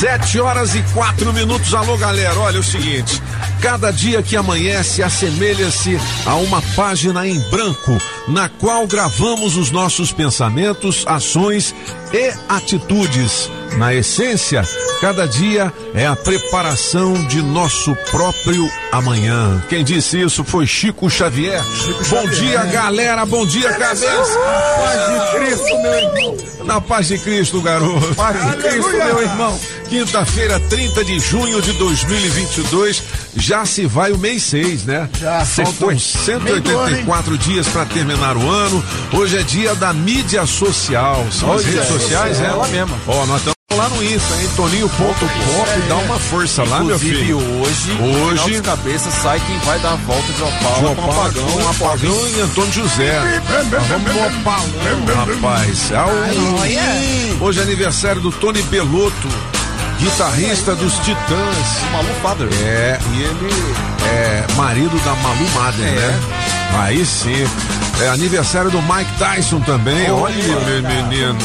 Sete horas e quatro minutos. Alô, galera. Olha o seguinte. Cada dia que amanhece assemelha-se a uma página em branco, na qual gravamos os nossos pensamentos, ações e atitudes. Na essência, cada dia é a preparação de nosso próprio amanhã. Quem disse isso foi Chico Xavier. Chico bom Xavier. dia, galera. Bom dia, cabeça. Paz de Cristo, meu irmão. Na paz de Cristo, garoto. Paz de Cristo, meu irmão. Quinta-feira, 30 de junho de 2022. Já se vai o mês 6, né? Já. Faltam 184 dias para terminar o ano. Hoje é dia da mídia social. São as redes sociais, é? Ela mesma. Ó, nós estamos lá no Insta, hein? Toninho.pop, é, dá uma força lá, meu filho. hoje, hoje cabeça sai quem vai dar a volta de Opala João com Apagão, um Apagão e Antônio José. vamos no Opalão, rapaz. É Hoje é aniversário do Tony Belotto guitarrista dos Titãs. O Malu Father. É, e ele é marido da Malu Mader, é. né? Aí sim. É aniversário do Mike Tyson também. Olha, Olha meu menino.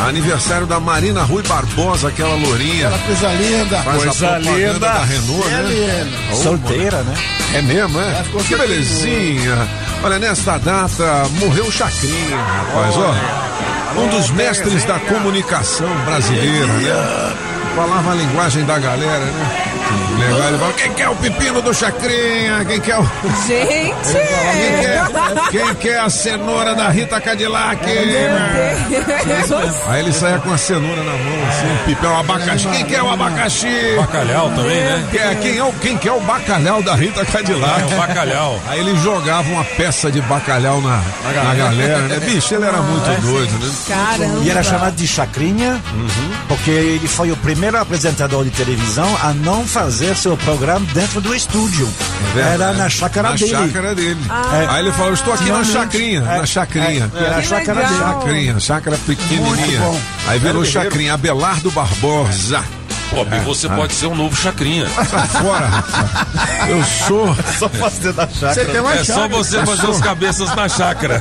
Aniversário da Marina Rui Barbosa, aquela lourinha. Aquela coisa linda. Faz coisa a linda. da Renault, é né? Linda. Solteira, né? É mesmo, é? Que belezinha. Olha, nesta data morreu o Chacrinha, rapaz, ó. Um dos mestres da comunicação brasileira, né? Falava a linguagem da galera, né? Legal, ele fala, quem quer o pepino do Chacrinha? Quem quer o. Gente! Quem quer, quem quer a cenoura da Rita Cadillac? Aí ele saia com a cenoura na mão, assim, pipão, abacaxi. Quem quer o abacaxi? Bacalhau também, né? Quer, quem, é o, quem quer o bacalhau da Rita Cadillac? É, o bacalhau. Aí ele jogava uma peça de bacalhau na, na galera, né? Bicho, ele era muito doido, né? Caramba! E era chamado de Chacrinha, Uhum. porque ele foi o primeiro apresentador de televisão a não fazer seu programa dentro do estúdio. Era na chácara na dele. chácara dele. Ah. Aí ele falou, estou aqui na chacrinha, É, na chacrinha. é, era a Que chácara dele. Chacrinha, chácara pequenininha. Aí virou chacrinha, Abelardo Barbosa. Pop, você pode ser um novo Chacrinha. Sai fora. Eu sou. Só fazer da chácara. Você tem uma É só chácara. você fazer os cabeças na chácara.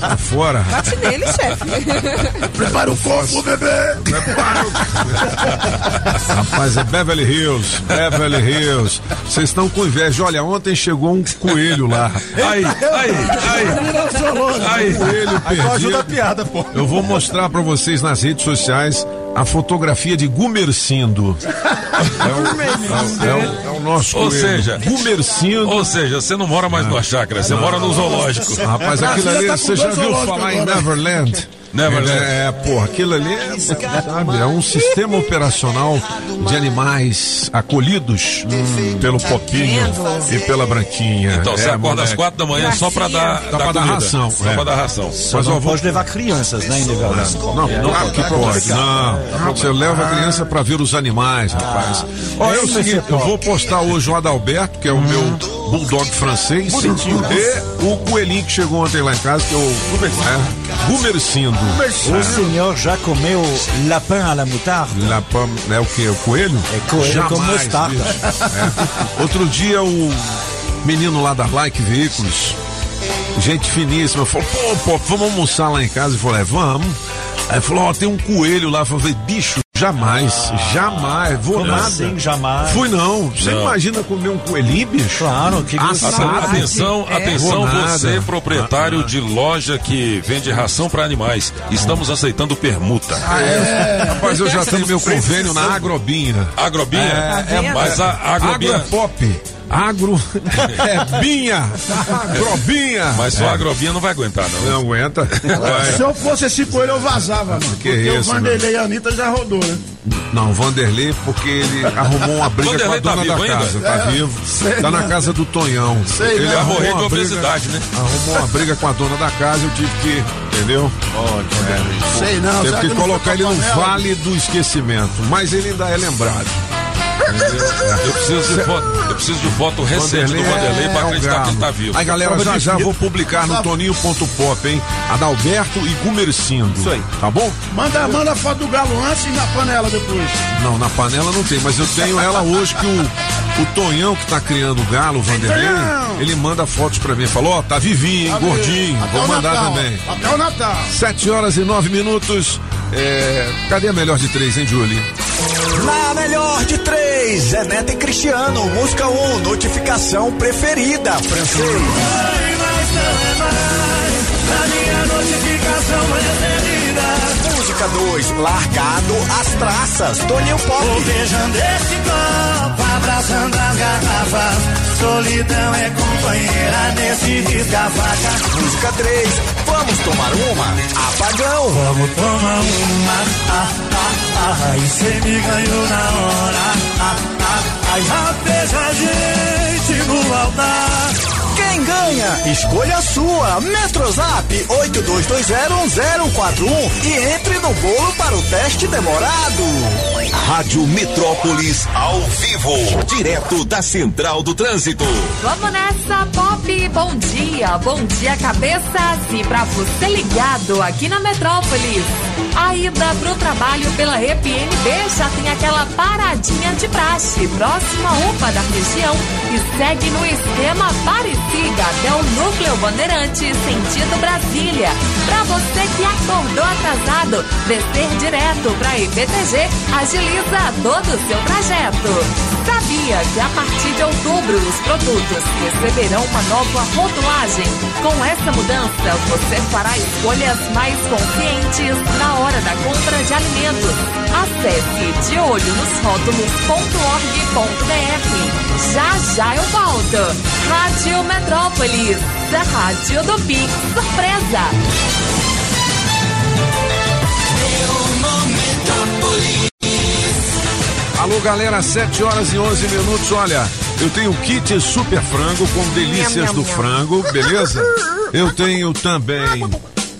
Sai fora. Bate nele, chefe. Prepara o corpo, bebê! Rapaz, é Beverly Hills. Beverly Hills. Vocês estão com inveja. Olha, ontem chegou um coelho lá. Aí, aí, aí. Aí. Coelho perdido. Ajuda a piada, pô. Eu vou mostrar pra vocês nas redes sociais a fotografia de Gumercindo. É o, é o- é o nosso Ou coelho. seja- Gumercindo. Ou seja, você não mora mais numa chácara, você mora no zoológico. Rapaz, aquilo ali, você já viu falar em Neverland? Neverland. É, porra, aquilo ali é, sabe, é um sistema operacional de animais acolhidos pelo Popinho e pela Branquinha. Então você É, acorda às quatro da manhã só pra dar, Só pra dar ração, Só é. pra dar ração. Só Mas não pode levar crianças, né, em Neverland. Não, claro que pode. Não, você leva a criança pra ver os animais, rapaz. Olha, é o seguinte, é eu vou postar hoje o Adalberto, que é o meu bulldog francês. E o coelhinho que chegou ontem lá em casa, que é o é, Gumercindo. O senhor já comeu lapin à la moutarde? La Pam, é o que? O coelho? É coelho com mostarda. É. Outro dia o menino lá da Like Veículos, gente finíssima, falou, pô, pô, vamos almoçar lá em casa. Eu falei, é, vamos. Aí falou, ó, tem um coelho lá. Eu falei, bicho, jamais, jamais, vou Como nada. assim, jamais? Fui não. Você Não. imagina comer um coelhinho, bicho? Claro, que Assado. Atenção, É. atenção, você, proprietário de loja que vende ração para animais. Estamos aceitando permuta. Rapaz, eu já tenho meu convênio na Agrobinha. Agrobinha? É, vendo? mas a Agro Agrobinha. é pop. Agro é binha. Agrobinha. Mas só a Agrobinha não vai aguentar, não. Não aguenta. Vai. Se eu fosse esse coelho, eu vazava, mano. Que porque isso, o Vanderlei e a Anitta já rodou, né? Não, Vanderlei, porque ele arrumou uma briga com a Vanderlei tá dona da vivo ainda? casa. Tá É, vivo. sei Tá na não. casa do Tonhão. Sei ele não. Vai arrumou morrer de uma briga- obesidade, né? Arrumou uma briga com a dona da casa, eu tive que. Entendeu? Sei não. Teve que não colocar ele no panela? vale do esquecimento. Mas ele ainda é lembrado. Eu preciso de foto, eu preciso de foto recente do Vanderlei é pra um acreditar que ele tá vivo. Aí galera, já já vou publicar no toninho.pop, hein? Adalberto e Gumercindo. Isso aí. Tá bom? Manda, manda a foto do galo antes e na panela depois. Não, na panela não tem, mas eu tenho ela hoje que o, o Tonhão que tá criando o galo, o Vanderlei, ele manda fotos pra mim. Falou, ó, tá vivinho, hein, gordinho. Até Vou mandar Natal, também. Até o Natal. Sete horas e nove minutos. É, cadê a melhor de três, hein, Julie? Na melhor de três, Zé Neto e Cristiano, música 1, um, notificação preferida, francês. Música 2, largado as traças, Toninho Pop. Beijando esse copo, abraçando as garrafas. Solidão é companheira nesse risca-faca. Música 3, vamos tomar uma, apagão. Vamos tomar uma, ah, ah, ah, e cê me ganhou na hora. Ah, ah, ah, já veja a gente no altar. Quem ganha? Escolha a sua. Metrozap 82201041 e entre no bolo para o teste demorado. Rádio Metrópolis ao vivo, direto da Central do Trânsito. Vamos nessa, Pop. Bom dia, bom dia, cabeças. E pra você ligado aqui na Metrópolis. A ida pro trabalho pela EPNB já tem aquela paradinha de praxe, próxima à UPA da região. E segue no esquema Parecida até o Núcleo Bandeirante, sentido Brasília. Pra você que acordou atrasado, descer direto pra IPTG agiliza todo o seu trajeto. Sabia que a partir de outubro os produtos receberão uma nova rotulagem? Com essa mudança, você fará escolhas mais conscientes na hora da compra de alimentos. Acesse de olho nos rótulos.org.br. Já já eu volto. Rádio Metrópolis, a rádio do Pix Surpresa. Alô, galera, 7 horas e 11 minutos. Olha, eu tenho kit super frango com delícias do frango, beleza? Eu tenho também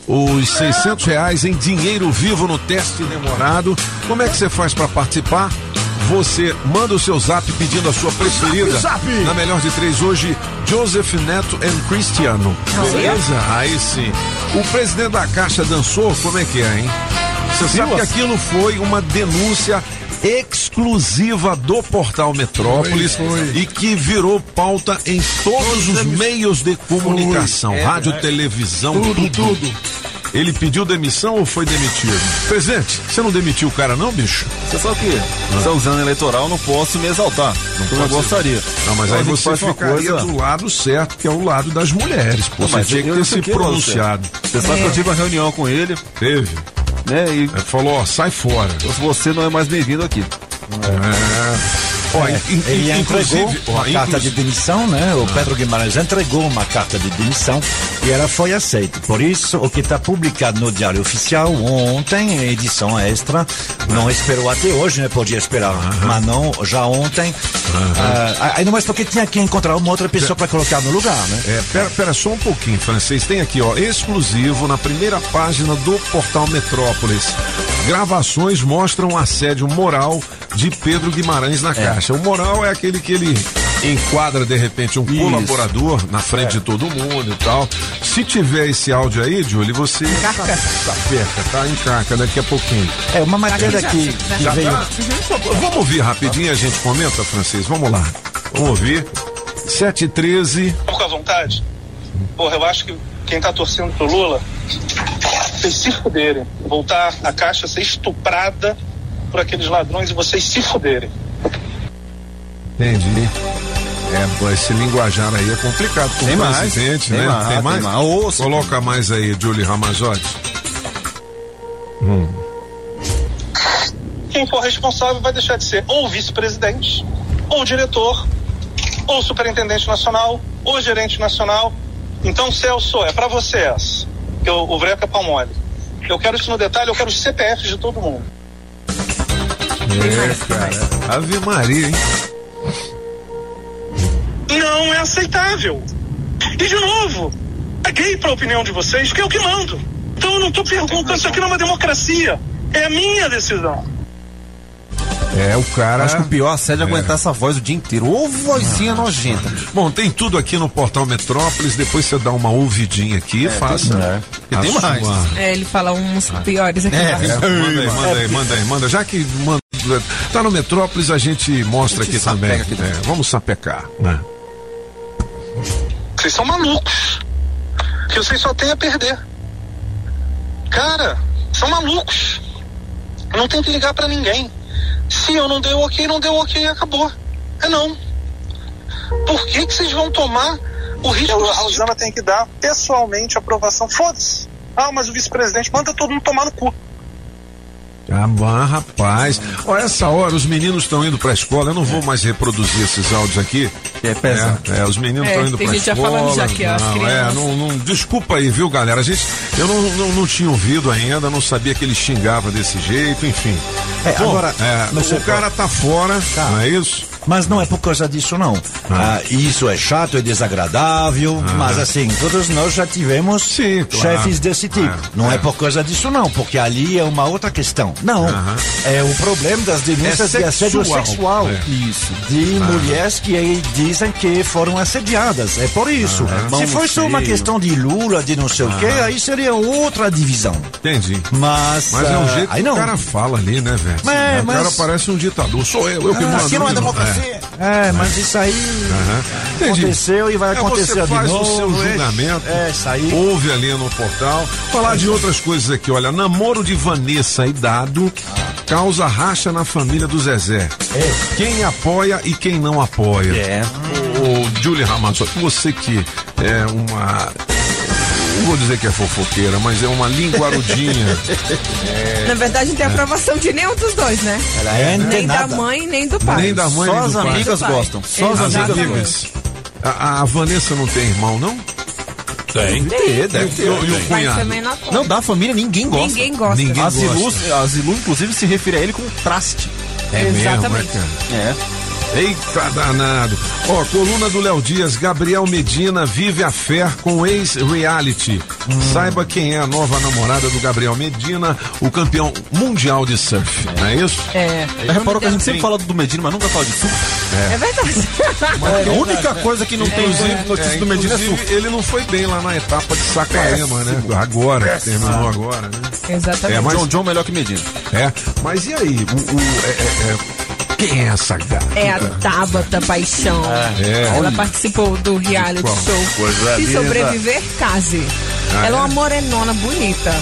os 600 reais em dinheiro vivo no teste demorado. Como é que você faz para participar? Você manda o seu zap pedindo a sua preferida. Zap, zap. Na melhor de três hoje, Joseph Neto e Cristiano. Beleza? Aí sim. O presidente da Caixa dançou, como é que é, hein? Você sabe que aquilo foi uma denúncia exclusiva do portal Metrópolis Foi, foi. e que virou pauta em todos os meios de comunicação, É, rádio, é. televisão, Tudo, tudo. tudo. Ele pediu demissão ou foi demitido? Presidente, você não demitiu o cara não, bicho? Você sabe o que? Se é usando eleitoral, não posso me exaltar. Como eu gostaria. Não, mas Então aí você faz uma ficaria coisa- do lado certo, que é o lado das mulheres. Pô, Não, você tinha que ter se é pronunciado. Você sabe que eu tive uma reunião com ele, Teve. Né? E Ele falou, ó, sai fora. você não é mais bem-vindo aqui. É. Ó, in- Ele entregou inclusive, ó, uma carta de demissão, né? O Pedro Guimarães entregou uma carta de demissão e ela foi aceita. Por isso, o que está publicado no Diário Oficial ontem, em edição extra, não esperou até hoje, né? Podia esperar, mas não, já ontem. Ah, ainda mais porque tinha que encontrar uma outra pessoa para colocar no lugar, né? É, pera, pera só um pouquinho, francês. Tem aqui, ó, exclusivo na primeira página do portal Metrópolis. Gravações mostram o assédio moral de Pedro Guimarães na caixa. O moral é aquele que ele enquadra de repente um colaborador na frente de todo mundo e tal. Se tiver esse áudio aí, Julie, você tá perca, tá? Encaca daqui a pouquinho. É uma matéria que, que Já veio. tá? Vamos ouvir rapidinho a gente comenta, francês? Vamos lá. Vamos ouvir. 7 e 13 Fica à vontade. Porra, eu acho que quem tá torcendo pro Lula vocês se fuderem. Voltar a caixa ser estuprada por aqueles ladrões e vocês se fuderem. Entendi. É, pô, esse linguajar aí é complicado com Tem o mais, presidente, tem né? mais, tem mais? tem mais. Ouça. Coloca mais aí, Julie Ramazotti. Quem for responsável vai deixar de ser ou vice-presidente, ou diretor, ou superintendente nacional, ou gerente nacional. Então, Celso, é pra você essa. Que o, o Vreca é. Eu quero isso no detalhe, eu quero os CPFs de todo mundo. É, cara. Ave Maria, hein? Não é aceitável. E de novo, caguei pra opinião de vocês, que é o que mando. Então eu não tô perguntando, isso aqui não é uma democracia. É a minha decisão. É, o cara. Acho que o pior é É. aguentar essa voz o dia inteiro. Ô, vozinha nojenta. Bom, tem tudo aqui no Portal Metrópolis. Depois você dá uma ouvidinha aqui e faça. tem- E a tem mais. É, ele fala uns piores aqui. É, embaixo. manda aí, manda aí, manda aí, manda. Já que manda, tá no Metrópolis, a gente mostra A gente aqui também. aqui É, vamos sapecar, né? Vocês são malucos. Que vocês só têm a perder. Cara, são malucos. Não tem que ligar pra ninguém. Se eu não dei o ok, não deu ok, acabou. É não. Por que que vocês vão tomar o risco? Eu, a Usana tem que dar pessoalmente aprovação. Foda-se. Ah, mas o vice-presidente manda todo mundo tomar no cu. Ah, rapaz. Ó, essa hora os meninos estão indo pra escola. Eu não vou mais reproduzir esses áudios aqui. É pesado. É, é, os meninos É, estão indo tem pra gente já escola. falando já que as não, é, crianças- não, não- desculpa aí, viu, galera? A gente, eu não, não, não tinha ouvido ainda, não sabia que ele xingava desse jeito, enfim. É, Bom, agora, é, o cara tá fora, Tá. não é isso? Mas não é por causa disso, não. Ah, isso é chato, é desagradável, mas assim, todos nós já tivemos Sim, claro. chefes desse tipo. É, não é. é. por causa disso, não, porque ali é uma outra questão. Não. É o problema das denúncias É de assédio sexual. É. Isso. De mulheres que aí dizem que foram assediadas. É por isso. Mão Se no fosse uma questão de Lula, de não sei o quê, aí seria outra divisão. Entendi. Mas. Mas é um ah, jeito aí que não. o cara fala ali, né, velho? É, o mas- cara parece um ditador. Sou eu, eu que Ah, mando. aqui não é eu É, mas isso aí. Entendi. aconteceu e vai É, acontecer você de faz novo. o seu é. julgamento. É, isso aí. Ouve ali no portal. Falar de outras coisas aqui, olha, namoro de Vanessa e Dado causa racha na família do Zezé. Quem apoia e quem não apoia. É. O Julie Ramazotti, você que é uma. Não vou dizer que é fofoqueira, mas é uma linguarudinha. Na verdade, não tem aprovação de nenhum dos dois, né? Ela é nem da mãe, nem do pai. Nem da mãe, Só nem as do pai. amigas do gostam. Só as As amigas. A, a Vanessa não tem irmão, não? Tem. ter, deve ter. E o- e cunhado? não da família ninguém gosta. Ninguém gosta. Ninguém A gosta. Zilu, a Zilu, inclusive, se refere a ele como traste. É mesmo, é, Exatamente. cara? É. Eita danado. Ó, coluna do Léo Dias, Gabriel Medina vive a fé com ex-reality. Saiba quem é a nova namorada do Gabriel Medina, o campeão mundial de surf. Não é isso? É. Reparou que a gente sempre fala do Medina, mas nunca fala de surf? É verdade. a única coisa que não tem notícia É, do Medina é surf. ele não foi bem lá na etapa de Saquarema, né? Agora, terminou agora, né? Exatamente. É, mas- John John melhor que Medina. É, mas e aí? O, o- é- é- é- quem é essa gata? É a Tabata Paixão. É. Ela participou do reality Qual? show. Coisa Se linda. sobreviver, case. Ah, Ela é é? uma morenona bonita.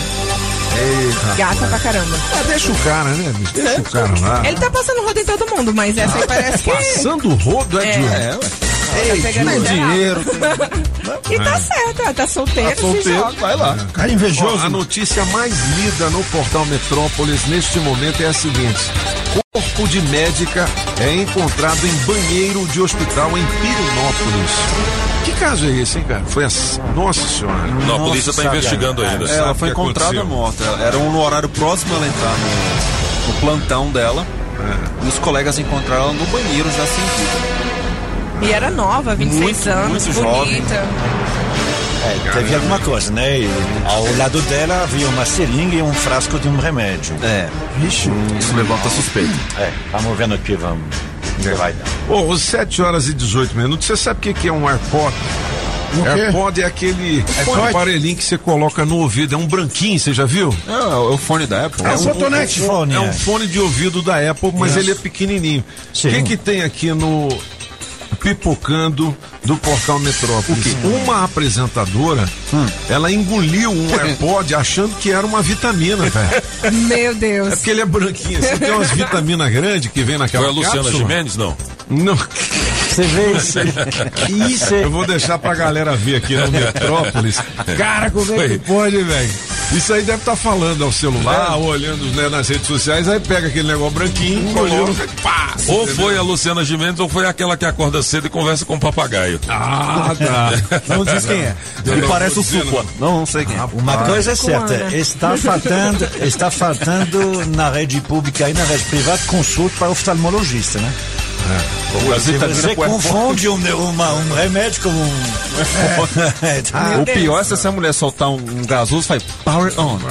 Eita. Gata pra caramba. Ah, deixa o cara, né? bicho? Deixa o cara lá. Ele tá passando rodo em todo mundo, mas essa aí parece que. Passando o rodo é, É. de. É, ué. Tá pegando Tem geral. dinheiro, E tá certo, ela tá solteira, tá se solteiro, joga. vai lá. Cara Ó, invejoso. a notícia mais lida no portal Metrópolis neste momento é a seguinte: corpo de médica é encontrado em banheiro de hospital em Pirinópolis. Que caso é esse, hein, cara? Foi a. Nossa senhora. Não, a polícia está investigando ainda. É, ela foi encontrada aconteceu? morta. Era um horário próximo ela entrar no, no plantão dela. E os colegas encontraram ela no banheiro já sem vida. E era nova, 26 Muito, anos, muito jovem. bonita. É, teve alguma coisa, né? E ao lado dela havia uma seringa e um frasco de um remédio. É. Vixe. Isso levanta suspeita. É, vamos vendo aqui, vamos. que vai dar. Ô, às 7 horas e 18 minutos, você sabe o que, que é um AirPod? O quê? AirPod é aquele AirPod? aparelhinho que você coloca no ouvido, é um branquinho, você já viu? É, é o fone da Apple. É É um um- cotonete. fone, É um é. fone de ouvido da Apple, mas ele é pequenininho. O que que tem aqui no pipocando do portal Metrópolis? Uma apresentadora, ela engoliu um AirPod achando que era uma vitamina, velho. Meu É Deus. porque ele é branquinho. Você tem umas vitaminas grandes que vem naquela Foi a Luciana cápsula? Gimenez? Não. Não. Você vê isso? Isso é... Eu vou deixar pra galera ver aqui no Metrópolis. Cara, como é que pode, velho? Isso aí deve estar falando ao celular, ou olhando né, nas redes sociais, aí pega aquele negócio branquinho, coloca e pá! Ou entendeu? foi a Luciana Gimenez ou foi aquela que acorda cedo e conversa com o papagaio. Ah, tá. Não diz quem é. Ele parece o. Supla. Não, não sei quem é. Uma coisa é certa, Ana. está faltando, está faltando na rede pública e na rede privada consulta para oftalmologista, né? Brasil Se tá você a- confunde um, uma- um remédio com um. o pior é se essa mulher soltar um, um gasoso e faz power on.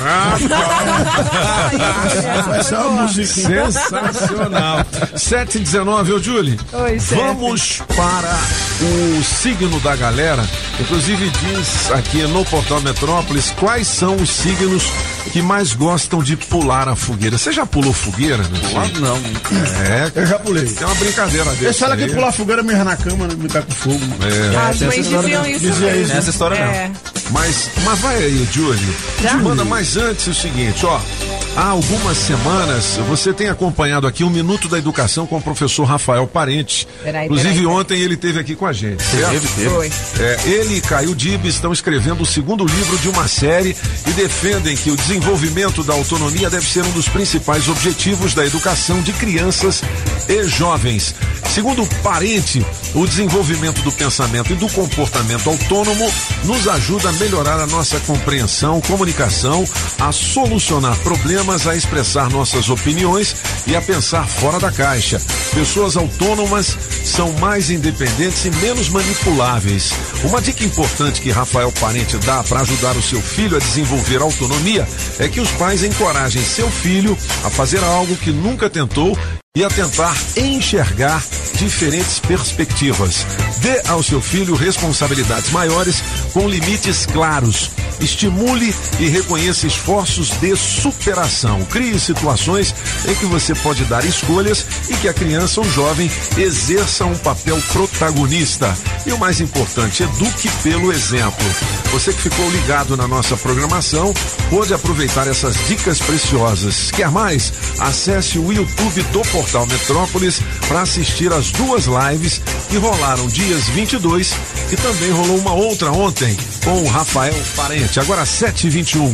Vai ser uma musiquinha. Sensacional. 7 e 19, ô Julie. Oi. Vamos para o signo da galera. Inclusive diz aqui no Portal Metrópolis quais são os signos que mais gostam de pular a fogueira. Você já pulou fogueira? Meu filho? Não. É, Eu já pulei. tem uma brincadeira dessa. Eles falam aí. que pular fogueira me na cama, né, me pega com fogo. É. As mães diziam isso Dizia mesmo. isso. Nessa história não. É. Mas, mas vai aí, Júlio. Já? Manda, mas antes o seguinte, ó. Há algumas semanas você tem acompanhado aqui um Minuto da Educação com o professor Rafael Parente. Peraí, Inclusive, peraí, peraí. ontem ele teve aqui com a gente. Teve, teve. Foi. É, ele e Caio Dib estão escrevendo o segundo livro de uma série e defendem que o desenvolvimento da autonomia deve ser um dos principais objetivos da educação de crianças e jovens. Segundo o Parente, o desenvolvimento do pensamento e do comportamento autônomo nos ajuda a melhorar a nossa compreensão, comunicação, a solucionar problemas, a expressar nossas opiniões e a pensar fora da caixa. Pessoas autônomas são mais independentes e menos manipuláveis. Uma dica importante que Rafael Parente dá para ajudar o seu filho a desenvolver autonomia é que os pais encorajem seu filho a fazer algo que nunca tentou e a tentar enxergar diferentes perspectivas. Dê ao seu filho responsabilidades maiores com limites claros. Estimule e reconheça esforços de superação. Crie situações em que você pode dar escolhas e que a criança ou jovem exerça um papel protagonista. E o mais importante, eduque pelo exemplo. Você que ficou ligado na nossa programação pode aproveitar essas dicas preciosas. Quer mais? Acesse o YouTube do Portal Metrópolis para assistir as duas lives que rolaram dias 22 e também rolou uma outra ontem com o Rafael Parente. Agora 7h21.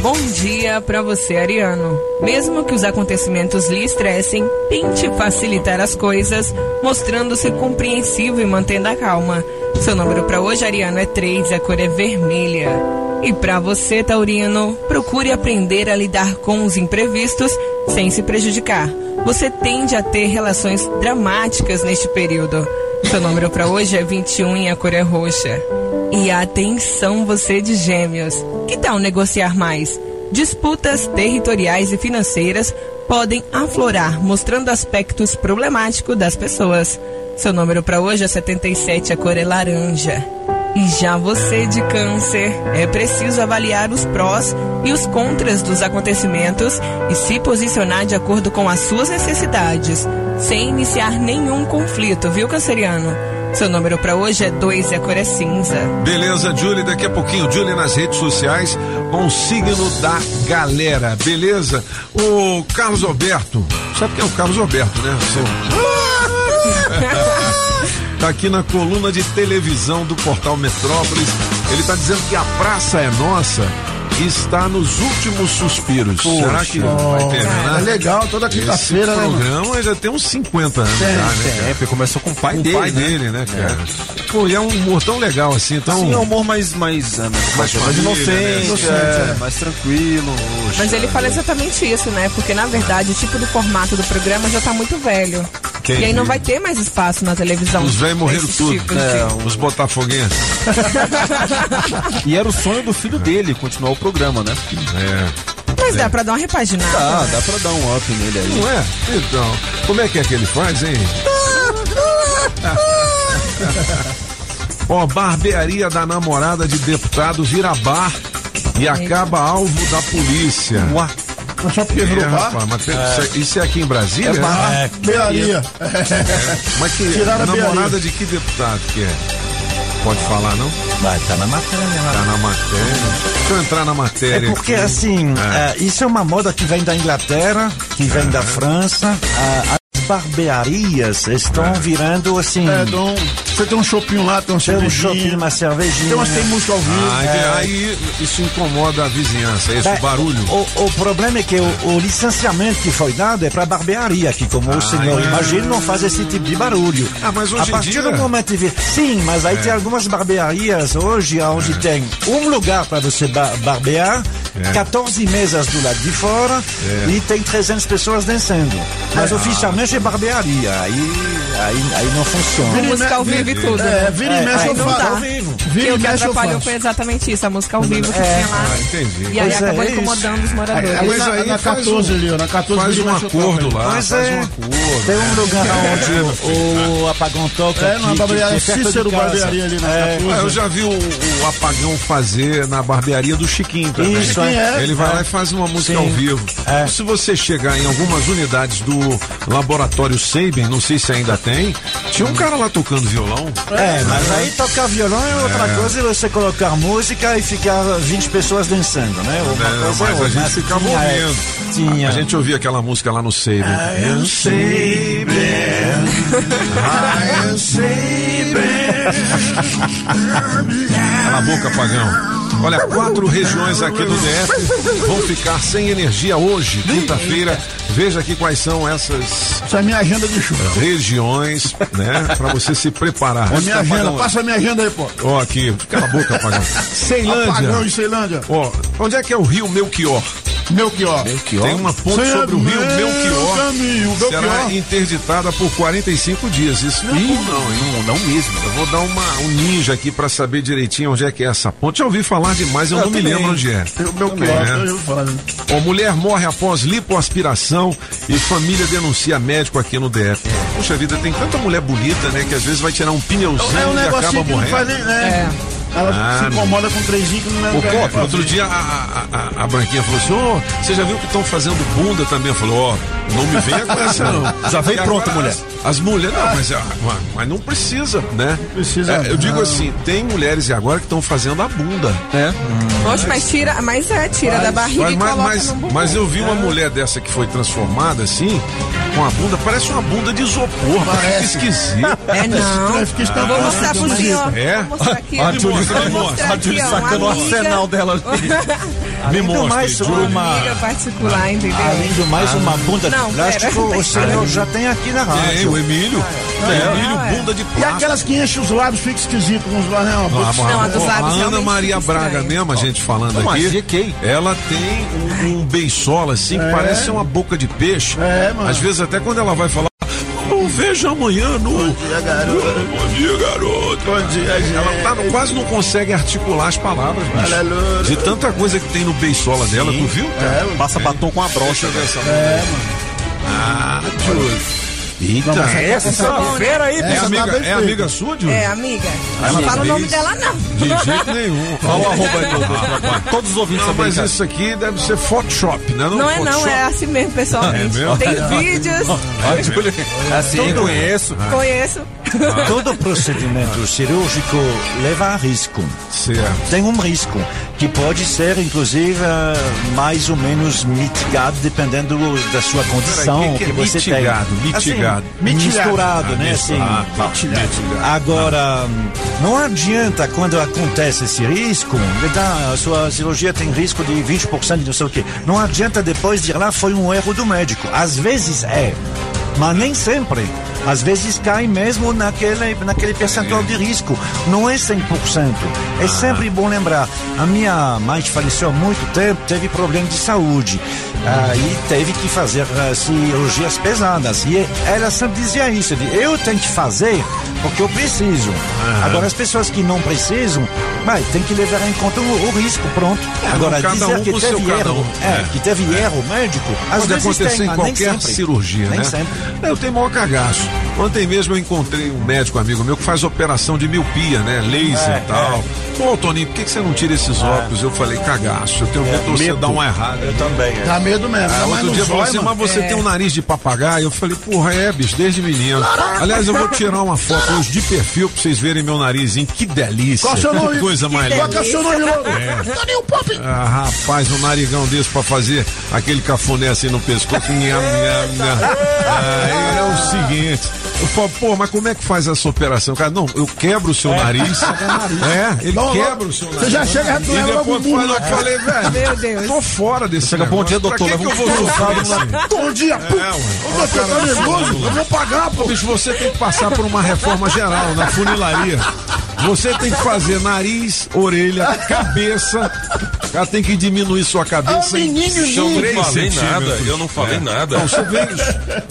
Bom dia pra você, Ariano. Mesmo que os acontecimentos lhe estressem, tente facilitar as coisas, mostrando-se compreensivo e mantendo a calma. Seu número pra hoje, Ariano, é 3 e a cor é vermelha. E pra você, Taurino, procure aprender a lidar com os imprevistos sem se prejudicar. Você tende a ter relações dramáticas neste período. Seu número pra hoje é 21 e a cor é roxa. E atenção, você de gêmeos. Que tal negociar mais? Disputas territoriais e financeiras podem aflorar, mostrando aspectos problemáticos das pessoas. Seu número para hoje é 77, a cor é laranja. E já você de câncer, é preciso avaliar os prós e os contras dos acontecimentos e se posicionar de acordo com as suas necessidades, sem iniciar nenhum conflito, viu, canceriano? Seu número para hoje é 2 e a cor é cinza. Beleza, Julie, daqui a pouquinho, Julie nas redes sociais com o signo da galera, beleza? O Carlos Alberto, sabe quem é o Carlos Alberto, né? Seu... tá aqui na coluna de televisão do portal Metrópolis. Ele tá dizendo que a praça é nossa está nos últimos suspiros. Será que vai terminar? É legal, toda quinta-feira, né, mano? programa já tem uns 50 anos Tem, já, né? cara? É, porque começou com o pai Com dele. o pai né? dele, né, cara? Pô, e é um humor tão legal assim, tão. Sim, é um humor mais, mais, é, mais, mais, família, inocente, né? Inocente, é, é. mais tranquilo. Mas ele fala exatamente isso, né? Porque na verdade o tipo do formato do programa já tá muito velho. Entendi. E aí não vai ter mais espaço na televisão. Os velhos morreram tudo. tipos de- É, Os botafoguenses. E era o sonho do filho dele continuar o programa, né? É. Mas dá pra dar uma repaginada. Tá, dá pra dar um up nele aí. Não é? Então, como é que é que ele faz, hein? Ó, barbearia da namorada de deputado vira bar e acaba alvo da polícia. Uá. Mas só porque É, virou bar? rapaz, mas tem- isso, é, isso é aqui em Brasília? É bar, beiraria. Mas que Tiraram namorada de que deputado que é? Pode falar, não? Vai, tá na matéria. né? Tá na matéria. Deixa eu entrar na É matéria. porque aqui. assim, É. eh, isso é uma moda que vem da Inglaterra, que vem da França. Ah, as barbearias estão virando assim. É, Dom, você tem um shopping lá, tem um Tem um cervejinha. shopping, uma cervejinha. Tem umas tem música ao vivo. Ah, É. aí isso incomoda a vizinhança, esse Bem, barulho. O, o problema é que o, o licenciamento que foi dado é para barbearia, que como o senhor é. imagina, não faz esse tipo de barulho. Ah, mas hoje A partir dia- do momento que... Sim, mas aí tem algumas barbearias hoje onde tem um lugar para você ba- barbear, É. 14 mesas do lado de fora É. e tem 300 pessoas dançando. Mas Ah. oficialmente é barbearia, aí, aí, aí não funciona. Música ao vivo e tudo. É, vira e mexe eu não faço. dá. Ao vivo. Vira e o que atrapalhou foi exatamente isso, a música ao vivo que É. tinha lá. Ah, entendi. E aí Pois é, acabou é isso. incomodando os moradores. Mas na, aí na faz 14 um- ali. Na 14 Faz um acordo lá, faz é. um acordo. Tem um lugar onde o, o apagão toca. É, que- barbearia é Cícero. Barbearia ali na É, 14. Ah, eu já vi o, apagão fazer na barbearia do Chiquinho também. Isso, é? Ele vai lá e faz uma música ao vivo. É. Se você chegar em algumas unidades do laboratório Sabin, não sei se ainda tem, tinha um cara lá tocando violão. É, mas aí tocar violão é outra coisa e você colocar música e ficar 20 pessoas dançando, né? Uma né? coisa Mas é a gente ficava Tinha, é, ouvindo. Tinha. A gente ouvia aquela música lá no Sabin. Eu sei eu sei Cala a boca, pagão. Olha, quatro regiões aqui do DF vão ficar sem energia hoje, quinta-feira. Veja aqui quais são essas Essa é a minha agenda de show. regiões, né? Pra você se preparar. É a minha agenda. Pagão? Passa a minha agenda aí, pô. Ó, aqui, cala a boca, pagão. Ceilândia. Apagão em Ceilândia. Ó, onde é que é o rio Melchior? Melchior. Tem uma ponte Sem sobre o rio Melchior. caminho, Será Belchior. interditada por 45 dias. Isso não é bom, não? Não, não mesmo. Eu vou dar uma, um ninja aqui pra saber direitinho onde é que é essa ponte. Já ouvi falar demais, eu, Eu não me também. lembro onde é. O Melchior. É. eu vou falar. Ó, mulher morre após lipoaspiração e família denuncia médico aqui no DF. Poxa vida, tem tanta mulher bonita, né? Que às vezes vai tirar um pneuzinho É um e acaba negocinho que não morrendo. faz nem. né? Ela Ah, se incomoda com três que não Ô, leva. Pop, outro dia a, a, a- a Branquinha falou assim: Ô, você já viu que estão fazendo bunda também? Eu falei: Ó, não me venha com essa não. Já veio E pronto, agora mulher. As, as mulheres, não, mas, ah, mas- mas não precisa, né? Precisa É, eu digo não. assim: tem mulheres agora que estão fazendo a bunda. É. Oxe, mas tira, mas é, tira da barriga Mas, e mas, coloca mas, no bumbum. mas eu vi uma mulher dessa que foi transformada assim, com a bunda, parece uma bunda de isopor, parece esquisito. É não. Eu fiquei Vou mostrar pro senhor. É? Vou mostrar aqui. Ó. Julie, Vou mostrar a Julie aqui, ó, sacando o uma amiga- arsenal dela ali. Do mostre, mais, uma, Amiga particular, entendeu? além do mais, uma bunda Não, de plástico, pera. o senhor já tem aqui na É, rádio. o Emílio. É, Emílio, Não, é. bunda de E plástico. aquelas que enchem os lábios ficam esquisitos com os lábios, Ah, boca- Não, a dos lábios a Ana Maria fica Braga mesmo, a gente falando Não, aqui, ela tem um, um beiçola assim que parece uma boca de peixe. É, mano. Às vezes até quando ela vai falar, não vejo amanhã no... Bom dia, garoto. Bom dia, garoto. Bom dia, gente. Ela tá, quase não consegue articular as palavras, bicho. De tanta coisa que tem no beiçola dela, tu viu? cara? Passa batom com a brocha. Eu ver essa É, Ah, Júlio. Eita. Essa fera aí, É essa amiga, tá bem é feita. amiga sua, Júlio? É, amiga. Ela Não fala o nome dela, não. De jeito nenhum. Olha o arroba aí, do- todos os ouvintes Não, mas isso aqui deve ser Photoshop, né? Não é não, é assim mesmo, pessoalmente. É mesmo? Tem vídeos, Ah, Júlio, Assim, eu conheço. conheço. Todo procedimento cirúrgico leva a risco. Certo. Tem um risco que pode ser, inclusive, mais ou menos mitigado dependendo da sua condição Peraí, que que é você mitigado? tem. Assim, misturado, Ah, né? Assim. Ah, tá. Agora, não adianta quando acontece esse risco, tá, a sua cirurgia tem risco de 20% de não sei o quê. Não adianta depois dizer lá foi um erro do médico. Às vezes é, mas nem sempre. Às vezes cai mesmo naquele, naquele percentual de risco. Não é 100%. É sempre bom lembrar. A minha mãe faleceu há muito tempo teve problema de saúde. Ah, e teve que fazer ah, cirurgias pesadas. E ela sempre dizia isso: de, eu tenho que fazer porque eu preciso. Agora, as pessoas que não precisam, vai, tem que levar em conta o, o risco, pronto. Agora, cada dizer um que teve erro, um. é, É. que teve erro médico, às Pode vezes acontecer tem, em mas nem qualquer sempre. cirurgia, nem né? sempre. Eu tenho maior cagaço. Ontem mesmo eu encontrei um médico amigo meu que faz operação de miopia, né? Laser É, e tal. Pô, Toninho, por que, que você não tira esses óculos? Eu falei, cagaço, eu tenho medo de você dar uma errada. Eu também. é. Dá medo mesmo. Ah, outro dia falou assim, mas você tem um nariz de papagaio. Eu falei, porra, é, bicho, desde menino. Aliás, eu vou tirar uma foto hoje de perfil pra vocês verem meu narizinho. Que delícia. Qual o seu que nome? coisa mais Qual que é linda. o seu nome? É. Toninho Pop. Ah, rapaz, um narigão desse pra fazer aquele cafuné assim no pescoço. Aí é o seguinte. Eu falo, pô, mas como é que faz essa operação? Cara, não, eu quebro o seu nariz. É, ele Não, quebra o seu você nariz. já chega E depois muro. eu falei, velho, Meu Deus. tô fora desse Chega, bom dia, doutor, Pra que, que eu vou assim? Bom dia, pô. É, ué. Ô, doutor, tá nervoso? Eu vou pagar, pô. Bicho, você tem que passar por uma reforma geral na funilaria. Você tem que fazer nariz, orelha, cabeça. Ela tem que diminuir sua cabeça. É um menino em Eu não falei nada, eu não falei nada. Não, você vem,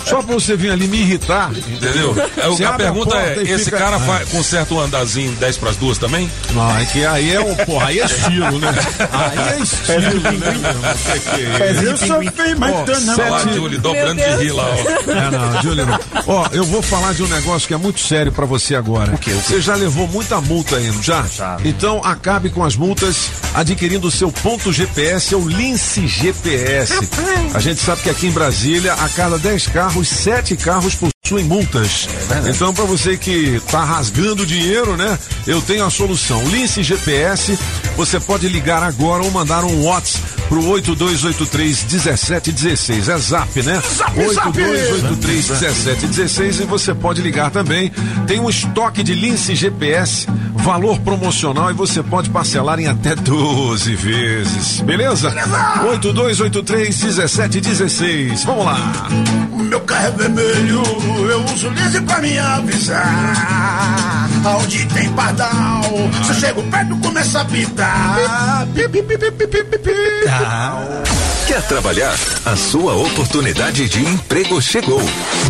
só pra você vir ali me irritar, Entendeu? Você a pergunta porta é: esse fica- cara fa- conserta um andazinho 10 pras duas também? Não, é que aí é o, porra, aí é estilo, né? Aí é estilo, né? Não sei o que é isso. Eu sou feio, mas tô não. Olha lá, Sete- Julie, dobrando de rir lá, ó. É, não, Júlio, não. Ó, eu vou falar de um negócio que é muito sério pra você agora. O quê? O quê? Você já levou muita multa aí, não já? Já. Então acabe com as multas adquirindo o seu ponto GPS, é o Lince GPS. A gente sabe que aqui em Brasília, a cada 10 carros, 7 carros possuem multas. então, pra você que tá rasgando dinheiro, né? Eu tenho a solução. Lince GPS, você pode ligar agora ou mandar um WhatsApp pro 8283 1716. É zap, né? Zap, zap! 8283 1716 e você pode ligar também. Tem um estoque de lince GPS, valor promocional e você pode parcelar em até 12 vezes. Beleza? 8283 1716. Vamos lá. Meu carro é vermelho, eu uso laser pra me avisar. Aonde tem pardal, se eu chego perto começa a pitar. Pi, pi, pi, pi, pi, pi, pi, pi. Quer trabalhar? A sua oportunidade de emprego chegou.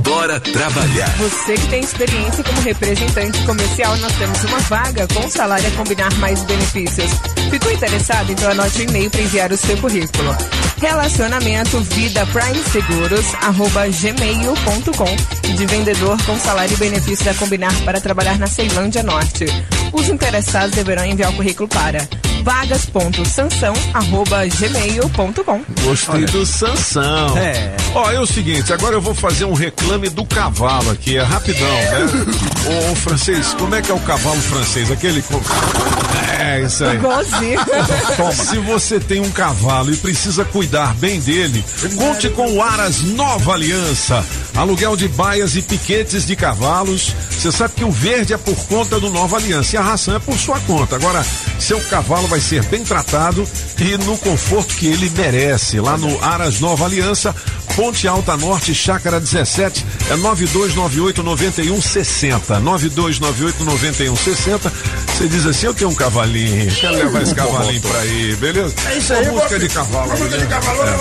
Bora trabalhar. Você que tem experiência como representante comercial, nós temos uma vaga com salário a combinar mais benefícios. Ficou interessado? Então anote o e-mail para enviar o seu currículo. Relacionamento Vida Prime Seguros, arroba gmail.com de vendedor com salário e benefícios a combinar para trabalhar na Ceilândia Norte. Os interessados deverão enviar o currículo para vagas.sansão.gmail.com. Gostei do Sansão. É. Ó, é o seguinte, agora eu vou fazer um reclame do cavalo aqui, é rapidão, né? ô, ô, francês, como é que é o cavalo francês? Aquele. com- É, isso aí. Igualzinho. Se você tem um cavalo e precisa cuidar bem dele, conte com o Aras Nova Aliança. Aluguel de baias e piquetes de cavalos. Você sabe que o verde é por conta do Nova Aliança e a ração é por sua conta. Agora, seu cavalo vai ser bem tratado e no conforto que ele merece. Lá no Aras Nova Aliança, Ponte Alta Norte, Chácara 17, é 9298 9160. 9298 9160. Você diz assim: eu tenho um cavalinho, quero levar esse cavalinho pra aí, beleza? É isso aí, música de cavalo. Música de cavalo. É.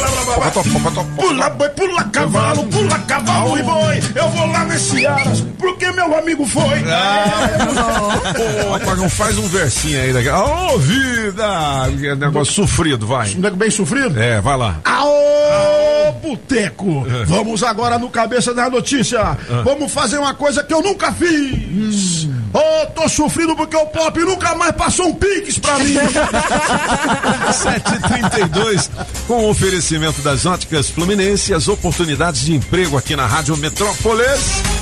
Pula boi, pula cavalo, pula cavalo e boi. Eu vou lá nesse Aras, porque meu amigo foi. Ô, Apagão, faz um versinho aí daqui. Ô, vida! Que Negócio sofrido, vai. Bem sofrido? É, vai lá. Aô, boteco! Vamos agora no Cabeça da Notícia. Vamos fazer uma coisa que eu nunca fiz. Ô, tô sofrendo porque o Pop nunca mais passou um pix pra mim. 732, com o oferecimento das óticas Fluminense, as oportunidades de emprego aqui na Rádio Metrópolis.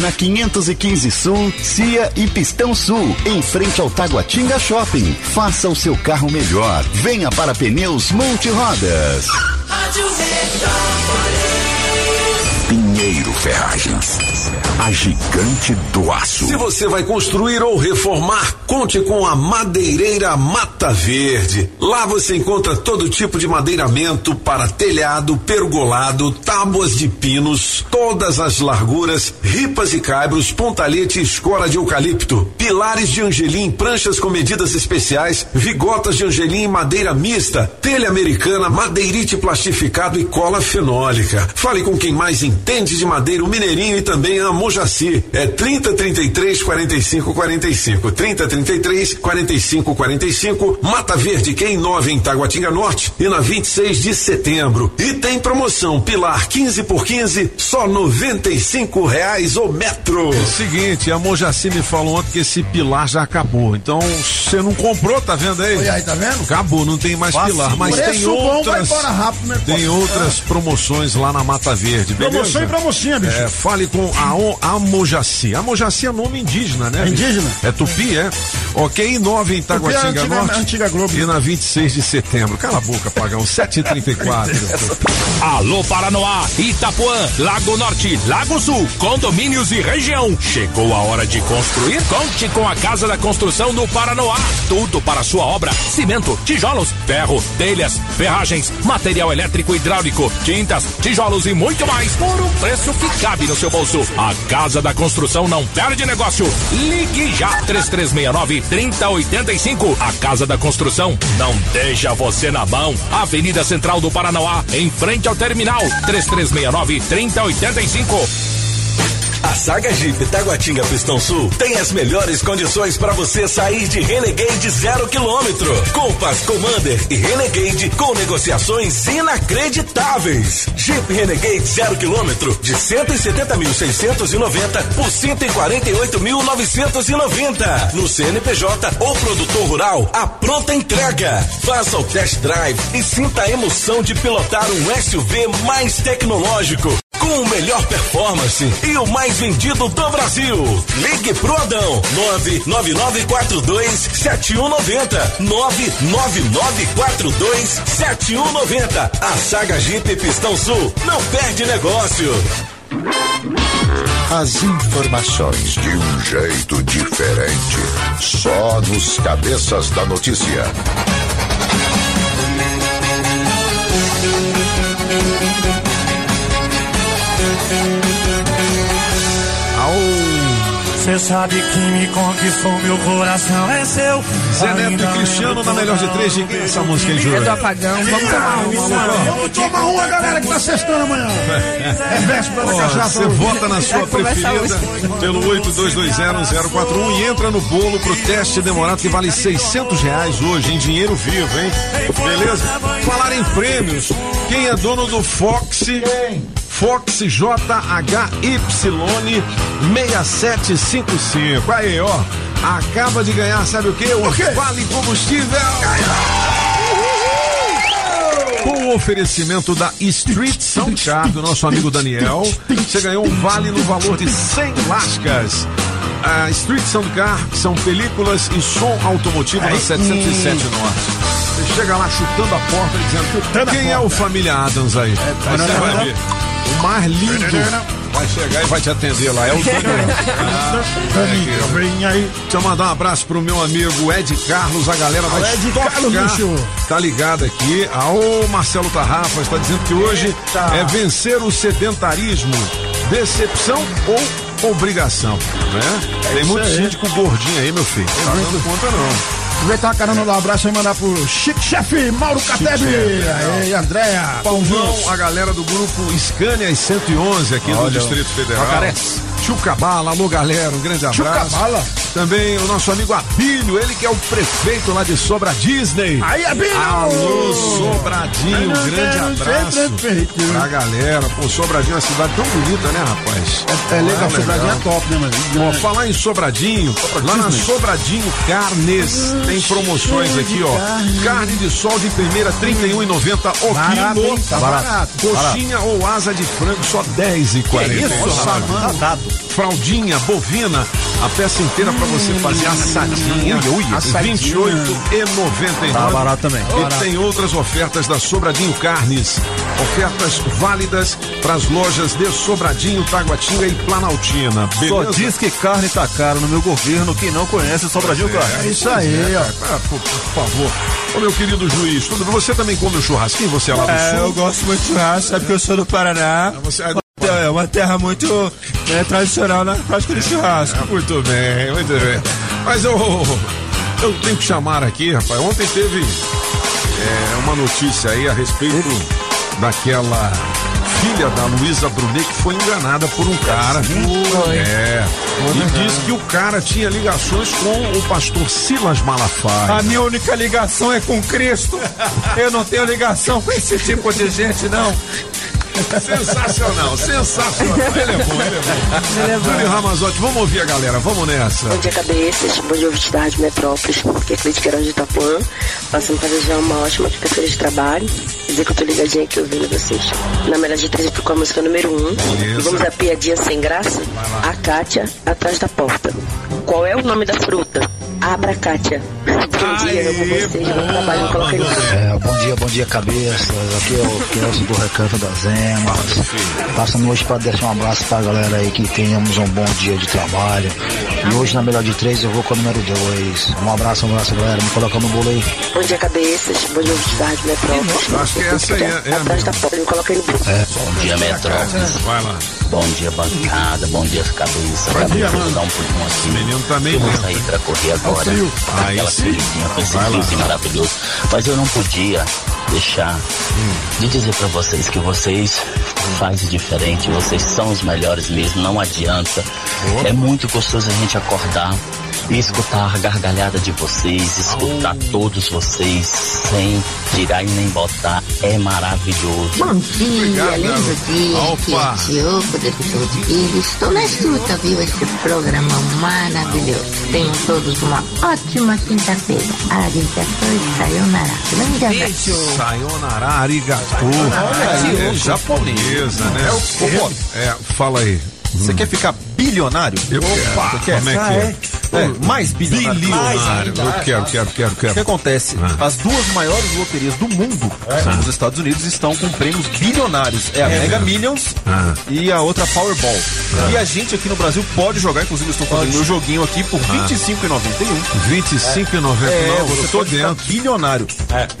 na 515 Sul, Cia e Pistão Sul, em frente ao Taguatinga Shopping. Faça o seu carro melhor. Venha para Pneus Multirodas. Rádio. Pinheiro Ferragens. A gigante do aço. Se você vai construir ou reformar, conte com a Madeireira Mata Verde. Lá você encontra todo tipo de madeiramento para telhado, pergolado, tábuas de pinos, todas as larguras, ripas e caibros, pontalete e escora de eucalipto, pilares de angelim, pranchas com medidas especiais, vigotas de angelim em madeira mista, telha americana, madeirite plastificado e cola fenólica. Fale com quem mais entende de madeira, o Mineirinho e também a Mojaci. É 30 33 45 45. 30 33 45 45. Mata Verde, que é em 9 em Taguatinga Norte e na 26 de setembro. E tem promoção Pilar 15 por 15, só 95 reais o metro. É o seguinte, a Mojaci me falou ontem que esse pilar já acabou. Então, você não comprou, tá vendo aí? Olha aí, tá vendo? Acabou, não tem mais Fácil. pilar. Mas tem bom, vai outras. embora rápido, né? Tem outras promoções lá na Mata Verde, beleza? Promoção e promocinha, bicho. É, fale com a O- a Mojaci. A Mojaci é nome indígena, né? É indígena? É Tupi, é? Ok, 9 em Tupi é antiga- Norte. antiga Globo. E na 26 de setembro. Cala a boca, pagão. 7h34. Alô Paranoá, Itapuã, Lago Norte, Lago Sul, condomínios e região. Chegou a hora de construir? Conte com a Casa da Construção do Paranoá. Tudo para sua obra: cimento, tijolos, ferro, telhas, ferragens, material elétrico e hidráulico, tintas, tijolos e muito mais por um preço que cabe no seu bolso. A Casa da Construção não perde negócio. Ligue já 3369 3085. A Casa da Construção não deixa você na mão. Avenida Central do Paranoá, em frente ao terminal 3369 3085. A Saga Jeep Taguatinga Pistão Sul tem as melhores condições para você sair de Renegade zero quilômetro. Compass Commander e Renegade com negociações inacreditáveis. Jeep Renegade zero quilômetro de 170.690 por 148.990 no CNPJ ou produtor rural. A pronta entrega. Faça o test drive e sinta a emoção de pilotar um SUV mais tecnológico com o melhor performance e o mais vendido do Brasil. Ligue pro Adão 999427190 999427190. A Saga Jeep Pistão Sul não perde negócio. As informações de um jeito diferente. Só nos cabeças da notícia. Cê sabe que me conquistou, meu coração é seu. Zé Neto e Cristiano na melhor de três. De quem é essa música, hein, É Júlio? do apagão. Vamos tomar uma. Vamos tomar uma, galera, que tá sextando amanhã. É véspera da Ó, cachaça. Você vota na sua preferida pelo 82201041 e entra no bolo pro teste demorado que vale 600 reais hoje em dinheiro vivo, hein? Beleza? Falar em prêmios, quem é dono do Fox? Fox JHY 6755. Aí, ó. Acaba de ganhar, sabe o quê? O, Vale Combustível. Com o oferecimento da Street Soundcar do nosso amigo Daniel, você ganhou um vale no valor de 100 lascas. A Street Soundcar são películas e som automotivo na 707 Norte. Você chega lá chutando a porta dizendo quem é o Família Adams aí? Aí você vai ver. O mais lindo vai chegar e vai te atender lá. É o Daniel. Ah, Daniel, vem aí. Deixa eu mandar um abraço pro meu amigo Ed Carlos, a galera da Alô, Ed Carlos, bicho. tá ligado aqui. Ah, o Marcelo Tarrafa está dizendo que hoje Eita. é vencer o sedentarismo, decepção ou obrigação, né? Tem isso muito aí. síndico gordinho aí, meu filho. Não tá dando conta não. Aproveitar a carona do abraço e mandar pro Chique Chefe Mauro Catebe. Aí, Andréa. Paulão, a galera do grupo Scania e 111 aqui do Olha, Distrito Federal. Jacarés. Chucabala, alô galera, um grande abraço. Chucabala. Também o nosso amigo Abílio, ele que é o prefeito lá de Sobra Disney. Aí, Abílio! Alô, Sobradinho, um grande abraço. Pra galera. Pô, Sobradinho é uma cidade tão bonita, né, rapaz? É, é legal, Ah, Sobradinho é top, né, mano? Ó, falar em Sobradinho, lá na Sobradinho Carnes, tem promoções aqui, ó. Carne de sol de primeira, R$ 31,90 o Barato, quilo. hein? Tá barato. Coxinha ou asa de frango, só R$ 10,40. Que isso, rapaz? Tá dado. Fraldinha, bovina, a peça inteira pra você fazer assadinha, Ui, ui, assadinha. 28,99. Tá barato também. E Barato. tem outras ofertas da Sobradinho Carnes. Ofertas válidas para as lojas de Sobradinho, Taguatinga e Planaltina. Só Beleza? diz que carne tá cara no meu governo. Quem não conhece Sobradinho Carne. É isso aí, ó. Ah, por, por favor. Ô meu querido juiz, tudo bem? Você também come o churrasquinho? Você é lá do É, sul? eu gosto muito de churrasco, sabe que eu sou do Paraná. Você é É uma terra muito né, tradicional na prática do churrasco. Ah, muito bem, muito bem. Mas eu, eu tenho que chamar aqui, rapaz. Ontem teve é, uma notícia aí a respeito daquela filha da Luísa Brunet que foi enganada por um cara. É. E diz que o cara tinha ligações com o pastor Silas Malafaia. A minha única ligação é com Cristo. Eu não tenho ligação com esse tipo de gente, não. Sensacional, sensacional. Ele é bom, ele é bom. Ele é bom. Júlio Ramazotti, vamos ouvir a galera, vamos nessa. Bom dia, cabeças. Bom dia, ouvinte da Rádio Metrópolis, que é Queiroz de Itapuã. Passando para desejar uma ótima quinta-feira de trabalho. Dizer que eu tô ligadinha aqui ouvindo vocês. Na melhor de três, eu com a música número um. Beleza. E vamos à piadinha sem graça? A Kátia, atrás da porta. Qual é o nome da fruta? Abra, Kátia. Bom dia, eu com vocês. Bom trabalho, coloca aí. É, bom dia, bom dia, cabeça. Aqui é o Kelson do Recanto das Emas. Passando hoje para deixar um abraço pra galera aí que tenhamos um bom dia de trabalho. E hoje na melhor de três eu vou com o número dois. Um abraço, um abraço, galera. Me coloca no bolo aí. Bom dia, cabeças. Bom dia, ouvinte da Rádio Metrópolis. Acho que essa aí é, é a Atrás da porta, me coloca aí no bolo. Bom dia, Metrópolis. Vai lá. Bom dia, bancada. Bom dia, cabeça. Bom dia, mano. dar um pulinho. O menino tá meio Eu vou sair pra correr agora. frio. Aí Aquela sim. corridinha com esse maravilhoso. Mas eu não podia deixar de dizer pra vocês que vocês fazem diferente. Vocês são os melhores mesmo. Não adianta. É muito gostoso a gente acordar e escutar a gargalhada de vocês, escutar todos vocês sem tirar e nem botar. É maravilhoso. Bom dia, lindo dia, aqui Opa. é Diogo, de Filho. Estou na escuta, viu, esse programa maravilhoso. Tenham todos uma ótima quinta-feira. Arigatou, sayonara. Grande abraço. Sayonara, arigato. Olha aí, é japonesa, né? É o-. É, fala aí. Você quer ficar bilionário? Eu quero. Você quer? Como é que é? É, mais bilionário. Bilionário. Eu quero, quero, quero, O que quero. acontece? As duas maiores loterias do mundo, são nos Estados Unidos, estão com prêmios bilionários. É a É Mega mesmo? Millions Ah. e a outra Powerball. E a gente aqui no Brasil pode jogar, inclusive eu estou fazendo meu joguinho aqui por Ah. R$ 25,91. 25,99. É, eu você pode ficar dentro. bilionário.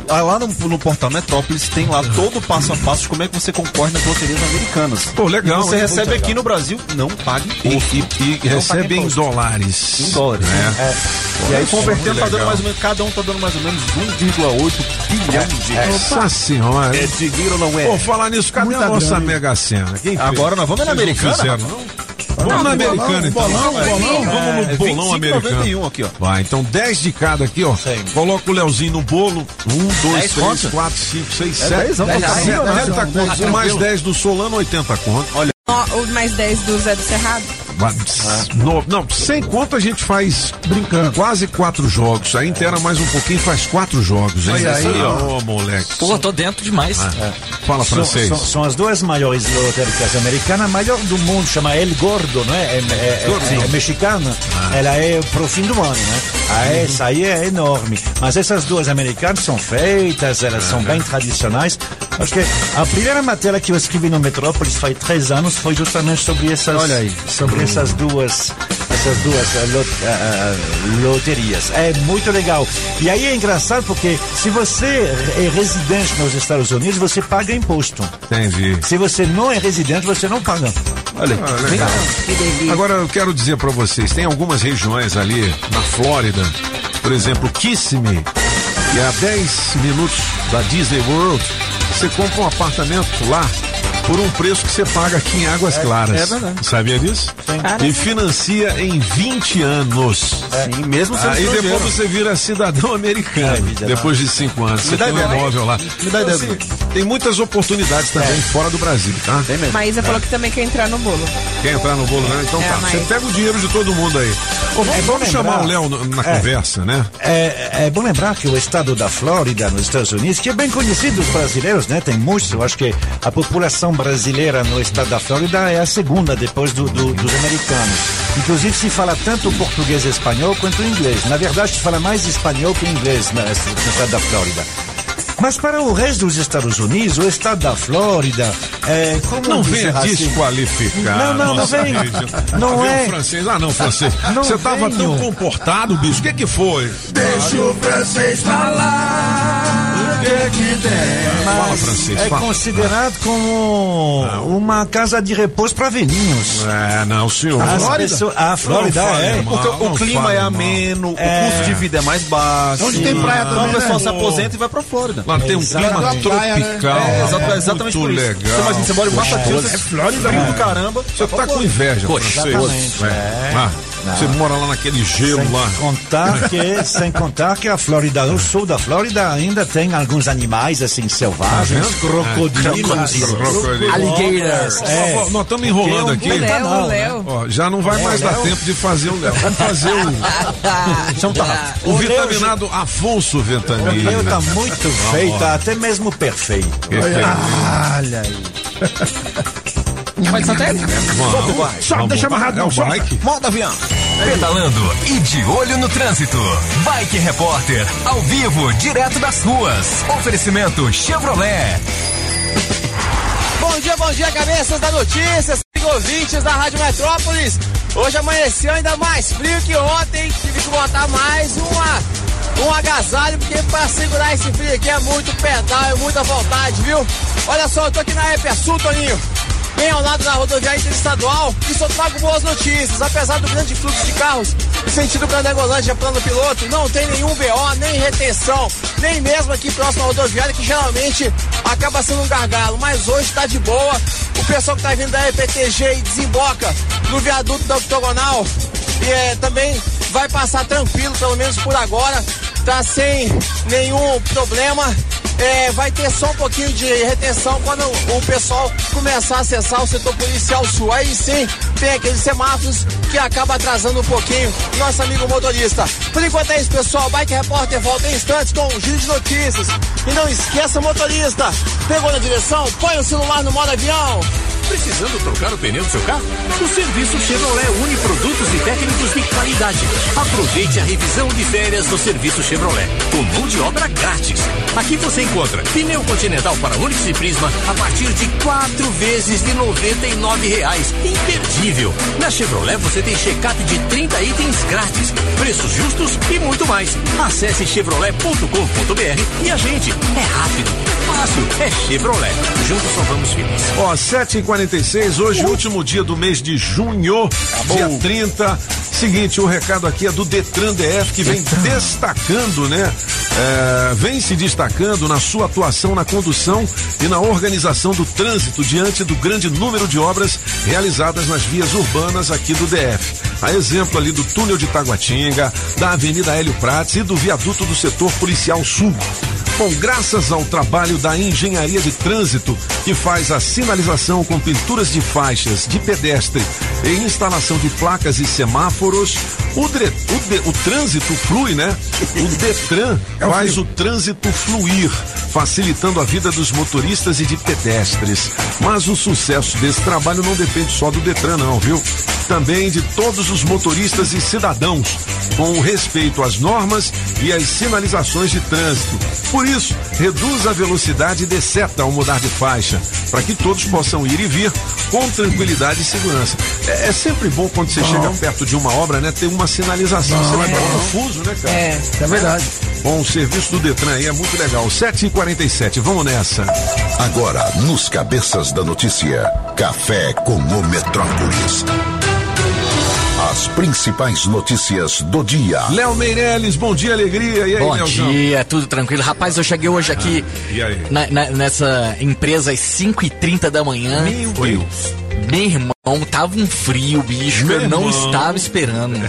Ah, Lá no, no portal Metrópolis tem lá todo o passo a passo de como é que você concorre nas loterias americanas. Pô, legal, E você recebe aqui legal. no Brasil, não pague E, e, e recebe em dólares. Em dólares. Né? É. E aí, convertendo, tá dando mais ou menos, cada um tá dando mais ou menos 1,8 bilhão de reais. Nossa senhora. É dinheiro, não é? Pô, falar nisso, cadê Muita a nossa grana, hein? Mega Sena? Quem fez? Agora nós vamos na Americana, fizeram, não? Vamos na Americana, então. bolão, Vai. bolão. Vamos no É, bolão 25,91 americano. aqui, ó. Vai, então 10 de cada aqui, ó. Coloca o Leozinho no bolo. 1, 2, 10 3, conto? 4, 5, 6, É 7. 10, vamos botar milionário. 70 conto. Mais 10 do Solano, 80 conto. Olha. Ó, o mais 10 do Zé do Cerrado. No, não, sem conto a gente faz brincando quase quatro jogos. A inteira mais um pouquinho faz quatro jogos. hein? Olha aí, ó. Ô, moleque. Pô, tô dentro demais. Ah, Fala São- francês. São, são as duas maiores lotéricas americanas, a maior do mundo, chama El Gordo, não é? É, é- é- Gordo. sim, é mexicana. Ela é pro fim do ano, né? Ah, essa aí é enorme. Mas essas duas americanas são feitas, elas são bem tradicionais. Acho que a primeira matéria que eu escrevi no Metrópolis faz três anos foi justamente sobre essas, Olha aí. sobre essas duas, essas duas eh, lot- eh, loterias. É muito legal. E aí é engraçado porque se você é residente nos Estados Unidos, você paga imposto. Entendi. Se você não é residente, você não paga. Olha, ah, legal. Agora eu quero dizer pra vocês, tem algumas regiões ali na Flórida, por exemplo, Kissimmee, que é a 10 minutos da Disney World, você compra um apartamento lá por um preço que você paga aqui em Águas É, Claras. é verdade. Sabia disso? E financia em 20 anos. Sim, mesmo sendo Aí estrangeiro. depois você vira cidadão americano, depois de cinco anos. Você dá tem um imóvel lá. Me dá Então, ideia. assim, tem muitas oportunidades também fora do Brasil, tá? Tem Maísa falou que também quer entrar no bolo. Quer entrar no bolo, né? Então É, tá. Você pega o dinheiro de todo mundo aí. Ô, vamos É chamar o Léo na, na É. conversa, né? É, é bom lembrar que o estado da Flórida, nos Estados Unidos, que é bem conhecido dos brasileiros, né? Tem muitos. Eu acho que a população brasileira no estado da Flórida é a segunda depois do- do- dos americanos. Inclusive se fala tanto português e espanhol quanto inglês. Na verdade, se fala mais espanhol que inglês na- no estado da Flórida. Mas para o resto dos Estados Unidos, o estado da Flórida, é, como Não venha assim- desqualificar. Não, não, não vem. região. Não Ah, é. francês. Ah, não, francês. Não Você tava venho. tão comportado, bicho. O que que foi? Deixa o francês falar. Que que tem? Fala francês, é fala. considerado como uma casa de repouso para velhinhos. É, não, senhor. As Flórida? pessoas- a Flórida Não é. mal, Porque o clima é ameno, o custo de vida é mais baixo. Onde tem praia Então também, o pessoal né? se aposenta e vai pra Flórida. Lá tem um clima tropical. É, exato- exatamente muito por isso. legal. Você imagina, você mora em Massachusetts, É Flórida, frio do caramba. Você tá com inveja, Poxa, francês. exatamente, É. é. Ah, você mora lá naquele gelo Sem lá. contar que, sem contar que a Flórida, no sul da Flórida, ainda tem alguns animais assim selvagens, Tá crocodilos, Crocodilo. alligators. É. Ó, Nós estamos enrolando aqui. é um né? Ó, já não vai É, mais dar Léo. tempo de fazer o Léo. Vamos fazer o. Então tá. O O Léo vitaminado Afonso O Ventamina. meu tá muito tá até mesmo perfeito. Perfeito. Olha aí. Pode soltar ele? Vamos. Só Vamos. deixa amarrado, É não. o só- bike? Moda avião. Pedalando e de olho no trânsito. Bike Repórter, ao vivo, direto das ruas. Oferecimento Chevrolet. Bom dia, bom dia, cabeças da notícia, ouvintes da Rádio Metrópolis. Hoje amanheceu ainda mais frio que ontem, tive que botar mais uma, um agasalho, porque para segurar esse frio aqui é muito pedal, é muita vontade, viu? Olha só, eu tô aqui na Epersul, Toninho. Bem ao lado da rodoviária interestadual e só trago boas notícias. Apesar do grande fluxo de carros no sentido Granegolândia plano piloto, não tem nenhum BO, nem retenção, nem mesmo aqui próximo à rodoviária, que geralmente acaba sendo um gargalo. Mas hoje tá de boa. O pessoal que tá vindo da EPTG e desemboca no viaduto da octogonal e é, também vai passar tranquilo, pelo menos por agora. Tá sem nenhum problema. É, vai ter só um pouquinho de retenção quando o pessoal começar a acessar o setor policial sul. Aí sim, tem aqueles semáforos que acaba atrasando um pouquinho nosso amigo motorista. Por enquanto é isso, pessoal. Bike Repórter volta em instantes com um giro de notícias. E não esqueça, motorista, pegou na direção, põe o celular no modo avião. Precisando trocar o pneu do seu carro? O serviço Chevrolet une produtos e técnicos de qualidade. Aproveite a revisão de férias no serviço Chevrolet, com mão de obra grátis. Aqui você encontra pneu continental para Onix e Prisma a partir de quatro vezes de 99 reais. Imperdível! Na Chevrolet você tem check-up de 30 itens grátis, preços justos e muito mais. Acesse chevrolet.com.br e a gente é rápido, fácil, é Chevrolet. Juntos salvamos vidas. Ó, 7h46, hoje, último dia do mês de junho, dia 30. Seguinte, o recado aqui é do Detran DF, que vem destacando, né? É, vem se destacando na sua atuação na condução e na organização do trânsito diante do grande número de obras realizadas nas vias urbanas aqui do DF. A exemplo ali do túnel de Taguatinga, da Avenida Hélio Prates e do viaduto do setor policial sul. Bom, graças ao trabalho da engenharia de trânsito, que faz a sinalização com pinturas de faixas de pedestre e instalação de placas e semáforos, o, dre- o de- o trânsito flui, né? O Detran faz o trânsito fluir, facilitando a vida dos motoristas e de pedestres. Mas o sucesso desse trabalho não depende só do Detran, não, viu? Também de todos os motoristas e cidadãos, com respeito às normas e às sinalizações de trânsito. Por isso, reduz a velocidade e desseta ao mudar de faixa, para que todos possam ir e vir com tranquilidade e segurança. É, é sempre bom quando você chega perto de uma obra, né, ter uma sinalização. você vai estar confuso, né, cara? É. É verdade. Bom, o serviço do Detran aí é muito legal. 7h47, vamos nessa. Agora, nos cabeças da notícia, café com o Metrópolis. As principais notícias do dia. Léo Meirelles, bom dia, alegria. E aí, Bom Leozão? dia, tudo tranquilo. Rapaz, eu cheguei hoje aqui E aí? na- na- nessa empresa às 5h30 da manhã. Meu Deus. Meu irmão, tava um frio, bicho. Meu eu não irmão. estava esperando.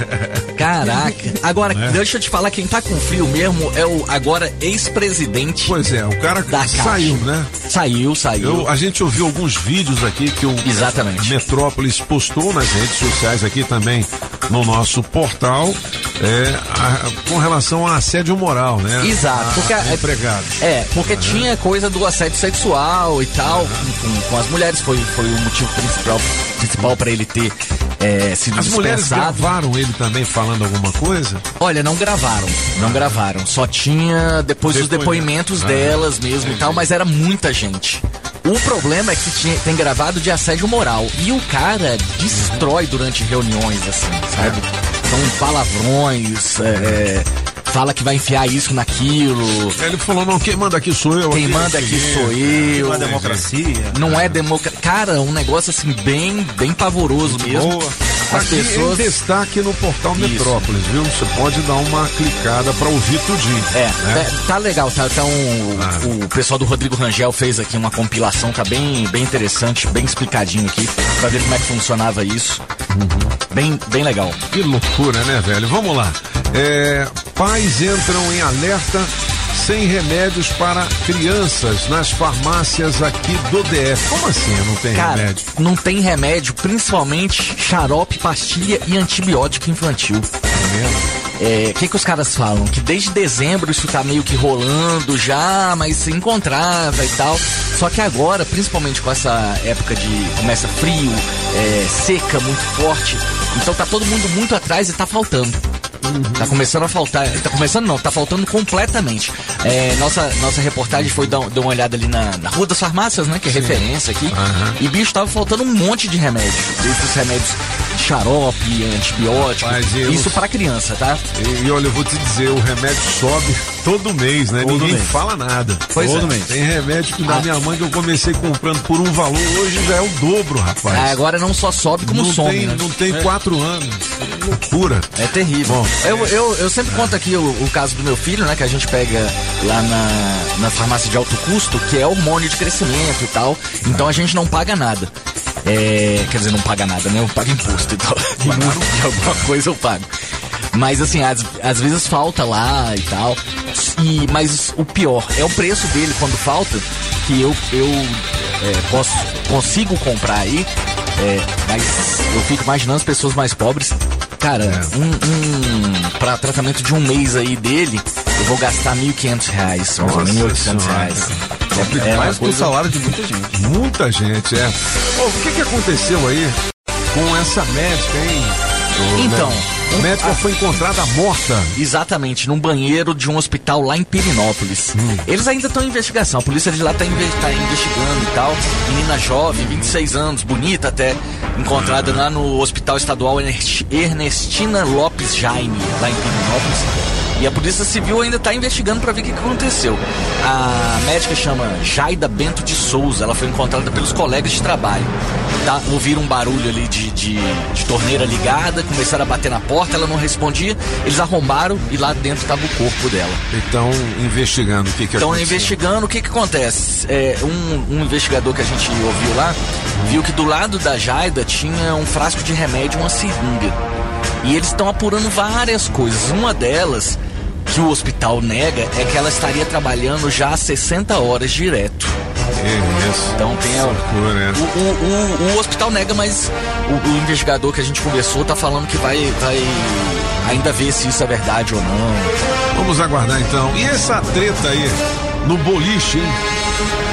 Caraca. Agora, É. deixa eu te falar, quem tá com frio mesmo é o agora ex-presidente. Pois é, o cara da Caixa. saiu, né? Saiu, saiu. Eu- a gente ouviu alguns vídeos aqui que o Exatamente. Metrópolis postou nas redes sociais aqui também no nosso portal é, a- com relação a assédio moral, né? Exato, A- porque a empregados. É, porque tinha coisa do assédio sexual e tal com, com- com as mulheres, foi, foi o motivo principal, principal para ele ter é, sido As mulheres dispensado. gravaram ele também falando alguma coisa? Olha, não gravaram, não gravaram. Só tinha depois os Depoimento. depoimentos Ah, delas mesmo e tal, mas era muita gente. O problema é que tinha- tem gravado de assédio moral. E o cara destrói durante reuniões, assim, sabe? São palavrões, é, é, fala que vai enfiar isso naquilo. Ele falou, não, quem manda aqui sou eu. Quem aqui, manda aqui sou eu. Não é democracia. Não é democracia. Cara, um negócio assim bem, bem pavoroso mesmo. As Aqui pessoas. em destaque no portal Isso. Metrópolis, viu? Você pode dar uma clicada pra ouvir tudinho. É, né? tá, tá legal, tá, tá um- Ah. o pessoal do Rodrigo Rangel fez aqui uma compilação, tá bem, bem interessante, bem explicadinho aqui, pra ver como é que funcionava isso. Bem, bem legal. Que loucura, né, velho? Vamos lá. É, pais entram em alerta sem remédios para crianças nas farmácias aqui do DF. Como assim não tem Cara, remédio? não tem remédio, principalmente xarope, pastilha e antibiótico infantil. É, O que, que os caras falam? Que desde dezembro isso tá meio que rolando já, mas se encontrava e tal. Só que agora, principalmente com essa época de começa frio, é, seca muito forte, então tá todo mundo muito atrás e tá faltando. Tá começando a faltar. Tá começando não, tá faltando completamente. É, nossa, nossa reportagem foi dar, dar uma olhada ali na, na Rua das Farmácias, né? Que é referência aqui. E bicho, tava faltando um monte de remédio. Esses remédios de xarope, antibiótico. Mas eu- Isso pra criança, tá? E, e olha, eu vou te dizer, o remédio sobe todo mês, né? Todo Ninguém mês. fala nada. Pois todo é. mês. Tem remédio que da Ah. minha mãe que eu comecei comprando por um valor, hoje já é o dobro, rapaz. Ah, agora não só sobe como não some, tem, né? Não tem É. quatro anos. É loucura. É terrível. Bom, eu, eu, eu sempre conto aqui o, o caso do meu filho, né? Que a gente pega lá na, na farmácia de alto custo, que é hormônio de crescimento e tal. Então a gente não paga nada. É, quer dizer, não paga nada, né? Eu pago imposto e tal. De alguma coisa eu pago. Mas assim, às, às vezes falta lá e tal. E, mas o pior é o preço dele quando falta, que eu, eu é, posso, consigo comprar aí. é, mas eu fico imaginando as pessoas mais pobres. Cara, um, um para tratamento de um mês aí dele, eu vou gastar 1.500 reais, mais ou menos, 1.800 reais. É, é Mais que o coisa- salário de muita gente. Muita gente, é. Ô, o que que aconteceu aí com essa médica, hein? Então, médica? Foi encontrada morta. Exatamente, num banheiro de um hospital lá em Pirinópolis. Hum. Eles ainda estão em investigação, a polícia de lá está investigando e tal. Menina jovem, 26 anos, bonita até, encontrada lá no Hospital Estadual Ernest- Ernestina Lopes Jaime, lá em Pirinópolis. E a Polícia Civil ainda está investigando para ver o que, aconteceu. A médica chama Jaida Bento de Souza, ela foi encontrada pelos colegas de trabalho. Tá, ouviram um barulho ali de, de, de torneira ligada, começaram a bater na porta, ela não respondia, eles arrombaram e lá dentro estava o corpo dela. Então, investigando o que que Estão aconteceu. investigando o que que acontece. É, um, um investigador que a gente ouviu lá viu que do lado da Jaida tinha um frasco de remédio, uma seringa. E eles estão apurando várias coisas. Uma delas, que o hospital nega, é que ela estaria trabalhando já há 60 horas direto. Isso. Então tem a, Loucura, né? o, o, o, o hospital nega, mas o, o investigador que a gente conversou tá falando que vai, vai ainda ver se isso é verdade ou não. Vamos aguardar então. E essa treta aí no boliche, hein?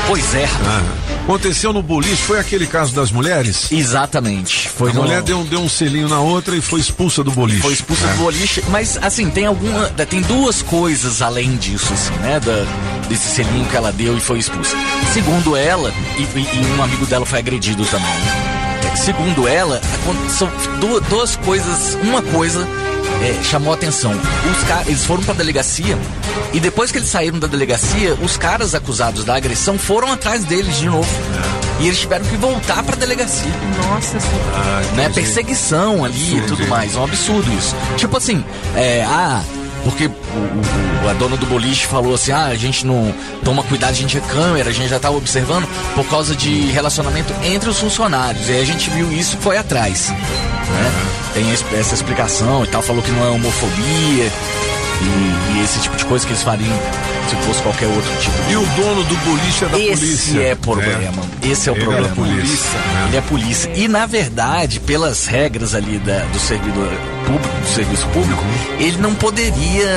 Pois é. Ah, aconteceu no boliche, foi aquele caso das mulheres? Exatamente. Foi a no- mulher deu, deu um selinho na outra e foi expulsa do boliche. Foi expulsa É. do boliche, mas assim, tem alguma. Tem duas coisas além disso, assim, né? Da, desse selinho que ela deu e foi expulsa. Segundo ela, e, e- um amigo dela foi agredido também. né? Segundo ela, são du- duas coisas. Uma coisa é, chamou a atenção. Os eles foram pra delegacia e depois que eles saíram da delegacia, os caras acusados da agressão foram atrás deles de novo. E eles tiveram que voltar pra delegacia. Nossa senhora. Ah, né? Perseguição ali e tudo mais. É um absurdo isso. Tipo assim, é, ah, porque o, o- a dona do boliche falou assim: ah, a gente não toma cuidado, a gente é câmera, a gente já tava observando por causa de relacionamento entre os funcionários. E aí a gente viu isso e foi atrás. Né? Tem es- essa explicação e tal, falou que não é homofobia e, e esse tipo de coisa que eles fariam se fosse qualquer outro tipo de. E o dono do boliche é da Esse polícia. é problema. Esse é o Ele problema. É da polícia. né? Ele é polícia. E na verdade, pelas regras ali da- do servidor público, do serviço público, ele não poderia.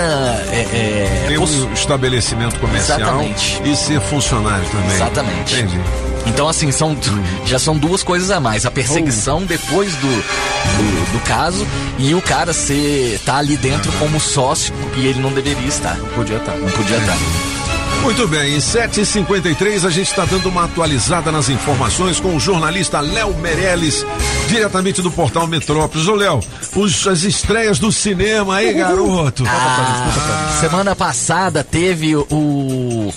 É, é, possu- um estabelecimento comercial Exatamente. e ser funcionário também. Exatamente. Entendi. Então, assim, são, já são duas coisas a mais. A perseguição depois do, do, do caso e o cara ser tá ali dentro como sócio e ele não deveria estar. Não podia estar. Não podia estar. Muito bem, em 7h53 a gente está dando uma atualizada nas informações com o jornalista Léo Meirelles, diretamente do portal Metrópolis. Ô Léo, os- as estreias do cinema aí, garoto. Ah, semana passada teve o.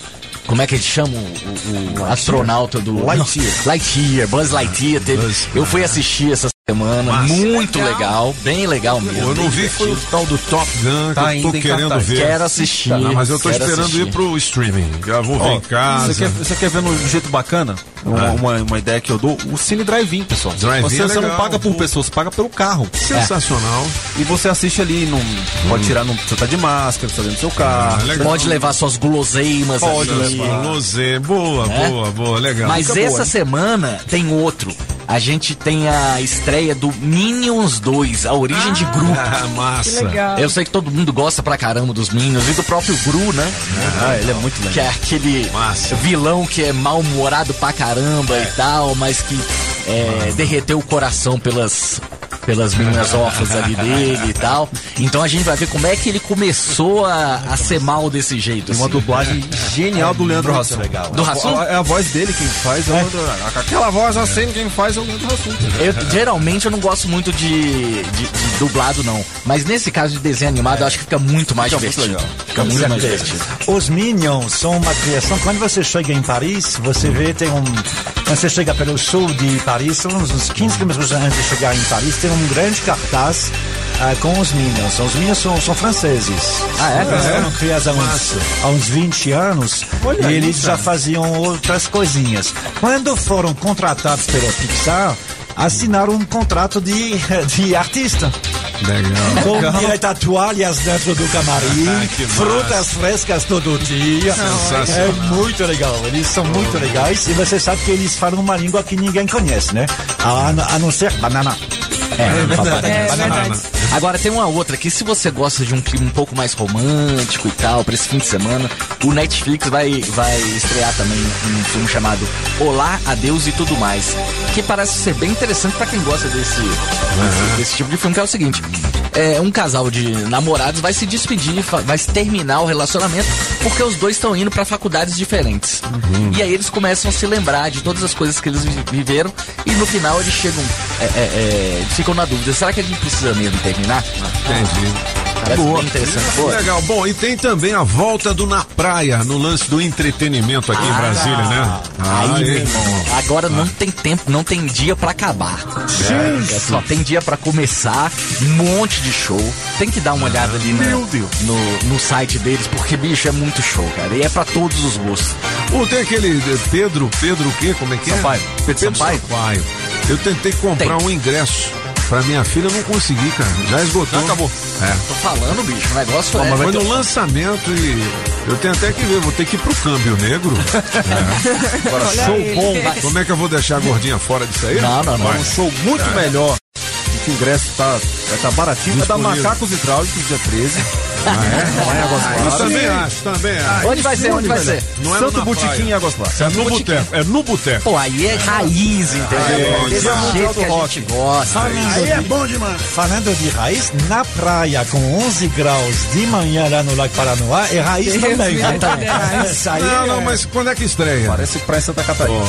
Como é que eles chamam o, o astronauta do. Lightyear. Lightyear, Buzz Lightyear. Teve, eu fui assistir essa semana, Massa. muito legal. bem legal mesmo. Eu não vi foi o tal do Top Gun Tá que eu tô querendo cartaz. ver. Quero assistir, Não, mas eu tô esperando assistir. ir pro streaming. Já vou ver em casa. Você quer, você quer ver no jeito bacana? Uma, Ah. uma, uma ideia que eu dou? O Cine Drive-In, pessoal. Drive-in você, é você não legal. paga por pessoa, você paga pelo carro. Sensacional. E você assiste ali, não pode tirar, não precisa estar de máscara, você tá dentro do seu carro. Ah, legal. Pode levar suas guloseimas Pode ali. levar. Lozê, boa, É? boa, boa, legal. Mas Fica essa boa, semana tem outro. A gente tem a estreia do Minions 2, a origem de Gru. Ah, massa. Que legal. Eu sei que todo mundo gosta pra caramba dos Minions e do próprio Gru, né? Ah, ele é muito legal. Que é aquele Massa. vilão que é mal-humorado pra caramba e tal, mas que é, derreteu o coração pelas pelas meninas órfãs ali dele e tal. Então a gente vai ver como é que ele começou a, a ser mal desse jeito. Tem uma assim. dublagem genial do Leandro muito legal. Do Hassum? É a voz dele quem faz. É. o Leandro- Aquela voz assim, quem faz é o Leandro Hassum. Eu, geralmente eu não gosto muito de, de- de dublado, não. Mas nesse caso de desenho animado, eu acho que fica muito mais Fica muito divertido. legal. Fica muito mais divertido. Os Minions são uma criação. Quando você chega em Paris, você vê, tem um. Quando você chega pelo sul de Paris, são uns uns 15 quilômetros antes de chegar em Paris, tem um grande cartaz ah, com os Minions. Os Minions são, são franceses. Ah, é? Eles foram criados há uns, há uns 20 anos Olha e eles já faziam outras coisinhas. Quando foram contratados pela Pixar, assinaram um contrato de, de artista. Legal. Com direito a toalhas dentro do camarim, Ah, frutas frescas todo dia. É muito legal, eles são muito legais e você sabe que eles falam uma língua que ninguém conhece, né? A, a não ser banana. É, papai. É verdade. Agora tem uma outra que se você gosta de um clima um pouco mais romântico e tal, pra esse fim de semana, o Netflix vai, vai estrear também um filme chamado Olá, Adeus e Tudo Mais. Que parece ser bem interessante pra quem gosta desse, desse, desse tipo de filme, que é o seguinte. É, um casal de namorados vai se despedir, vai terminar o relacionamento, porque os dois estão indo pra faculdades diferentes. E aí eles começam a se lembrar de todas as coisas que eles vi- viveram e no final eles chegam, é, é, é, ficam na dúvida, será que a gente precisa mesmo terminar? Entendi. Parece Boa. bem interessante. Boa. Legal. Bom, e tem também a volta do Na Praia, no lance do entretenimento aqui em Brasília, né? Ah, Aí, Aí. irmão, agora não tem tempo, não tem dia pra acabar. É, só tem dia pra começar, um monte de show. Tem que dar uma olhada ali no, no, no site deles, porque, bicho, é muito show, cara. E é pra todos os gostos. Pô, tem aquele eh, Pedro, Pedro o quê? Como é que é? Sampaio. Pedro, Sampaio? Sampaio. Eu tentei comprar Tem. um ingresso pra minha filha, não consegui, cara. Já esgotou. Já acabou. É. Tô falando, bicho, o negócio é... Foi no lançamento e eu tenho até que ver, vou ter que ir pro câmbio negro. É. Agora, Olha show ele. bom. Como é que eu vou deixar a gordinha fora disso aí? Não, não, não. Vai. Um show muito melhor. Que o ingresso tá, tá baratinho. É da Disponível. Macacos Hidráulicos, dia 13. Ah, é? Lá em Águas Eu Claras. também acho, também acho. Onde vai ser? Onde vai ser? Não é Santo praia. em Águas Claras. É no boteco. É no boteco. Pô, aí é raiz, entendeu? Aí, Desse Dia jeito Mundial que a gente gosta. Aí é bom demais. Falando de raiz, na praia com 11 graus de manhã lá no Lago Paranoá, é raiz também. né? Aí Não, é- não, mas quando é que estreia? Parece Praia Santa Catarina.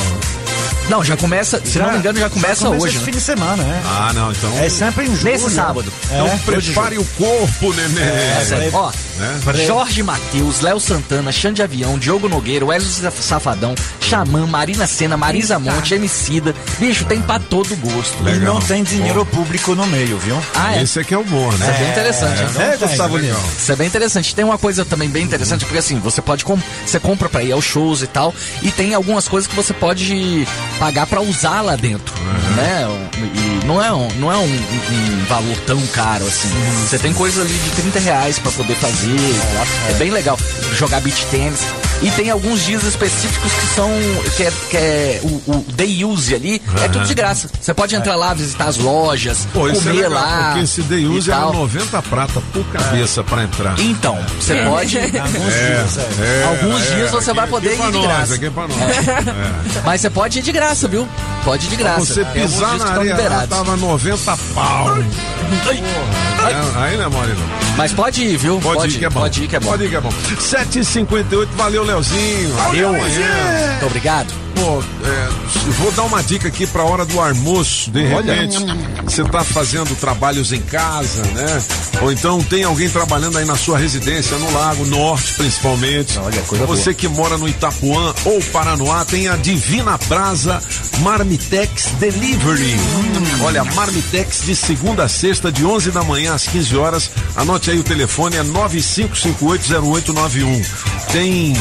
Não, já começa, se não me engano, já começa, hoje, esse né? fim de semana, né? Ah, não, então. É sempre em julho. Nesse sábado. É, Então prepare o corpo, neném. É, Ó, né? Jorge Matheus, Léo Santana, Xande Avião, Diogo Nogueira, Wesley Safadão, Xamã, Marina Sena, Marisa Monte, Emicida. Bicho, tem pra todo gosto. E não tem dinheiro público no meio, viu? Ah, é? Esse aqui é o bom, Isso é né? bem interessante. hein? É, Gustavo Lima. Isso é bem interessante. Tem uma coisa também bem interessante, porque assim, você pode com... você compra pra ir aos shows e tal, e tem algumas coisas que você pode pagar pra usar lá dentro, né? E não é um, não é um, um valor tão caro assim. Você tem coisas ali de 30 reais pra poder fazer, tá? é bem legal. Jogar beach tênis. E tem alguns dias específicos que são. que é, que é o, o day use ali, é tudo de graça. Você pode entrar lá, visitar as lojas, Pô, é comer legal, lá. porque esse day use tal. 90 prata por cabeça pra entrar. Então, você É. pode. É, é, Alguns é, dias você vai poder ir de graça. Aqui é pra nós. É. Mas você pode ir de graça, viu? Pode ir de graça. Você alguns pisar dias na areia tava 90 pau. É, aí não é mole não. Mas pode ir, viu? Pode, ir que é bom. Pode ir que é bom. Pode ir que é bom. 7h58, valeu, Leozinho. Valeu, amanhã. Muito obrigado. Pô, é, vou dar uma dica aqui pra hora do almoço. De Olha. repente, você tá fazendo trabalhos em casa, né? Ou então tem alguém trabalhando aí na sua residência, no Lago Norte, principalmente. Olha, coisa Você boa. que mora no Itapuã ou Paranoá, tem a Divina Brasa Marmitex Delivery. Olha, Marmitex de segunda a sexta, de 11 da manhã às 15 horas. Anote aí o telefone, é 95580891. Tem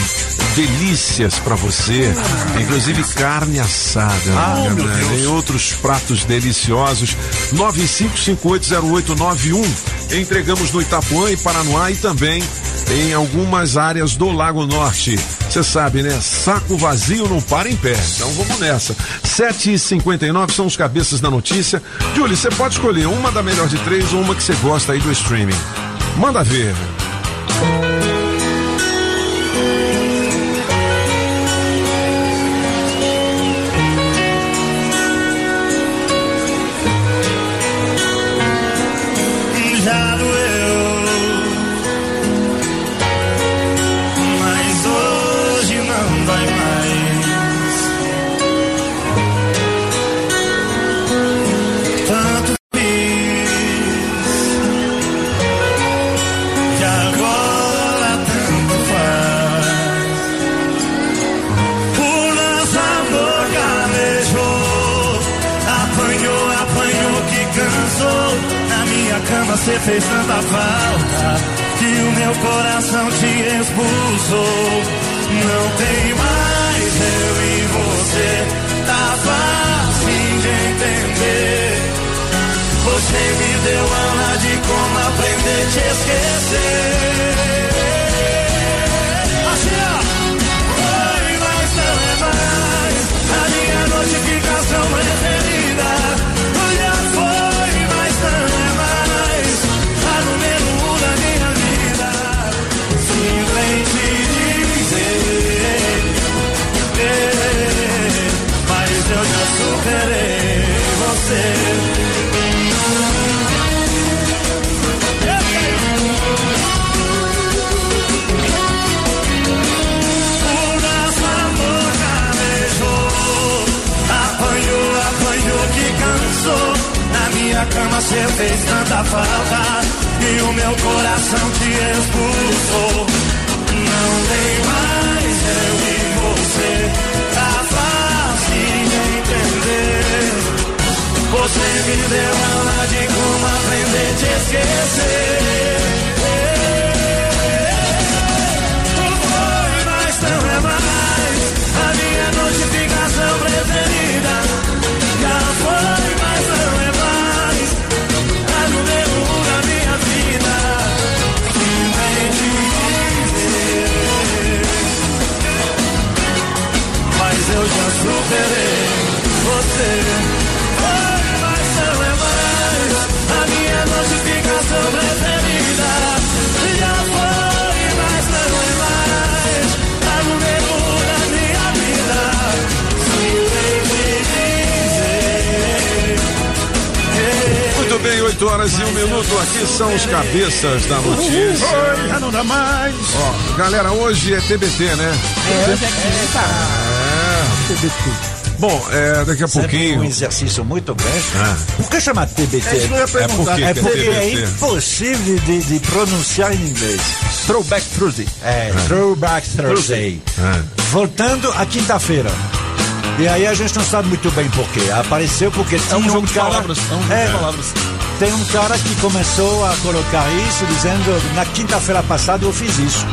delícias pra você, inclusive carne assada. Ah, né, meu? Deus. Tem outros pratos deliciosos. 95580891. Entregamos no Itapuã e Paranoá e também em algumas áreas do Lago Norte. Você sabe, né? Saco vazio não para em pé. Então vamos nessa. 7h59 são os cabeças da notícia. Julie, você pode escolher uma da melhor de três ou uma que você gosta aí do streaming. Manda ver. Já Não tem mais eu e você, tá fácil de entender. Você me deu aula de como aprender a te esquecer. Cama cê fez tanta falta e o meu coração te expulsou. Não tem mais eu e você, tá fácil de entender. Você me deu aula de como aprender a te esquecer. Foi, mas não é mais a minha notificação preferida. Já foi, mas mas eu já superei você. Foi, mas não é mais a minha notificação preferida. Já foi, mas não é mais a número um da minha vida. Simplesmente dizer. Muito bem, 8 horas e um minuto. Aqui são os cabeças da notícia. Oi, já não dá mais. Ó, galera, hoje é TBT, né? É, hoje é quinta. É. TBT. Bom, é, daqui a Sempre pouquinho. um exercício muito grande. Ah. Por que chamar TBT? É É que é porque é impossível de, de pronunciar em inglês. Throwback Thursday. É, Throwback Thursday. É. Voltando à quinta-feira. E aí a gente não sabe muito bem por quê. Apareceu porque tinha um jogo um de cara... palavras, é um jogo É, de palavras. Tem um cara que começou a colocar isso dizendo na quinta-feira passada eu fiz isso.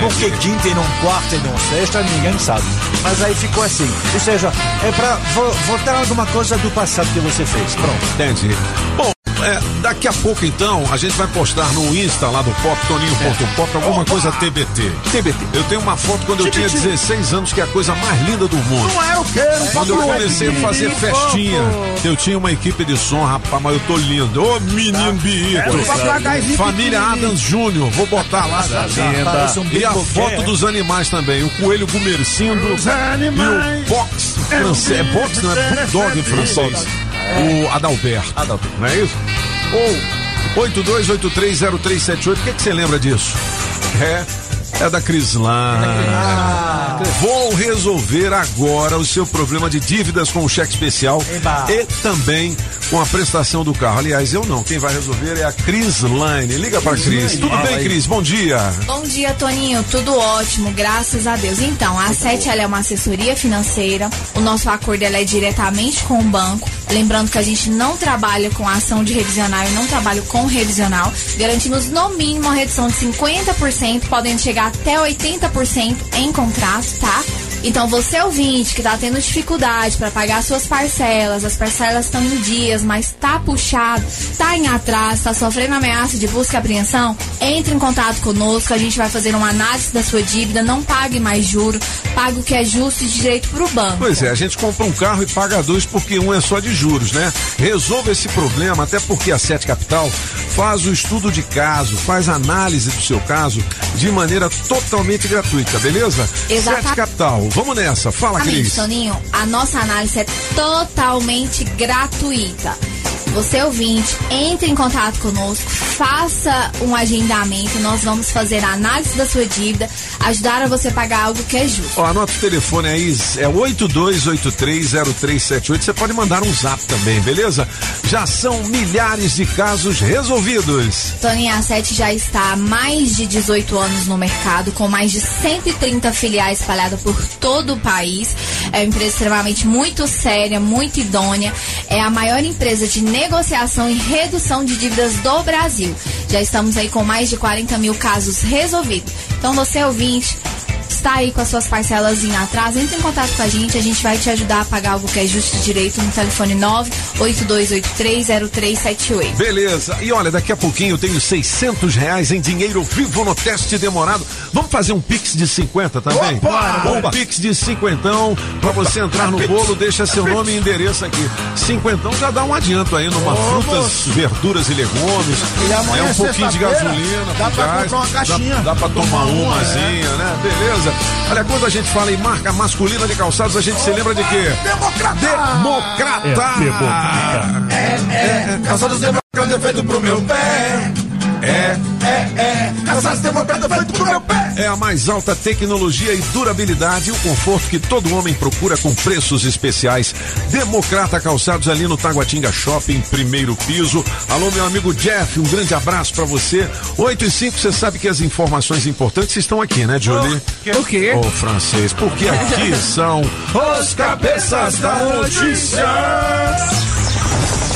Por que quinta e não quarta e não sexta, ninguém sabe. Mas aí ficou assim. Ou seja, é pra vo voltar alguma coisa do passado que você fez. Pronto. Entendi. Bom, é, daqui a pouco então a gente vai postar no Insta lá do Pop, toninho.pop, alguma coisa TBT. TBT. Eu tenho uma foto quando eu tinha 16 anos, que é a coisa mais linda do mundo. Não é o quê? Não Quando eu comecei a fazer festinha, eu tinha uma equipe de som, rapaz, mas eu tô lindo. Ô menino biito. É Família. Adams Júnior, vou botar lá. E a bico foto dos animais também. O coelho gumercindo e o box francês. É box, não é bulldog francês. O Adalberto. Não é isso? Ou 82830378. O que, que você lembra disso? É. É da Crislan. Vou resolver agora o seu problema de dívidas com o cheque especial Eba. e também com a prestação do carro. Aliás, eu não. Quem vai resolver é a Cris Line. Liga pra Cris. Tudo bem, Cris? Bom dia. Bom dia, Toninho. Tudo ótimo, graças a Deus. Então, a SET ela é uma assessoria financeira. O nosso acordo ela é diretamente com o banco. Lembrando que a gente não trabalha com ação de revisional e não trabalha com revisional. Garantimos no mínimo uma redução de 50%, podendo chegar até 80% em contrato, tá? Então, você ouvinte que tá tendo dificuldade para pagar suas parcelas, as parcelas estão em dias, mas tá puxado, tá em atraso, tá sofrendo ameaça de busca e apreensão, entre em contato conosco, a gente vai fazer uma análise da sua dívida, não pague mais juro, pague o que é justo e direito pro banco. Pois é, a gente compra um carro e paga dois porque um é só de juros, né? Resolva esse problema, até porque a Sete Capital faz o estudo de caso, faz análise do seu caso de maneira totalmente gratuita, beleza? Exata- Sete Capital, vamos nessa. Fala, Amigo Cris. Toninho, a nossa análise é totalmente gratuita. Você ouvinte, entre em contato conosco, faça um agendamento, nós vamos fazer a análise da sua dívida, ajudar a você pagar algo que é justo. Ó, anota o telefone aí, é 82830378. Você pode mandar um zap também, beleza? Já são milhares de casos resolvidos. Toninho a 7 já está há mais de 18 anos no mercado, com mais de 130 filiais espalhadas por todo o país. É uma empresa extremamente muito séria, muito idônea. É a maior empresa de negociação e redução de dívidas do Brasil. Já estamos aí com mais de 40 mil casos resolvidos. Então você ouvinte, está aí com as suas parcelas em atraso, entre em contato com a gente, a gente vai te ajudar a pagar algo que é justo e direito no telefone 982830378. Beleza. E olha, daqui a pouquinho eu tenho 600 reais em dinheiro vivo no teste demorado. Vamos fazer um pix de 50 também? Opa! Um Opa! pix de cinquentão pra você entrar no bolo, deixa seu nome e endereço aqui. Cinquentão já dá um adianto aí numa Ô, frutas, moço. verduras e legumes. E amanhã é um é pouquinho de gasolina, dá pra gás, comprar uma caixinha. Dá, dá pra tomar Tomar uma, umazinha, né? Beleza. Olha, quando a gente fala em marca masculina de calçados, a gente se lembra de quê? Democrata! Democrata! É, é, calçados democrata feito pro meu pé. É. É, é, calçados democrata feito pro meu pé. É a mais alta tecnologia e durabilidade e o conforto que todo homem procura com preços especiais. Democrata Calçados ali no Taguatinga Shopping, primeiro piso. Alô, meu amigo Jeff, um grande abraço pra você. 8 e 5, você sabe que as informações importantes estão aqui, né, Julie? O quê? Ô, francês, porque aqui são Os cabeças da notícia.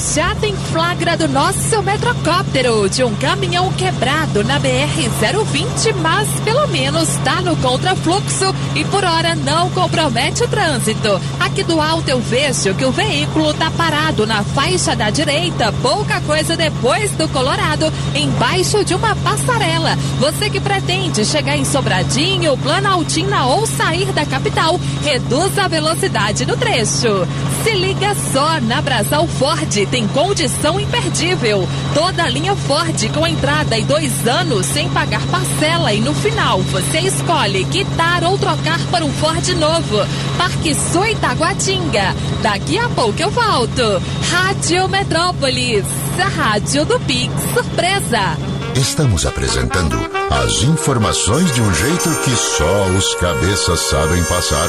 Já tem flagra do nosso metrocóptero de um caminhão quebrado na BR-020, mas pelo menos está no contrafluxo e por hora não compromete o trânsito. Aqui do alto eu vejo que o veículo está parado na faixa da direita, pouca coisa depois do Colorado, embaixo de uma passarela. Você que pretende chegar em Sobradinho, Planaltina ou sair da capital, reduza a velocidade no trecho. Se liga só, na Brasal Ford tem condição imperdível. Toda a linha Ford com entrada e dois anos sem pagar parcela e no final você escolhe quitar ou trocar para um Ford novo. Parque Sul Itaguatinga. Daqui a pouco eu volto. Rádio Metrópolis, a rádio do Pix Surpresa. Estamos apresentando as informações de um jeito que só os cabeças sabem passar.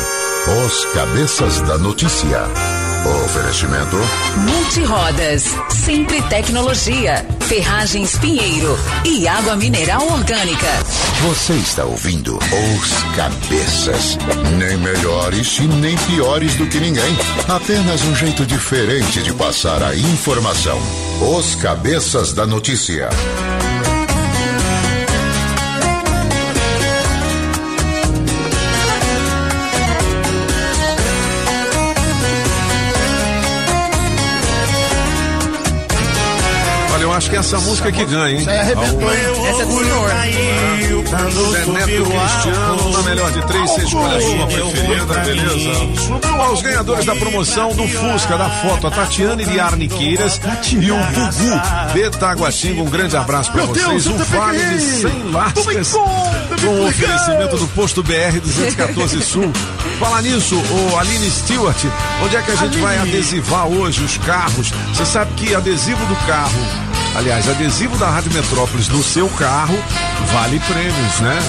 Os cabeças da notícia. Oferecimento. Multirodas, Sempre Tecnologia, Ferragens Pinheiro e Água Mineral Orgânica. Você está ouvindo Os Cabeças. Nem melhores e nem piores do que ninguém. Apenas um jeito diferente de passar a informação. Os Cabeças da Notícia. Essa música que ganha, hein? Isso aí arrebentou? Essa é do senhor. Zé Neto Cristiano, na melhor de três, você escolhe a sua preferida, beleza? Ó, os ganhadores da promoção do Fusca, da foto, a Tatiane de Arniqueiras e o Gugu de Taguatinga. Um grande abraço pra Meu vocês. Um vale de ganhei. 100 lascas com o oferecimento do posto BR 214 Sul. Falar nisso, ô Aline Stewart, onde é que a gente vai adesivar hoje os carros? Você sabe que adesivo do carro, aliás, adesivo da Rádio Metrópolis no seu carro vale prêmios, né?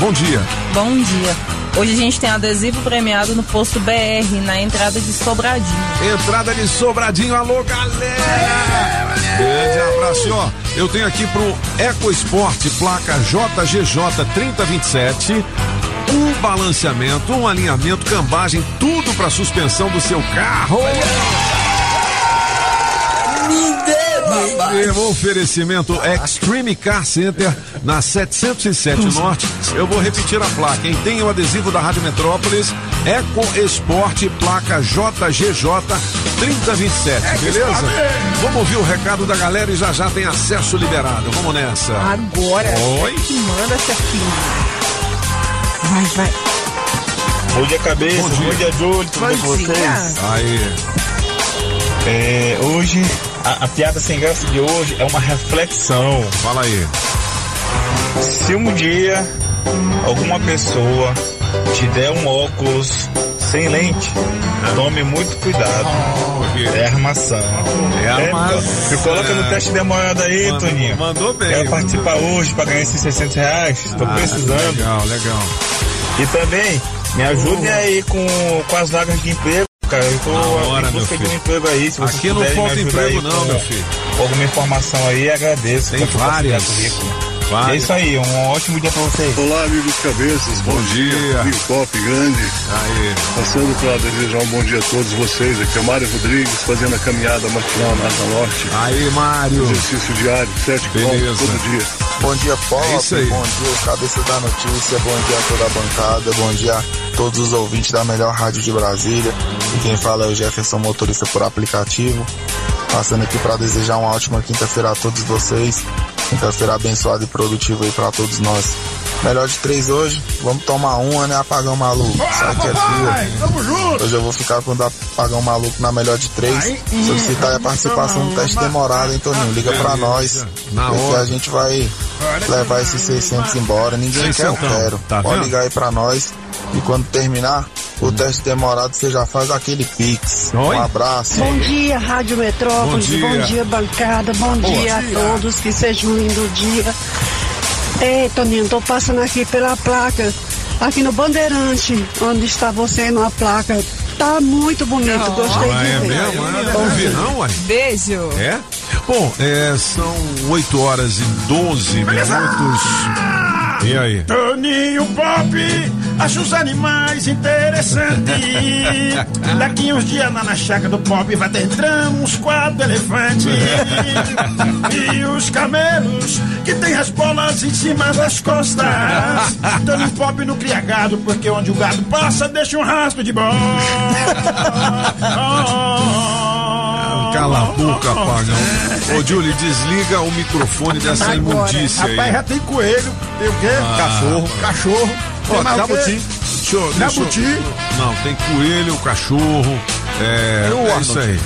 Bom dia. Bom dia. Hoje a gente tem adesivo premiado no posto BR, na entrada de Sobradinho. Entrada de Sobradinho, alô galera! Grande abraço, ó. Eu tenho aqui pro EcoSport, placa JGJ 3027. Um balanceamento, um alinhamento, cambagem, tudo pra suspensão do seu carro. O oferecimento Extreme Car Center na 707 Norte. Eu vou repetir a placa. Quem tem o adesivo da Rádio Metrópolis, Eco Sport, placa JGJ 3027, beleza? Vamos ouvir o recado da galera e já já tem acesso liberado. Vamos nessa. Agora, Oi? que manda, chefinho. Vai, vai. Bom dia, cabeça. Bom Bom dia. dia, Júlio. Tudo bem com Bom dia. vocês? Aí. É, hoje, a, a piada sem graça de hoje é uma reflexão. Fala aí. Se um dia alguma pessoa te der um óculos sem lente, tome muito cuidado. É armação. É armação. Me coloca no teste demorado aí, Mandou- Toninho. mandou bem. Quero participar hoje pra ganhar esses 600 reais. Tô Ah, precisando. Legal, legal. E também, me ajudem aí com, com as vagas de emprego, cara. Eu tô Na hora, em busca de um emprego aí. Se Aqui não falta emprego aí não, meu filho. Alguma informação aí, agradeço. Tem várias. É isso aí, um ótimo dia pra vocês. Olá, amigos cabeças, bom, Bom dia. Amigo Pop Grande. Aí. Passando para desejar um bom dia a todos vocês. Aqui é Mário Rodrigues, fazendo a caminhada matinal na Asa Norte. Aí, Mário. Exercício diário, 7 quilômetros Beleza. todo dia. Bom dia, Pop. É isso aí. Bom dia, o cabeça da notícia. Bom dia a toda a bancada. Bom dia a todos os ouvintes da melhor rádio de Brasília. E quem fala é o Jefferson, motorista por aplicativo. Passando aqui para desejar uma ótima quinta-feira a todos vocês. Quinta-feira abençoada e produtiva aí para todos nós. Melhor de três hoje. Vamos tomar uma, né? Apagão maluco. Sabe que é frio. Hoje eu vou ficar com o da apagão maluco na melhor de três. Solicitar a participação no teste demorado, hein, Toninho? Liga pra nós. Porque a gente vai levar esses 600 embora. Ninguém quer, eu quero. Tá Pode ligar aí pra nós. E quando terminar o teste demorado, você já faz aquele pix. Oi? Um abraço. Bom dia, Rádio Metrópolis. Bom Bom dia. dia, bancada. Bom dia a todos. Que seja um lindo dia. Ei, Toninho, tô passando aqui pela placa. Aqui no Bandeirante, onde está você numa placa. Tá muito bonito, gostei Ah, de é ver. mesmo? Ah, Não vi não, ué. Beijo. É? Bom, é, são 8 horas e 12 minutos. E aí? Toninho Pop, acho os animais interessantes. Daqui uns dias lá na chácara do Pop vai ter entrando uns quatro elefantes. E os camelos que tem as bolas em cima das costas. Toninho Pop não cria gado, porque onde o gado passa deixa um rastro de bola. Cala a boca, pagão. Ô, Julie, desliga o microfone dessa imundícia aí. Rapaz, já tem coelho, tem o quê? Ah. Cachorro. Cachorro. Tem Ó, jabuti. Jabuti. Não, tem coelho, cachorro. É, E o é isso aí.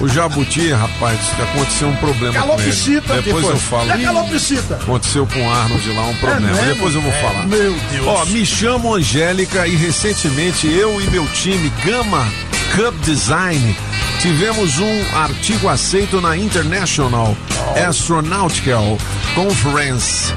O jabuti, rapaz, aconteceu um problema com ele. Depois foi? eu falo. É calopsita. Aconteceu com o Arnold lá um problema. mesmo? Depois eu vou É, falar. meu Deus. Ó, me chamo Angélica e recentemente eu e meu time Gama Cup Design tivemos um artigo aceito na International Astronautical Conference,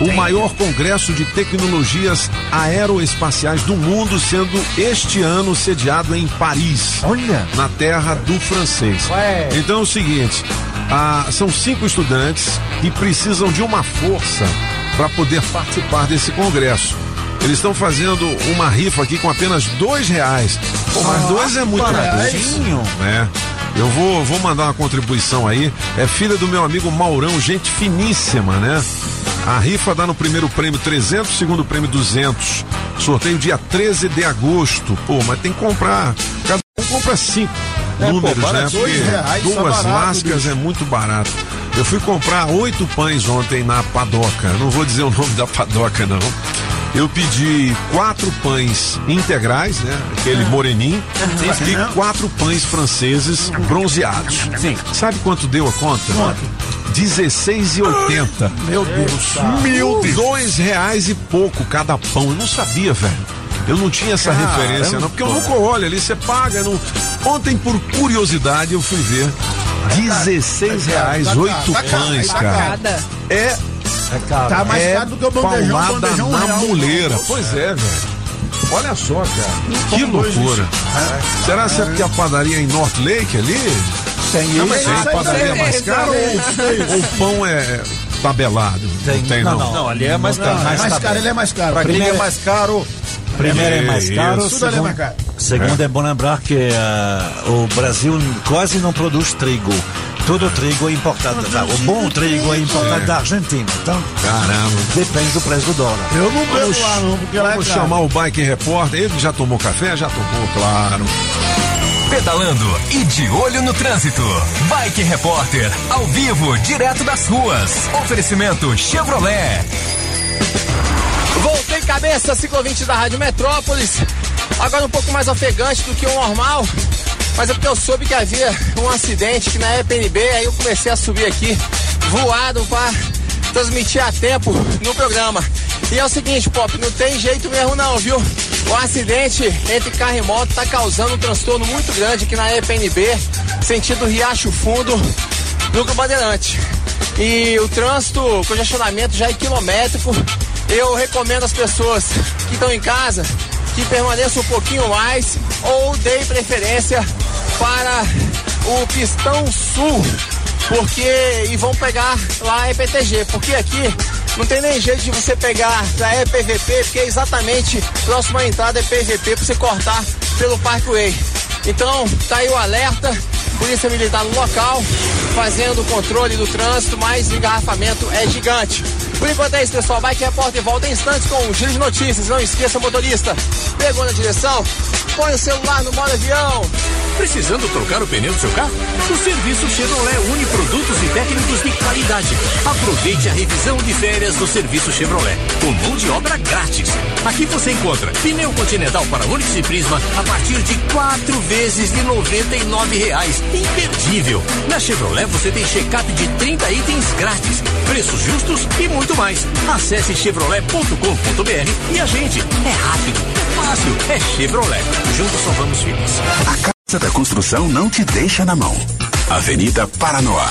o maior congresso de tecnologias aeroespaciais do mundo, sendo este ano sediado em Paris, Olha. na terra do francês. Ué. Então é o seguinte, ah, são cinco estudantes que precisam de uma força para poder participar desse congresso. Eles estão fazendo uma rifa aqui com apenas dois reais. Pô, mas dois é muito baratinho. É. Eu vou, vou mandar uma contribuição aí. É filha do meu amigo Maurão, gente finíssima, né? A rifa dá no primeiro prêmio 300, segundo prêmio 200. Sorteio dia 13 de agosto. Pô, mas tem que comprar. Cada um compra cinco É, pô, números, barato, né? Porque reais, tá duas barato, lascas bicho. é muito barato. Eu fui comprar oito pães ontem na padoca. Não vou dizer o nome da padoca, não. Eu pedi quatro pães integrais, né? Aquele moreninho. E quatro pães franceses bronzeados. Sim. Sabe quanto deu a conta? R$16,80. Meu Deus. Meu Deus. Dois reais e pouco cada pão. Eu não sabia, velho. Eu não tinha essa Caramba. referência, não, porque eu nunca olho ali, você paga. Não... Ontem, por curiosidade, eu fui ver. 16 reais, oito pães, cara. caro. É. Tá mais é caro do que o bandejão, paulada bandejão na real. muleira. Pois é, velho. Olha só, cara. Que loucura. isso. Será que é porque a padaria é em North Lake ali? Tem Não, mas isso. tem a padaria é mais cara ou, ou o pão é tabelado? Não tem, não. Não, não, ali é mais caro. é mais caro, ele é mais caro. Pra quem é mais caro. Primeiro é mais caro, isso. Ali é segundo, mais caro. segundo é bom lembrar que ah, o Brasil quase não produz trigo. Todo trigo é importado. O bom trigo é importado É. da Argentina. Então, Caramba. depende do preço do dólar. Eu não bebo lá não, porque lá é Vamos chamar o Bike Repórter. Ele já tomou café? Já tomou, claro. Pedalando e de olho no trânsito. Bike Repórter, ao vivo, direto das ruas. Oferecimento Chevrolet. Voltei cabeça, ciclovinte da Rádio Metrópolis. Agora um pouco mais ofegante do que o normal. Mas é porque eu soube que havia um acidente que na EPNB, aí eu comecei a subir aqui, voado para transmitir a tempo no programa. E é o seguinte, Pop, não tem jeito mesmo não, viu? O acidente entre carro e moto tá causando um transtorno muito grande aqui na EPNB, sentido Riacho Fundo, Núcleo Bandeirante. E o trânsito, o congestionamento já é quilométrico. Eu recomendo às pessoas que estão em casa que permaneçam um pouquinho mais ou deem preferência para o Pistão Sul, porque e vão pegar lá a EPTG, porque aqui não tem nem jeito de você pegar da EPVP, porque é exatamente próximo à entrada é PVP para você cortar pelo Parkway. Então, tá aí o alerta. Polícia Militar no local, fazendo o controle do trânsito, mas o engarrafamento é gigante. Por enquanto é isso, pessoal. Vai que repórter volta em instantes com o Giro de Notícias. Não esqueça, motorista, pegou na direção, põe o celular no modo avião. Precisando trocar o pneu do seu carro? O serviço Chevrolet une produtos e técnicos de qualidade. Aproveite a revisão de férias do serviço Chevrolet, com mão de obra grátis. Aqui você encontra pneu continental para Onix e Prisma a partir de quatro vezes de 99 reais. Imperdível! Na Chevrolet você tem check-up de 30 itens grátis, preços justos e muito mais. Acesse chevrolet.com.br e a gente. É rápido, é fácil, é Chevrolet. Juntos salvamos vidas. A Casa da Construção não te deixa na mão. Avenida Paranoá.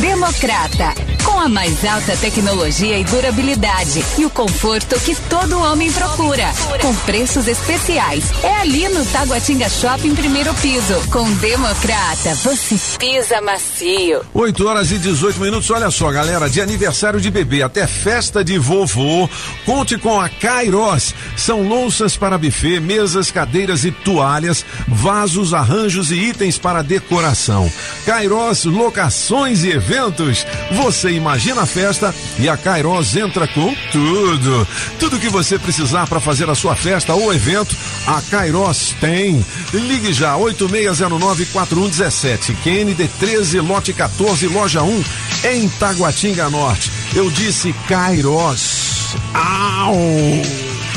Democrata, com a mais alta tecnologia e durabilidade e o conforto que todo homem procura, com preços especiais. É ali no Taguatinga Shopping, primeiro piso. Com Democrata, você pisa macio. 8 horas e 18 minutos. Olha só, galera, de aniversário de bebê até festa de vovô. Conte com a Kairos. São louças para buffet, mesas, cadeiras e toalhas, vasos, arranjos e itens para decoração. Kairos Locações e Eventos. Você imagina a festa e a Kairos entra com tudo. Tudo que você precisar para fazer a sua festa ou evento, a Kairos tem. Ligue já 86094117, QND 13, lote 14, loja 1, em Taguatinga Norte. Eu disse Kairos. Au!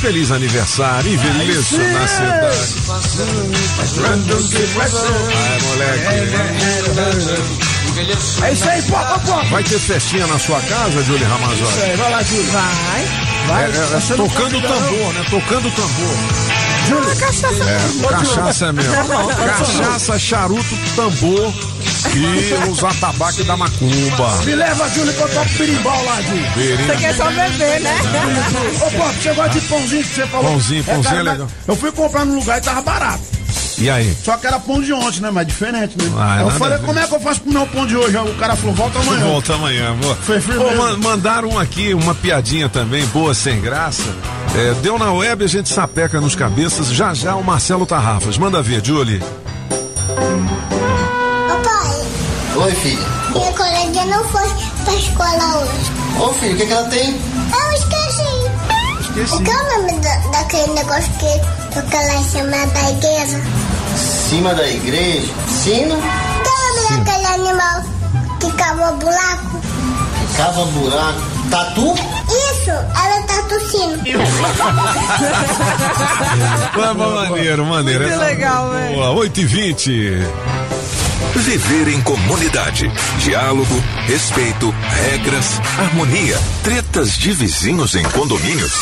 Feliz aniversário, envelheço na cidade. Ai, moleque. É isso aí, pô, pô, pô. Vai ter festinha na sua casa, Júlio Ramazotti? Isso aí, vai lá, Júlio. Vai. Vai. É, é, não tocando o tambor, né? Tocando o tambor. Júlio, cachaça. É, cachaça mesmo. Cachaça, charuto, tambor e os atabaques da macumba. Me leva, Júlio, que eu toco birimbau lá, Júlio. Você quer só beber, né? Ô, pô, você gosta de pãozinho que você falou? Pãozinho, pãozinho cara, é legal. Eu fui comprar num lugar e tava barato. E aí? Só que era pão de ontem, né? Mas diferente, né? Ah, é eu falei, como é que eu faço pro meu pão de hoje? O cara falou, volta amanhã. Volta amanhã, boa. Foi firme Ô, mesmo. man- mandaram aqui, uma piadinha também, boa, sem graça. É, deu na web, a gente sapeca nos cabeças. Já já o Marcelo Tarrafas. Manda ver, Julie. Papai, Oi, filha. minha colega não foi pra escola hoje. Ô, filho, o que, que ela tem? Eu esqueci. Esqueci. Qual é o nome da, daquele negócio que toca lá em cima da igreja? Cima da igreja. Sino. Qual é o nome daquele animal que cava buraco? Cava buraco. Tatu? Isso, ela tá tossindo. Mas, mas maneiro, maneiro. Muito Essa- legal, velho. Boa, 8 e 20 Viver em comunidade. Diálogo, respeito, regras, harmonia. Tretas de vizinhos em condomínios.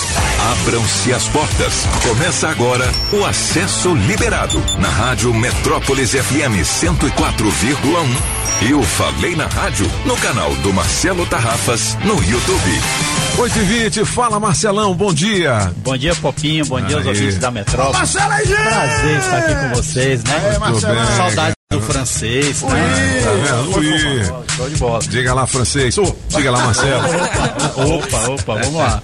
Abram-se as portas. Começa agora o Acesso Liberado. Na Rádio Metrópolis FM 104,1. E o Falei na Rádio no canal do Marcelo Tarrafas no YouTube. 8 e 20 fala Marcelão, bom dia. Bom dia, Popinho. Bom dia aos ouvintes da Metrópole. Marcelo! Prazer estar aqui com vocês, né? É, Marcelão. Saudade do francês, né? Tá vendo? Ui. Show de bola. Diga lá, francês. Ô, diga lá, Marcelo. Opa, opa, vamos lá.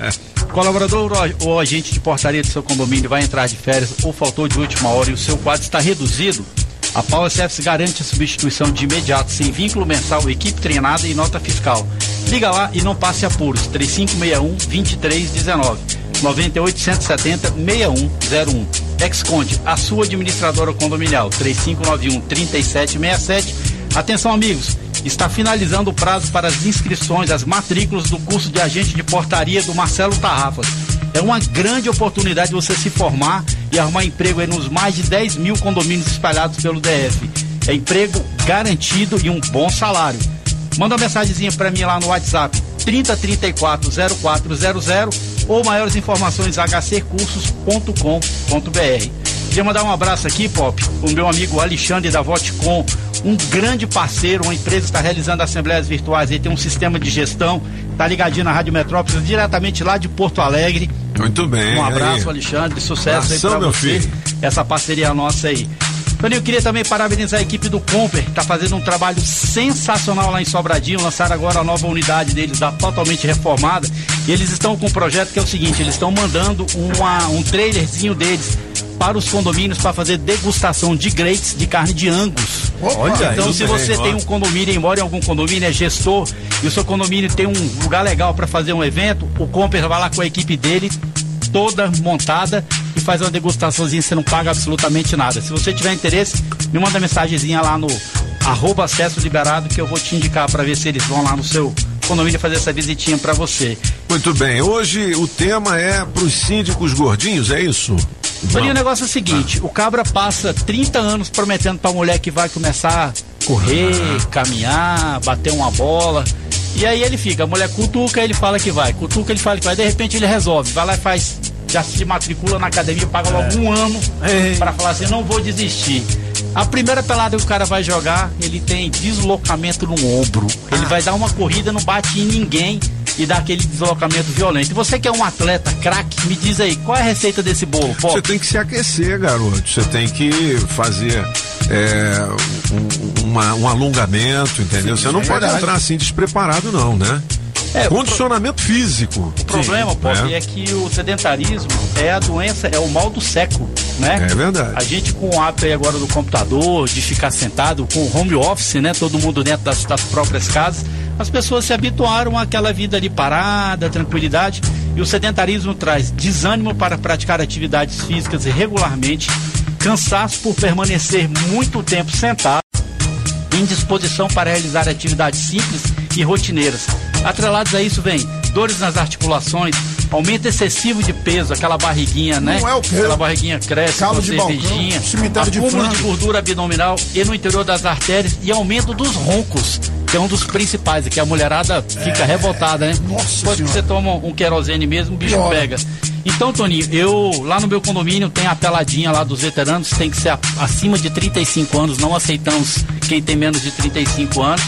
Colaborador ou- agente de portaria do seu condomínio vai entrar de férias ou faltou de última hora e o seu quadro está reduzido? A Power Service garante a substituição de imediato, sem vínculo mensal, equipe treinada e nota fiscal. Liga lá e não passe apuros. 3561-2319. 98 170 6101. Exconde, a sua administradora condominial. 3591 3767. Atenção, amigos. Está finalizando o prazo para as inscrições, as matrículas do curso de agente de portaria do Marcelo Tarrafas. É uma grande oportunidade de você se formar e arrumar emprego nos mais de 10 mil condomínios espalhados pelo DF. É emprego garantido e um bom salário. Manda uma mensagenzinha para mim lá no WhatsApp 3034 0400 ou maiores informações hccursos.com.br. Queria mandar um abraço aqui, Pop, o meu amigo Alexandre da Votcom, um grande parceiro, uma empresa que está realizando assembleias virtuais, ele tem um sistema de gestão, tá ligadinho na Rádio Metrópolis, diretamente lá de Porto Alegre. Muito bem. Um abraço, aí. Alexandre, sucesso Abração, aí pra meu você. filho. Essa parceria nossa aí. Toninho, eu queria também parabenizar a equipe do Comper, que tá fazendo um trabalho sensacional lá em Sobradinho. Lançaram agora a nova unidade deles, lá totalmente reformada. E eles estão com um projeto que é o seguinte: eles estão mandando uma- um trailerzinho deles para os condomínios para fazer degustação de grades de carne de angus. Olha, então, se você tem um condomínio, embora em algum condomínio é gestor, e o seu condomínio tem um lugar legal para fazer um evento, o Comper vai lá com a equipe dele, toda montada, e faz uma degustaçãozinha, você não paga absolutamente nada. Se você tiver interesse, me manda mensagenzinha lá no arroba acesso liberado que eu vou te indicar para ver se eles vão lá no seu condomínio fazer essa visitinha para você. Muito bem. Hoje o tema é pros síndicos gordinhos, é isso? Toninho, o negócio é o seguinte, o cabra passa 30 anos prometendo pra mulher que vai começar a correr, caminhar, bater uma bola. E aí ele fica, a mulher cutuca, ele fala que vai, cutuca, ele fala que vai, de repente ele resolve, vai lá e faz, já se matricula na academia, paga logo um ano pra falar assim, não vou desistir. A primeira pelada que o cara vai jogar, ele tem deslocamento no ombro. Ele vai dar uma corrida, não bate em ninguém e dá aquele deslocamento violento. E você que é um atleta craque, me diz aí, qual é a receita desse bolo? Pop? Você tem que se aquecer, garoto. Você tem que fazer é, um, uma- um alongamento, entendeu? Sim, Você não é pode verdade. entrar assim despreparado, não, né? É, o Condicionamento físico. O problema, Pop, é. que o sedentarismo é a doença, é o mal do século, né? É verdade. A gente com o hábito aí agora do computador, de ficar sentado, com o home office, né? Todo mundo dentro das, das próprias casas, as pessoas se habituaram àquela vida ali parada, tranquilidade, e o sedentarismo traz desânimo para praticar atividades físicas regularmente, cansaço por permanecer muito tempo sentado, indisposição para realizar atividades simples e rotineiras. Atrelados a isso vem dores nas articulações, aumento excessivo de peso, aquela barriguinha, né? Não é o quê? Aquela barriguinha cresce, Calo de cervejinha, de acúmulo de frango. gordura abdominal e no interior das artérias e aumento dos roncos, que é um dos principais, que a mulherada fica revoltada, né? Nossa Depois que você toma um querosene mesmo, o bicho Piora. pega. Então, Toninho, eu lá no meu condomínio tem a peladinha lá dos veteranos, tem que ser acima de 35 anos, não aceitamos quem tem menos de 35 anos.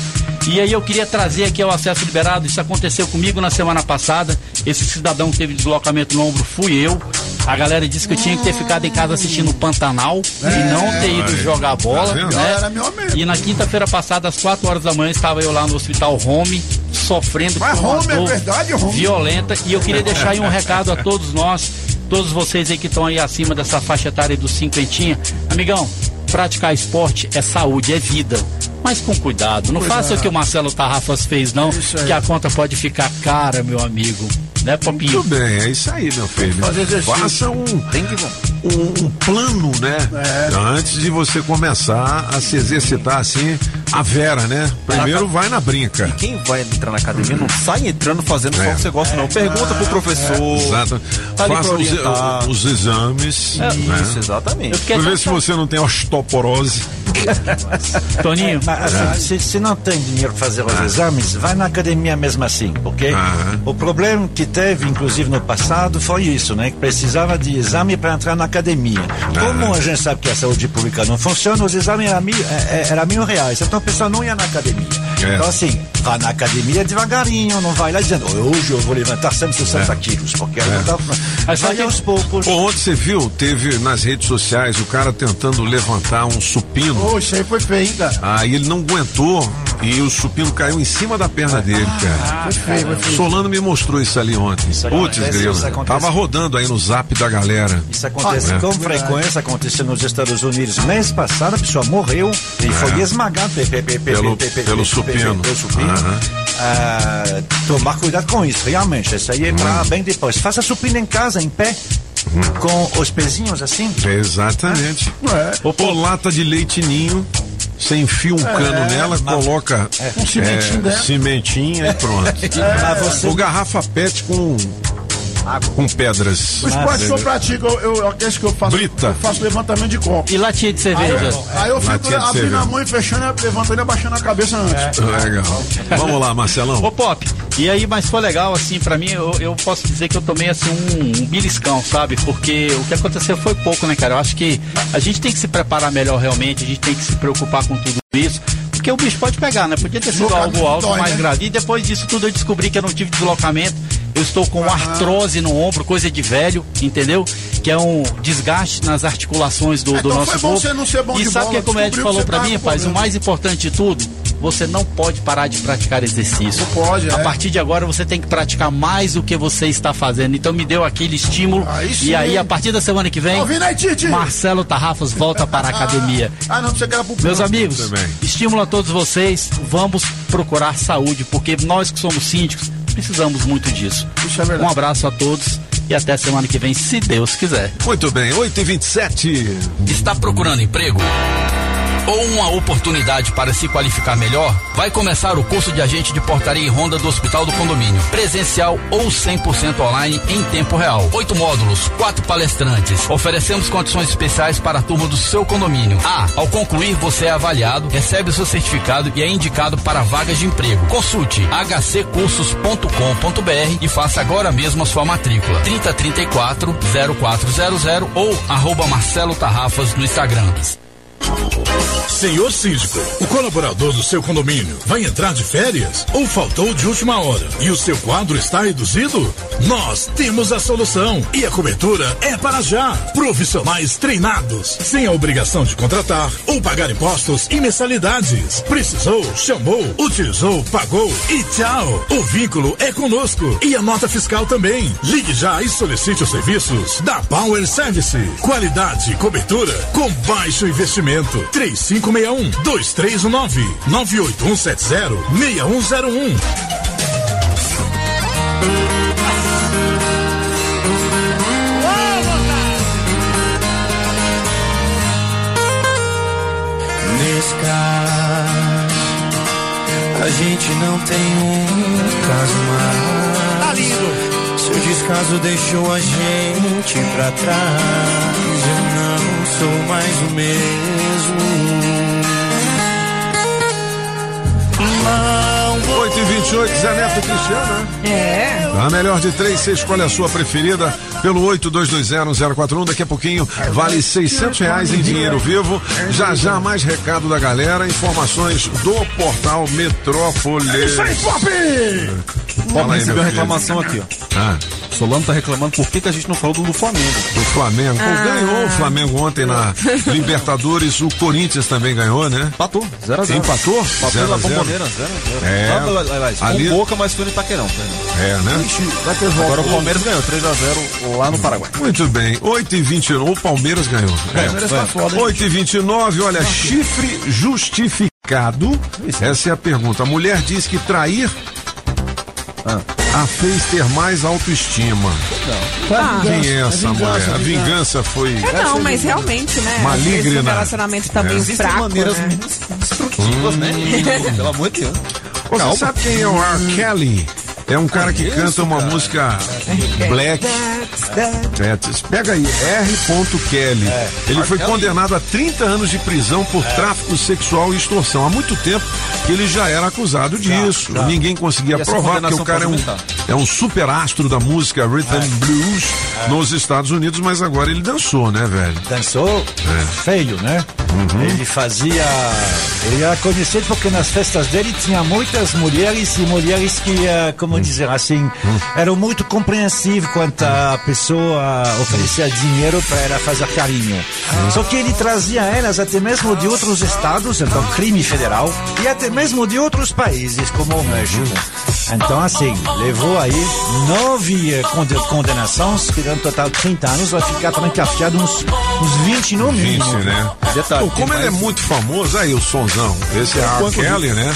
E aí eu queria trazer aqui ao acesso liberado, isso aconteceu comigo na semana passada. Esse cidadão que teve deslocamento no ombro fui eu. A galera disse que eu tinha que ter ficado em casa assistindo o Pantanal e não ter ido É. jogar bola. Tá né? Era meu amigo. E na quinta-feira passada, às 4 horas da manhã, estava eu lá no hospital Home, sofrendo Mas com uma Home é dor verdade, Home? violenta. E eu queria deixar aí um recado a todos nós, todos vocês aí que estão aí acima dessa faixa etária dos cinquentinha. Amigão, praticar esporte é saúde, é vida. Mas com cuidado, não Cuidado. faça o que o Marcelo Tarrafas fez, não, que a conta pode ficar cara, meu amigo. Né, Popinho? Muito bem, é isso aí, meu filho. Faça um, um, um plano, né? É. Antes de você começar a se exercitar assim, a vera, né? Primeiro vai na brinca. Quem vai entrar na academia não sai entrando fazendo só o que você gosta, não. Pergunta pro professor. Exato. Tá Faça os, os exames. É, né? Isso, exatamente. Pra ver se você não tem osteoporose. Toninho? Mas, assim, se, se não tem dinheiro para fazer os exames, vai na academia mesmo assim, ok? O problema que teve, inclusive no passado, foi isso, né? Que precisava de exame para entrar na academia. Como a gente sabe que a saúde pública não funciona, os exames eram mil, é, é, era mil reais, então pessoa não ia na academia. É. Então assim, vá na academia devagarinho, não vai lá dizendo, hoje eu vou levantar 160 quilos, porque ela não tá... Mas vai aos poucos. Pô, ontem você viu, teve nas redes sociais o cara tentando levantar um supino. Isso aí foi feio, hein, cara? Aí ele não aguentou e o supino caiu em cima da perna dele, cara. Foi feio, foi feio. Solano me mostrou isso ali ontem. Putz, grilo. Tava rodando aí no zap da galera. Isso acontece É. com frequência, aconteceu nos Estados Unidos. Mês passado, a pessoa morreu e foi esmagada Pelo- pe- pe- pelo pe- supino. Ah, tomar cuidado com isso, realmente. Isso aí é pra bem depois. Faça supino em casa, em pé, com os pezinhos assim. Exatamente. É. Ou lata de leite ninho. Você enfia um É, cano nela, mas- coloca É. Um cimentinho é, cimentinho e pronto. Ou garrafa pet com, com pedras. O esporte que eu pratico, eu, eu, aqueles que eu faço, Brita. eu faço levantamento de copo. E latinha de Aí cerveja? eu, aí eu fico abrindo a mão e fechando, levantando e abaixando a cabeça antes. Legal. Vamos lá, Marcelão. Ô Pop, e aí, mas foi legal, assim, pra mim, eu, eu posso dizer que eu tomei, assim, um, um beliscão, sabe? Porque o que aconteceu foi pouco, né, cara? Eu acho que a gente tem que se preparar melhor realmente, a gente tem que se preocupar com tudo isso. Porque o bicho pode pegar, né? Podia ter sido algo alto, dói, mais né? grave. E depois disso tudo eu descobri que eu não tive deslocamento. Eu estou com artrose no ombro, coisa de velho, entendeu? Que é um desgaste nas articulações do, do Então nosso foi bom corpo. você não ser bom e de sabe o que o médico falou que tá mim, rapaz? O mais importante de tudo, você não pode parar de praticar exercício. Não pode, A é. partir de agora você tem que praticar mais do que você está fazendo. Então me deu aquele estímulo. Aí sim. e aí, a partir da semana que vem, ouvindo aí? Marcelo Tarrafas volta para a academia. Ah, não, você quer pro Meus amigos, Também. estímulo a todos vocês. Vamos procurar saúde, porque nós que somos síndicos precisamos muito disso. Isso é verdade. Um abraço a todos e até semana que vem, se Deus quiser. Muito bem, 8 e 27 Está procurando emprego? Ou uma oportunidade para se qualificar melhor? Vai começar o curso de agente de portaria e ronda do Hospital do Condomínio. Presencial ou 100% online em tempo real. Oito módulos, quatro palestrantes. Oferecemos condições especiais para a turma do seu condomínio. Ah, ao concluir você é avaliado, recebe o seu certificado e é indicado para vagas de emprego. Consulte hccursos.com.br e faça agora mesmo a sua matrícula. 3034 0400 ou arroba Marcelo Tarrafas no Instagram. Senhor síndico, o colaborador do seu condomínio vai entrar de férias ou faltou de última hora e o seu quadro está reduzido? Nós temos a solução e a cobertura é para já. Profissionais treinados, sem a obrigação de contratar ou pagar impostos e mensalidades. Precisou, chamou, utilizou, pagou e tchau. O vínculo é conosco e a nota fiscal também. Ligue já e solicite os serviços da Power Service. Qualidade e cobertura com baixo investimento. 3561 2319 98170 6101. Nesse caso, a gente não tem um caso mais. Seu descaso deixou a gente pra trás. Sou mais o mesmo. Não 8 e 28 Zé Neto Cristiano, né? É. A melhor de três, você escolhe a sua preferida pelo 82201041. Daqui a pouquinho vale 600 reais em dinheiro vivo. Já já mais recado da galera, informações do portal Metrópolis. É isso aí, Pop! Fala aí, recebeu uma filho. reclamação aqui, ó. Ah. Solano tá reclamando por que, que a gente não falou do, do Flamengo. Do Flamengo. Ah. Ganhou o Flamengo ontem na Libertadores. O Corinthians também ganhou, né? Empatou, 0x0. Empatou? Empatou 0 na a 0. Bomboneira, 0x0. É. Ali- Com boca, mas foi no Itaquerão. Né? É, né? vai ter volta. Agora o Palmeiras ganhou 3x0 lá no Paraguai. Muito bem, 8 e 29 o Palmeiras ganhou. Palmeiras tá foda, hein? 8 e 29 olha, chifre justificado. Essa é a pergunta. A mulher diz que trair a fez ter mais autoestima. Ah. Quem é essa vingança, mulher? A vingança. vingança foi. É, não, mas realmente, né? Maligna. o relacionamento tá meio É. Existem fraco, maneiras né? destrutivas, né? Pelo amor de Deus. Você Calma. sabe quem é o R. Kelly? É um cara que canta uma música black. É, pega aí, R. Kelly. Ele R. foi condenado a 30 anos de prisão por tráfico sexual e extorsão. Há muito tempo que ele já era acusado disso. Ninguém conseguia provar, porque o cara é um, é um super astro da música rhythm and blues nos Estados Unidos, mas agora ele dançou, né, velho? Dançou feio, né? Ele fazia. Ele era conhecido porque nas festas dele tinha muitas mulheres e mulheres que, eh, como dizer assim, eram muito compreensivas quando a pessoa oferecia dinheiro para ela fazer carinho. Só que ele trazia elas até mesmo de outros estados, então crime federal, e até mesmo de outros países, como o México. Então, assim, levou aí nove eh, conde- condenações, que um total 30 anos, vai ficar trancafiado uns, uns 20 no 20, mínimo. né? Detalhe, Pô, como tem ele é mais- muito famoso, aí o sonzão, esse é R. Quanto Kelly, né?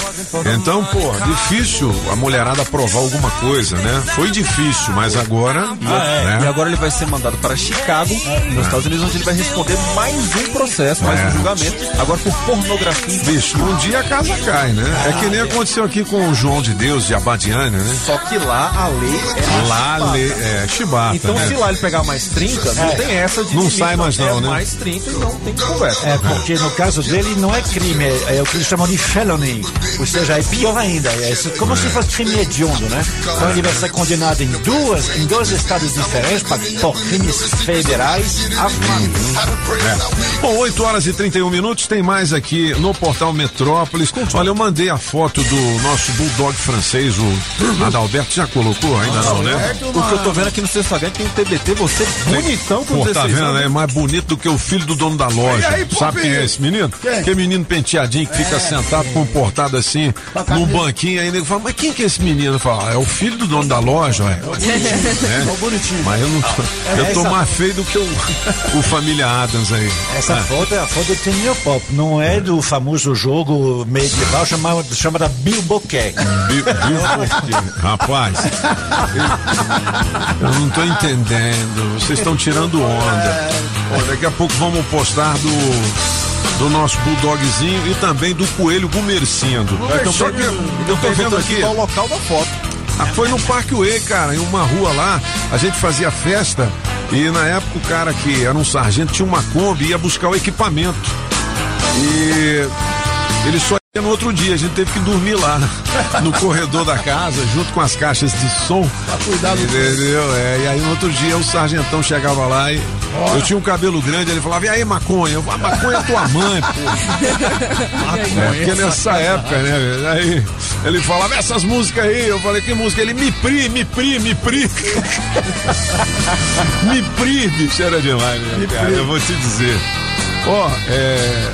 Então, pô, difícil a mulherada provar alguma coisa, né? Foi difícil, mas agora. né? E agora ele vai ser mandado para Chicago, nos Estados Unidos, onde ele vai responder mais um processo, mais É. um julgamento, agora por pornografia. Bicho, um dia a casa cai, né? É que nem aconteceu aqui com o João de Deus de Abadiânia, né? Só que lá a lei é Lá, chibata. lê, é, chibata. Então, né? se lá ele pegar mais 30, não É. tem essa de Não limite, sai mais não, é né? mais 30 e não tem conversa. É, porque no caso dele não é crime, é, é o que eles chamam de felony. Ou seja, é pior ainda. É como se fosse crime hediondo, né? Então ele vai ser condenado em duas, em dois estados diferentes pra- por crimes federais. A É. Bom, 8 horas e 31 minutos, tem mais aqui no portal Metrópolis. Olha, eu mandei a foto do nosso bulldog francês, o Adalberto. Já colocou? Ainda não, né? O que eu tô vendo aqui no seu Instagram tem um TBT, você bonitão com Pô, 16 tá vendo? anos. É mais bonito do que o filho do dono da loja. Aí? Sabe quem é esse menino? Quem? Que menino penteadinho que fica sentado, comportado assim, num banquinho. Aí nego fala, mas quem que é esse menino? Fala, "Ah, é o filho do dono da loja, ué. É. bonitinho. Mas eu não tô, É, eu tô essa- mais feio do que o, o família Adams aí. Essa Ah. foto é a foto do Tenil Pop, não é do famoso jogo medieval chamado, chamado Bilboquet. Bi- Bilboquet. Rapaz, eu não tô entendendo. Vocês estão tirando onda. Ó, daqui a pouco vamos postar do. Do nosso bulldogzinho e também do coelho gumercindo. Então, Só que eu tô vendo aqui. o local da foto. Ah, foi no Parque Way, cara, em uma rua lá, a gente fazia festa e na época o cara que era um sargento tinha uma Kombi ia buscar o equipamento. E ele só no outro dia, a gente teve que dormir lá no corredor da casa, junto com as caixas de som. cuidado. Entendeu? É, e aí no outro dia o sargentão chegava lá e eu tinha um cabelo grande, ele falava, e aí maconha? Eu, a maconha é tua mãe, pô. É, porque nessa época, né? Aí ele falava, essas músicas aí, eu falei, que música? Ele, me pri, me pri, me pri. me pri, bicho, era demais, né, cara? Eu vou te dizer. Ó, é.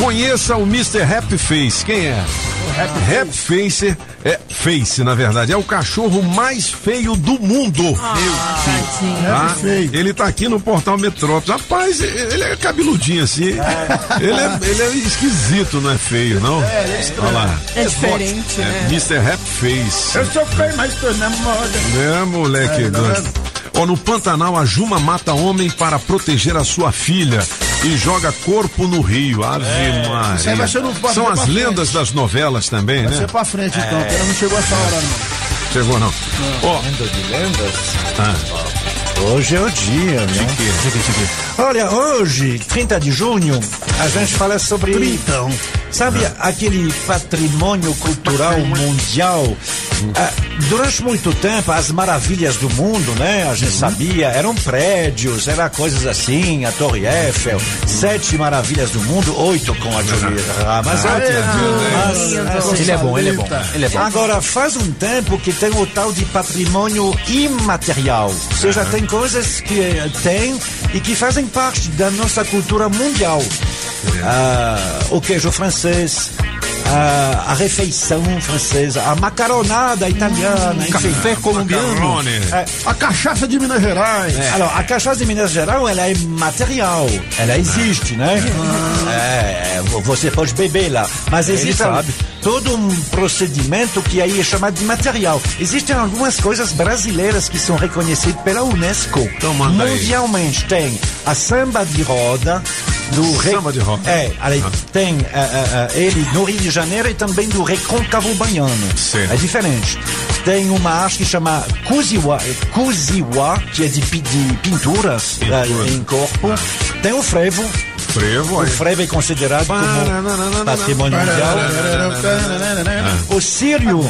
Conheça o Mr. Happy Face. Quem é? Happy Face é Face, na verdade. É o cachorro mais feio do mundo. Tá? Ele tá aqui no portal Metrópolis. Rapaz, ele é cabeludinho assim. Ele, é, ele é esquisito, não é feio, não? É, ele é estranho. Olha lá. É diferente, É, né? Mr. Happy Face. Eu sou feio, mas tô na moda. É, moleque. É, doido. vendo? Ó, no Pantanal, a Juma mata homem para proteger a sua filha e joga corpo no rio. Ave vai ser Maria. vai São as lendas das novelas também, Vai né? ser pra frente então, que ela não chegou essa hora não. chegou não. Ó, Lenda de lendas. ah, Hoje é o dia, né? Olha, hoje, 30 de junho, a gente fala sobre. Tritão. Sabe aquele patrimônio cultural mundial? Ah, durante muito tempo, as maravilhas do mundo, né? A gente sabia, eram prédios, eram coisas assim, a Torre Eiffel, sete maravilhas do mundo, oito com a Julia. Ah, mas Ah, é, Mas, assim, Ele é bom, ele é bom. Ele é bom. Agora, faz um tempo que tem o tal de patrimônio imaterial. Ou seja, tem coisas que eh, tem e que fazem parte da nossa cultura mundial. Ah, o queijo francês, ah, a refeição francesa, a macaronada italiana, enfim. Café colombiano. É, A cachaça de Minas Gerais. alors, a cachaça de Minas Gerais, ela é material. Ela existe, né? É, você pode beber lá. Mas existe sabe. Todo um procedimento que aí é chamado de material. Existem algumas coisas brasileiras que são reconhecidas pela Unesco. Então. Mundialmente tem a samba de roda do Re- Samba de roda. É, ali tem eh, eh, ele no Rio de Janeiro e também do Recôncavo Baiano. Certo. É diferente. Tem uma arte que chama Kuziwa, Kuziwa que é de, de pinturas Pintura. eh, em corpo. Tem o frevo. Frevo O frevo é considerado como patrimônio mundial. O Sírio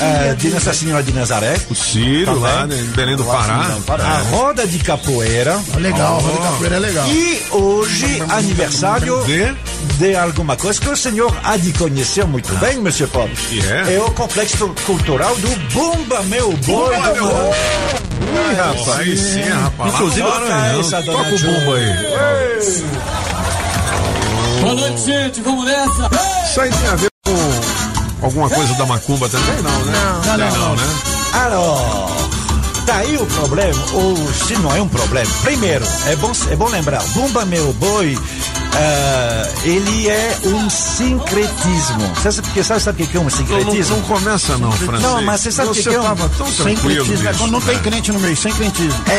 eh, de Nossa Senhora de Nazaré. O Também. lá né, em Belém do Pará. A roda de capoeira. Legal, a roda de capoeira é legal. E hoje, aniversário De? alguma coisa que o senhor há de conhecer muito bem, Monsieur Pop. É? É o complexo cultural do Bumba Meu Boi. Meu Maranhão. Ih, rapaz, aí sim, rapaz. Inclusive, Lá Maranhão. essa, dona Toca o bumbo aí. Boa noite, gente. Vamos nessa. Isso aí tem a ver com alguma coisa da macumba também? Não, né? Não, não. não, né? Alors, tá aí o problema, ou se não é um problema. Primeiro, é bom, é bom lembrar, Bumba Meu Boi, ah, ele é um sincretismo. Você sabe, porque sabe, sabe o que é um Não, não, sincretismo? não começa não, francês. Não, mas você sabe o que que é um- tão. É quando não tem crente no meio, sem crentismo.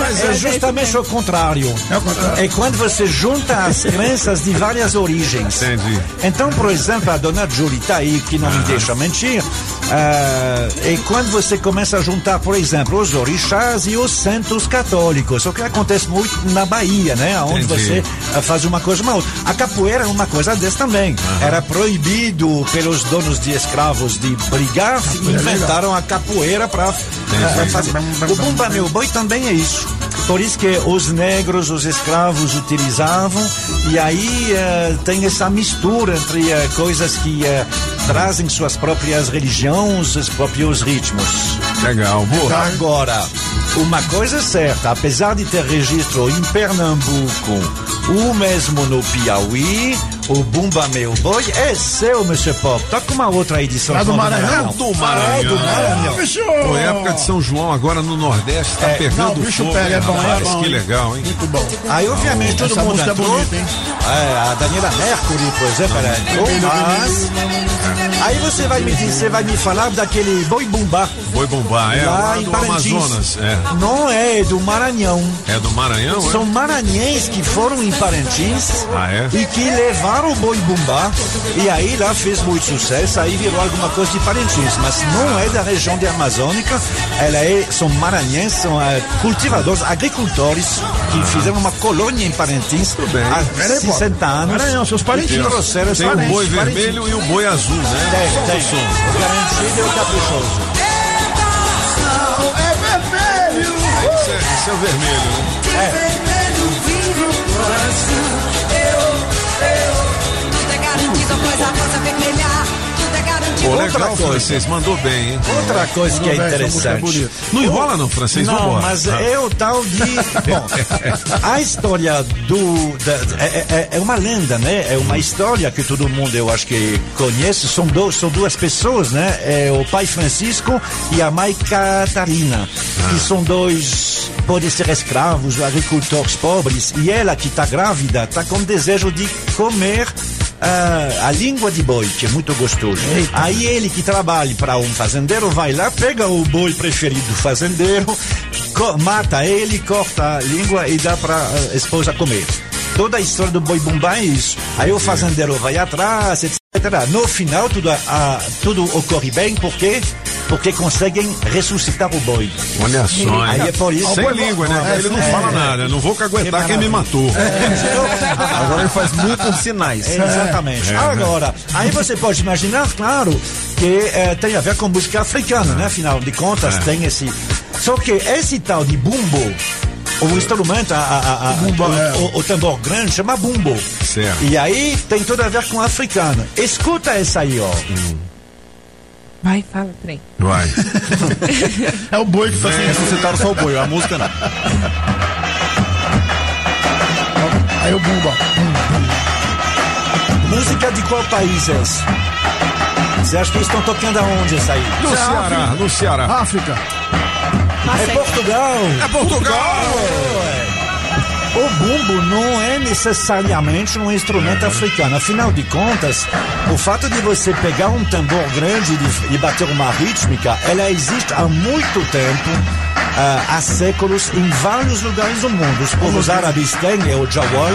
Mas é justamente o contrário. É o contrário. É quando você junta as crenças de várias origens. Entendi. Então, por exemplo, a dona Julie está aí, que não me deixa mentir, ah, é quando você começa a juntar, por exemplo, os orixás e os santos católicos, o que acontece muito na Bahia, né? Onde Entendi. você ah, faz uma coisa outra. A capoeira é uma coisa dessa também. Era proibido pelos donos de escravos de brigar, inventaram a capoeira para fazer. O Bumba Meu Boi também é isso. Por isso que os negros, os escravos utilizavam, e aí eh, tem essa mistura entre eh, coisas que eh, trazem suas próprias religiões, os próprios ritmos. Legal, boa. Agora, uma coisa é certa, apesar de ter registro em Pernambuco, o mesmo no Piauí, o Bumba Meu Boi é seu, Monsieur Pop. Toca uma outra edição. Lá do só Maranhão? Do Maranhão. É do Maranhão. Pô, época de São João, agora no Nordeste, tá É, pegando não, o bicho fogo. pega, é bom, é bom, Que legal, hein? Muito bom. Aí, obviamente, todo Essa mundo música é entrou. bonita, hein? É, a Daniela Mercury, por exemplo, ela entrou, mas... Aí você vai me dizer, você vai me falar daquele boi bumbá. Boi bombar, é lá lá em do Parintins. Amazonas. É. Não é do Maranhão. É do Maranhão, é? São maranhenses que foram em Parintins Ah, é? e que levaram o boi bumbá e aí lá fez muito sucesso, aí virou alguma coisa de Parintins, mas não é da região de Amazônica, ela é, são maranhenses, são eh, cultivadores, agricultores que fizeram uma colônia em Parintins bem. há Peraí, pô. 60 anos. Maranhão, seus parentes. Trouxeram Tem o boi parentes. vermelho e o boi azul, né? Tem, tem. são? Garantido e o caprichoso. É vermelho! Esse é, é o vermelho, né? Pô, Outra legal, coisa. francês, mandou bem, hein? Outra coisa que é bem, é interessante. Não enrola não, francês, Não, vambora. mas Ah. é o tal de. Bom, a história do. da- é, é- é uma lenda, né? É uma história que todo mundo, eu acho que conhece. São, dois, são duas pessoas, né? É o pai Francisco e a mãe Catarina, que são dois, podem ser escravos, agricultores pobres. E ela, que está grávida, está com desejo de comer. Ah, a língua de boi, que é muito gostoso. Aí ele que trabalha para um fazendeiro vai lá, pega o boi preferido do fazendeiro, mata ele, corta a língua e dá para a esposa comer. Toda a história do boi bumbá é isso. Aí o fazendeiro vai atrás, etc. No final, tudo, a- tudo ocorre bem, porque porque conseguem ressuscitar o boi. Olha só, Aí é por isso. Sem língua, né? Ele não fala nada. Não vou caguetar quem me matou. Agora ele faz muitos sinais. Exatamente. É, Agora, aí você pode imaginar, claro, que eh, tem a ver com música africana, né? Afinal de contas, É. tem esse. Só que esse tal de bumbo, o instrumento, a, a- a- o, o- o tambor grande chama bumbo. Certo. E aí tem tudo a ver com africano. Escuta essa aí, ó. Vai, fala, trem. Vai. É o boi que tá sem Ressuscitaram só o boi, a música não. Aí o bumba. Música de qual país é esse? Você acha que eles estão tocando aonde essa aí? No Ceará, no Ceará. África. É Portugal. É Portugal! O bumbo não é necessariamente um instrumento africano. Afinal de contas, o fato de você pegar um tambor grande e, bater uma rítmica, ela existe há muito tempo, há séculos, em vários lugares do mundo. Os povos árabes têm, é o jawal,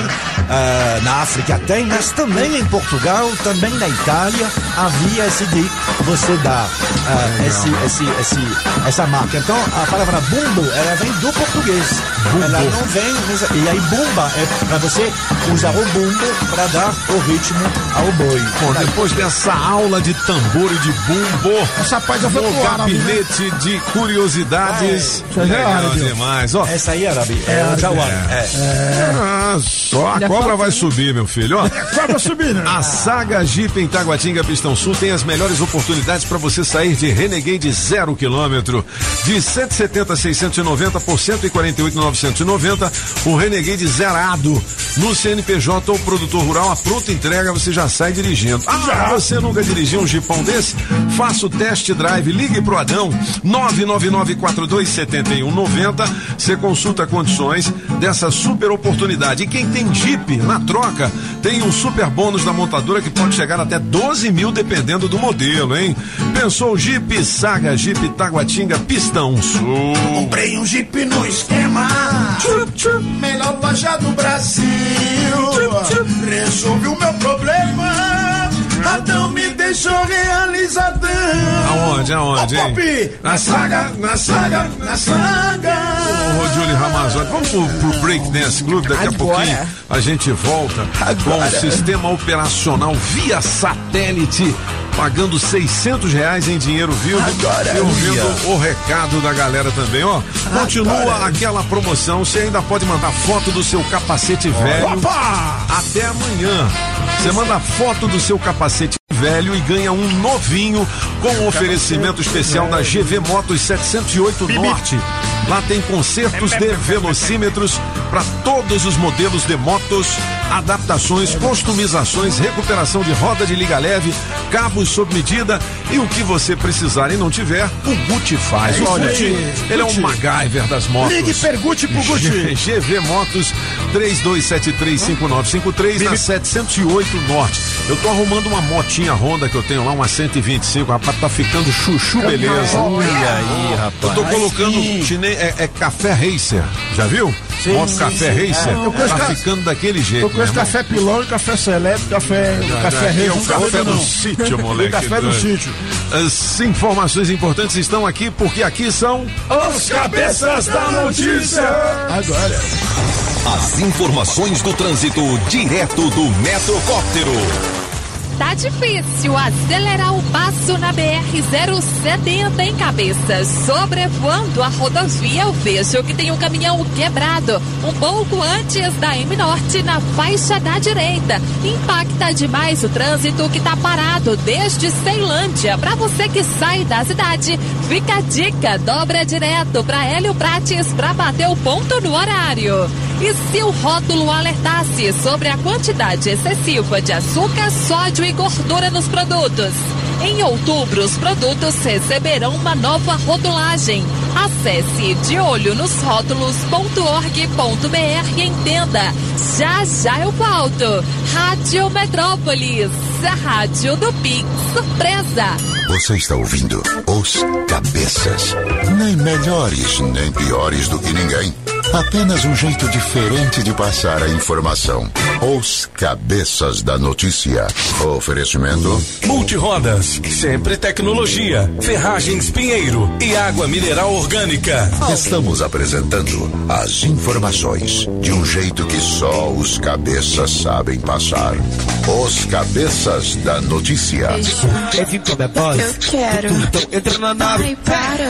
ah, na África tem, mas também em Portugal, também na Itália, havia esse de você dar ah, esse, esse, esse, essa marca. Então, a palavra bumbo, ela vem do português. Ela não vem. E aí, bumba é para você usar o bumbo para dar o ritmo ao boi. Bom, depois dessa aula de tambor e de bumbo, Essa parte já foi no gabinete de curiosidades. É Legal árabe. demais, ó. Essa aí é árabe, é, o jawal. É. Ah, só a cobra vai subir, meu filho. Ó. Cobra subir, né? A Saga Jeep em Taguatinga Pistão Sul tem as melhores oportunidades para você sair de Renegade zero quilômetro. De 170 a 690 por 148 990, o Renegade zerado. No CNPJ ou produtor rural, a pronta entrega você já sai dirigindo. Ah, você nunca dirigiu um Jeepão desse? Faça o test drive, ligue pro Adão 999 42 7190. Você consulta condições dessa super oportunidade. E quem tem Jeep na troca tem um super bônus da montadora que pode chegar até 12 mil dependendo do modelo, hein? Pensou o Jeep Saga Jeep Taguatinga Pistão Sul. Comprei um Jeep no esquema. Melhor loja do Brasil. Resolvi o meu problema. Adão me deixou realizadão. Aonde, aonde, Ô, hein? Na saga, na saga, na saga. Ô, Júlio Ramazotti, vamos pro, pro Break Dance Club daqui a Agora. pouquinho. A gente volta com o sistema operacional via satélite. Pagando 600 reais em dinheiro vivo. Agora. E ouvindo o recado da galera também, ó. Continua aquela promoção. Você ainda pode mandar foto do seu capacete velho. Opa! Até amanhã. Você manda foto do seu capacete velho e ganha um novinho com um oferecimento especial da GV Motos 708 Norte. Lá tem consertos de velocímetros para todos os modelos de motos, adaptações, customizações, recuperação de roda de liga leve, cabos sob medida e o que você precisar e não tiver, o Gucci faz. É Olha, aí, ele é um. MacGyver das motos. Ligue e pergunte pro Gucci. GV Motos 32735953 na 708 Norte. Eu tô arrumando uma motinha Honda que eu tenho lá, uma 125. Rapaz, tá ficando chuchu, beleza. Olha aí, Eu rapaz. tô colocando é, é café racer, já viu? Sim, Moto sim, café sim. racer. É, eu conheço tá ca- ficando daquele jeito. Eu conheço irmão. café pilão e café seleto, café, café Aqui rei. é o café do sítio, moleque. O café do sítio. As informações importantes estão aqui porque aqui são Os cabeças da notícia. Agora. As informações do trânsito direto do Metrocóptero. Tá difícil acelerar o passo na BR-070 em cabeças. Sobrevoando a rodovia, eu vejo que tem um caminhão quebrado um pouco antes da M Norte na faixa da direita. Impacta demais o trânsito que tá parado desde Ceilândia. Para você que sai da cidade, fica a dica: dobra direto para Hélio Prates para bater o ponto no horário. E se o rótulo alertasse sobre a quantidade excessiva de açúcar, sódio e gordura nos produtos? Em outubro, os produtos receberão uma nova rotulagem. Acesse deolhonosrótulos.org.br e entenda. Já já eu volto. Rádio Metrópolis, a rádio do Pix Surpresa. Você está ouvindo Os Cabeças. Nem melhores, nem piores do que ninguém. Apenas um jeito diferente de passar a informação. Os Cabeças da Notícia. Oferecimento. Multirodas, sempre tecnologia, ferragens Pinheiro e água mineral orgânica. Estamos apresentando as informações de um jeito que só os cabeças sabem passar. Os Cabeças da Notícia. Eu quero. Entra na nave. Ai, para.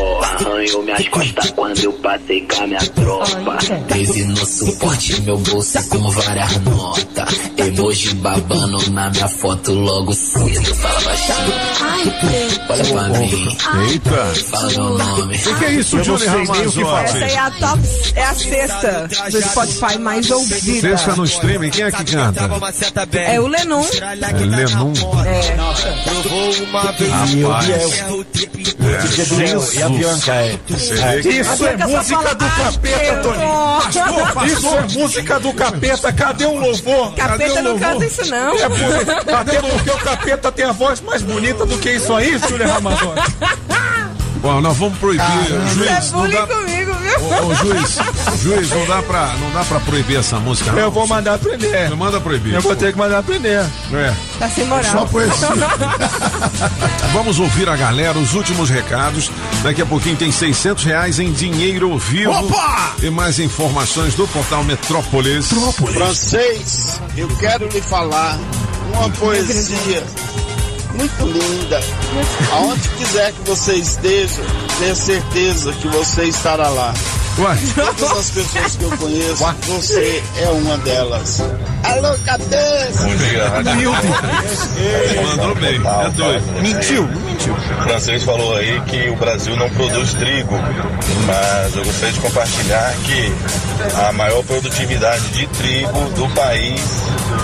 Oh, arranhou minhas costas quando eu passei com a minha tropa. Teve no suporte meu bolso com várias notas. Emoji babando na minha foto logo cedo. Fala baixinho. Olha pra mim. Eita. Fala meu nome. O que é isso, Eu Johnny. Essa é a top, é a sexta do Spotify mais ouvida. Sexta no streaming, quem é que canta? É o. É Lennon. É. E o Rapaz. Biel e a Bianca é. Isso é música do capeta, Tony. Isso é música do capeta. Cadê o louvor? Capeta Cadê o não louvor? canta isso, não. É porque o capeta tem a voz mais bonita do que isso aí, Júlia Ramazotti. Bom, nós vamos proibir. Isso é Juiz, não bullying dá. comigo, viu? Ô, ô, juiz, juiz, não dá pra, não dá pra proibir essa música. não. Eu vou mandar prender. Você manda proibir. Eu vou ter que mandar prender. É. Tá sem moral. Só poesia. Vamos ouvir a galera, os últimos recados. Daqui a pouquinho tem 600 reais em dinheiro vivo. Opa! E mais informações do portal Metrópolis. Francês, eu quero lhe falar uma poesia muito linda. Aonde quiser que você esteja, tenha certeza que você estará lá. Ué? Todas as pessoas que eu conheço, você é uma delas. Alô, cabeça! Mandou bem, é doido. Mentiu, mentiu. O francês falou aí que o Brasil não produz trigo, mas eu gostaria de compartilhar que a maior produtividade de trigo do país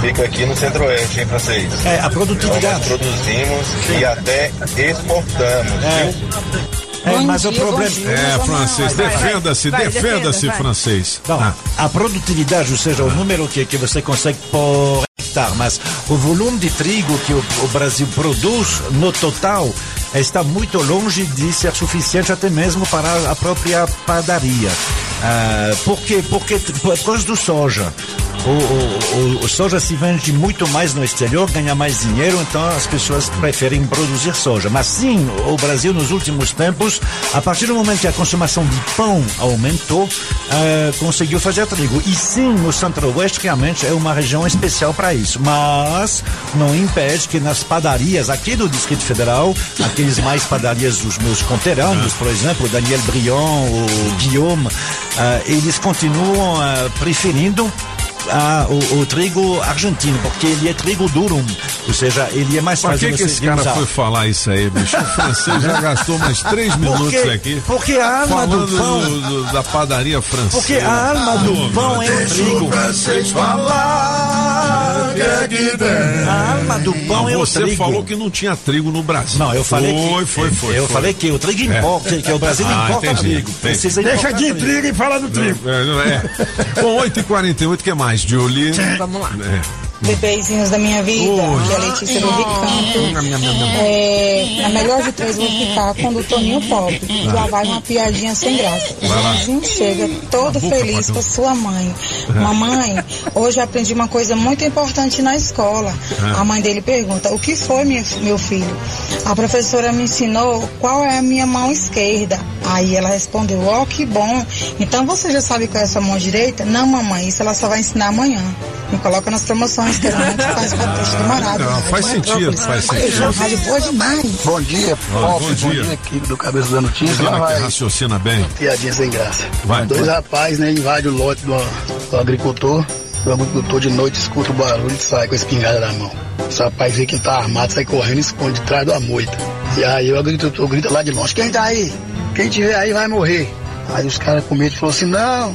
fica aqui no centro-oeste, hein, francês? É, a Então produtividade. nós produzimos e até exportamos, viu? É, mas o problema. É, francês, defenda-se, defenda-se, francês. Não, Ah. a produtividade, ou seja, o número que, que você consegue por hectare, mas o volume de trigo que o, o Brasil produz no total está muito longe de ser suficiente até mesmo para a própria padaria. Ah, por quê? Porque, por causa do soja. O, o, o, soja se vende muito mais no exterior, ganha mais dinheiro, então as pessoas preferem produzir soja. Mas sim, o Brasil nos últimos tempos, a partir do momento que a consumação de pão aumentou, eh, conseguiu fazer trigo. E sim, o centro-oeste realmente é uma região especial para isso. Mas não impede que nas padarias aqui do Distrito Federal, aqueles mais padarias dos meus conterrâneos, por exemplo, Daniel Brion, o Guillaume, eh, eles continuam eh, preferindo ah, o, o trigo argentino, porque ele é trigo durum, ou seja, ele é mais Pra fácil que, que esse cara usar. foi falar isso aí, bicho? O francês já gastou mais três minutos Porque- aqui. porque a alma do pão- do- do- da padaria francesa. Porque a alma do pão é o trigo. A alma do pão Não, é o você trigo. falou que não tinha trigo no Brasil. Não, eu falei foi, que Foi, foi, Eu foi. falei que o trigo É. importa, que o Brasil Ah, importa entendi, trigo. Precisa Deixa de trigo. intriga e fala do trigo. É, não é. Bom, 8h48, o que mais, Julie? Vamos lá. É. Bebezinhos da minha vida, Oi. que é a Letícia do Recanto. É, a melhor de três vou ficar quando o Toninho Pop. Já vai uma piadinha sem graça. Lá. O vizinho chega todo boca, feliz com a sua mãe. Mamãe, hoje eu aprendi uma coisa muito importante na escola. Ah. A mãe dele pergunta, o que foi, minha- meu filho? A professora me ensinou qual é a minha mão esquerda. Aí ela respondeu, ó, que bom. Então você já sabe qual é a sua mão direita? Não, mamãe, isso ela só vai ensinar amanhã. Me coloca nas promoções, faz para texto demorado. Não, faz sentido, faz sentido. Rádio boa demais. Bom dia, Pop, bom dia. equipe do Cabeça da Notícia. Lá que vai, raciocina bem. piadinha sem graça. Vai. Dois rapazes, né, invadem o lote do, do agricultor. O agricultor de noite escuta o barulho e sai com a espingarda na mão. Os rapazes vê que tá armado, sai correndo e esconde de trás da moita. E aí o agricultor grita lá de longe, quem tá aí? Quem tiver aí vai morrer. Aí os caras com medo falaram assim, não,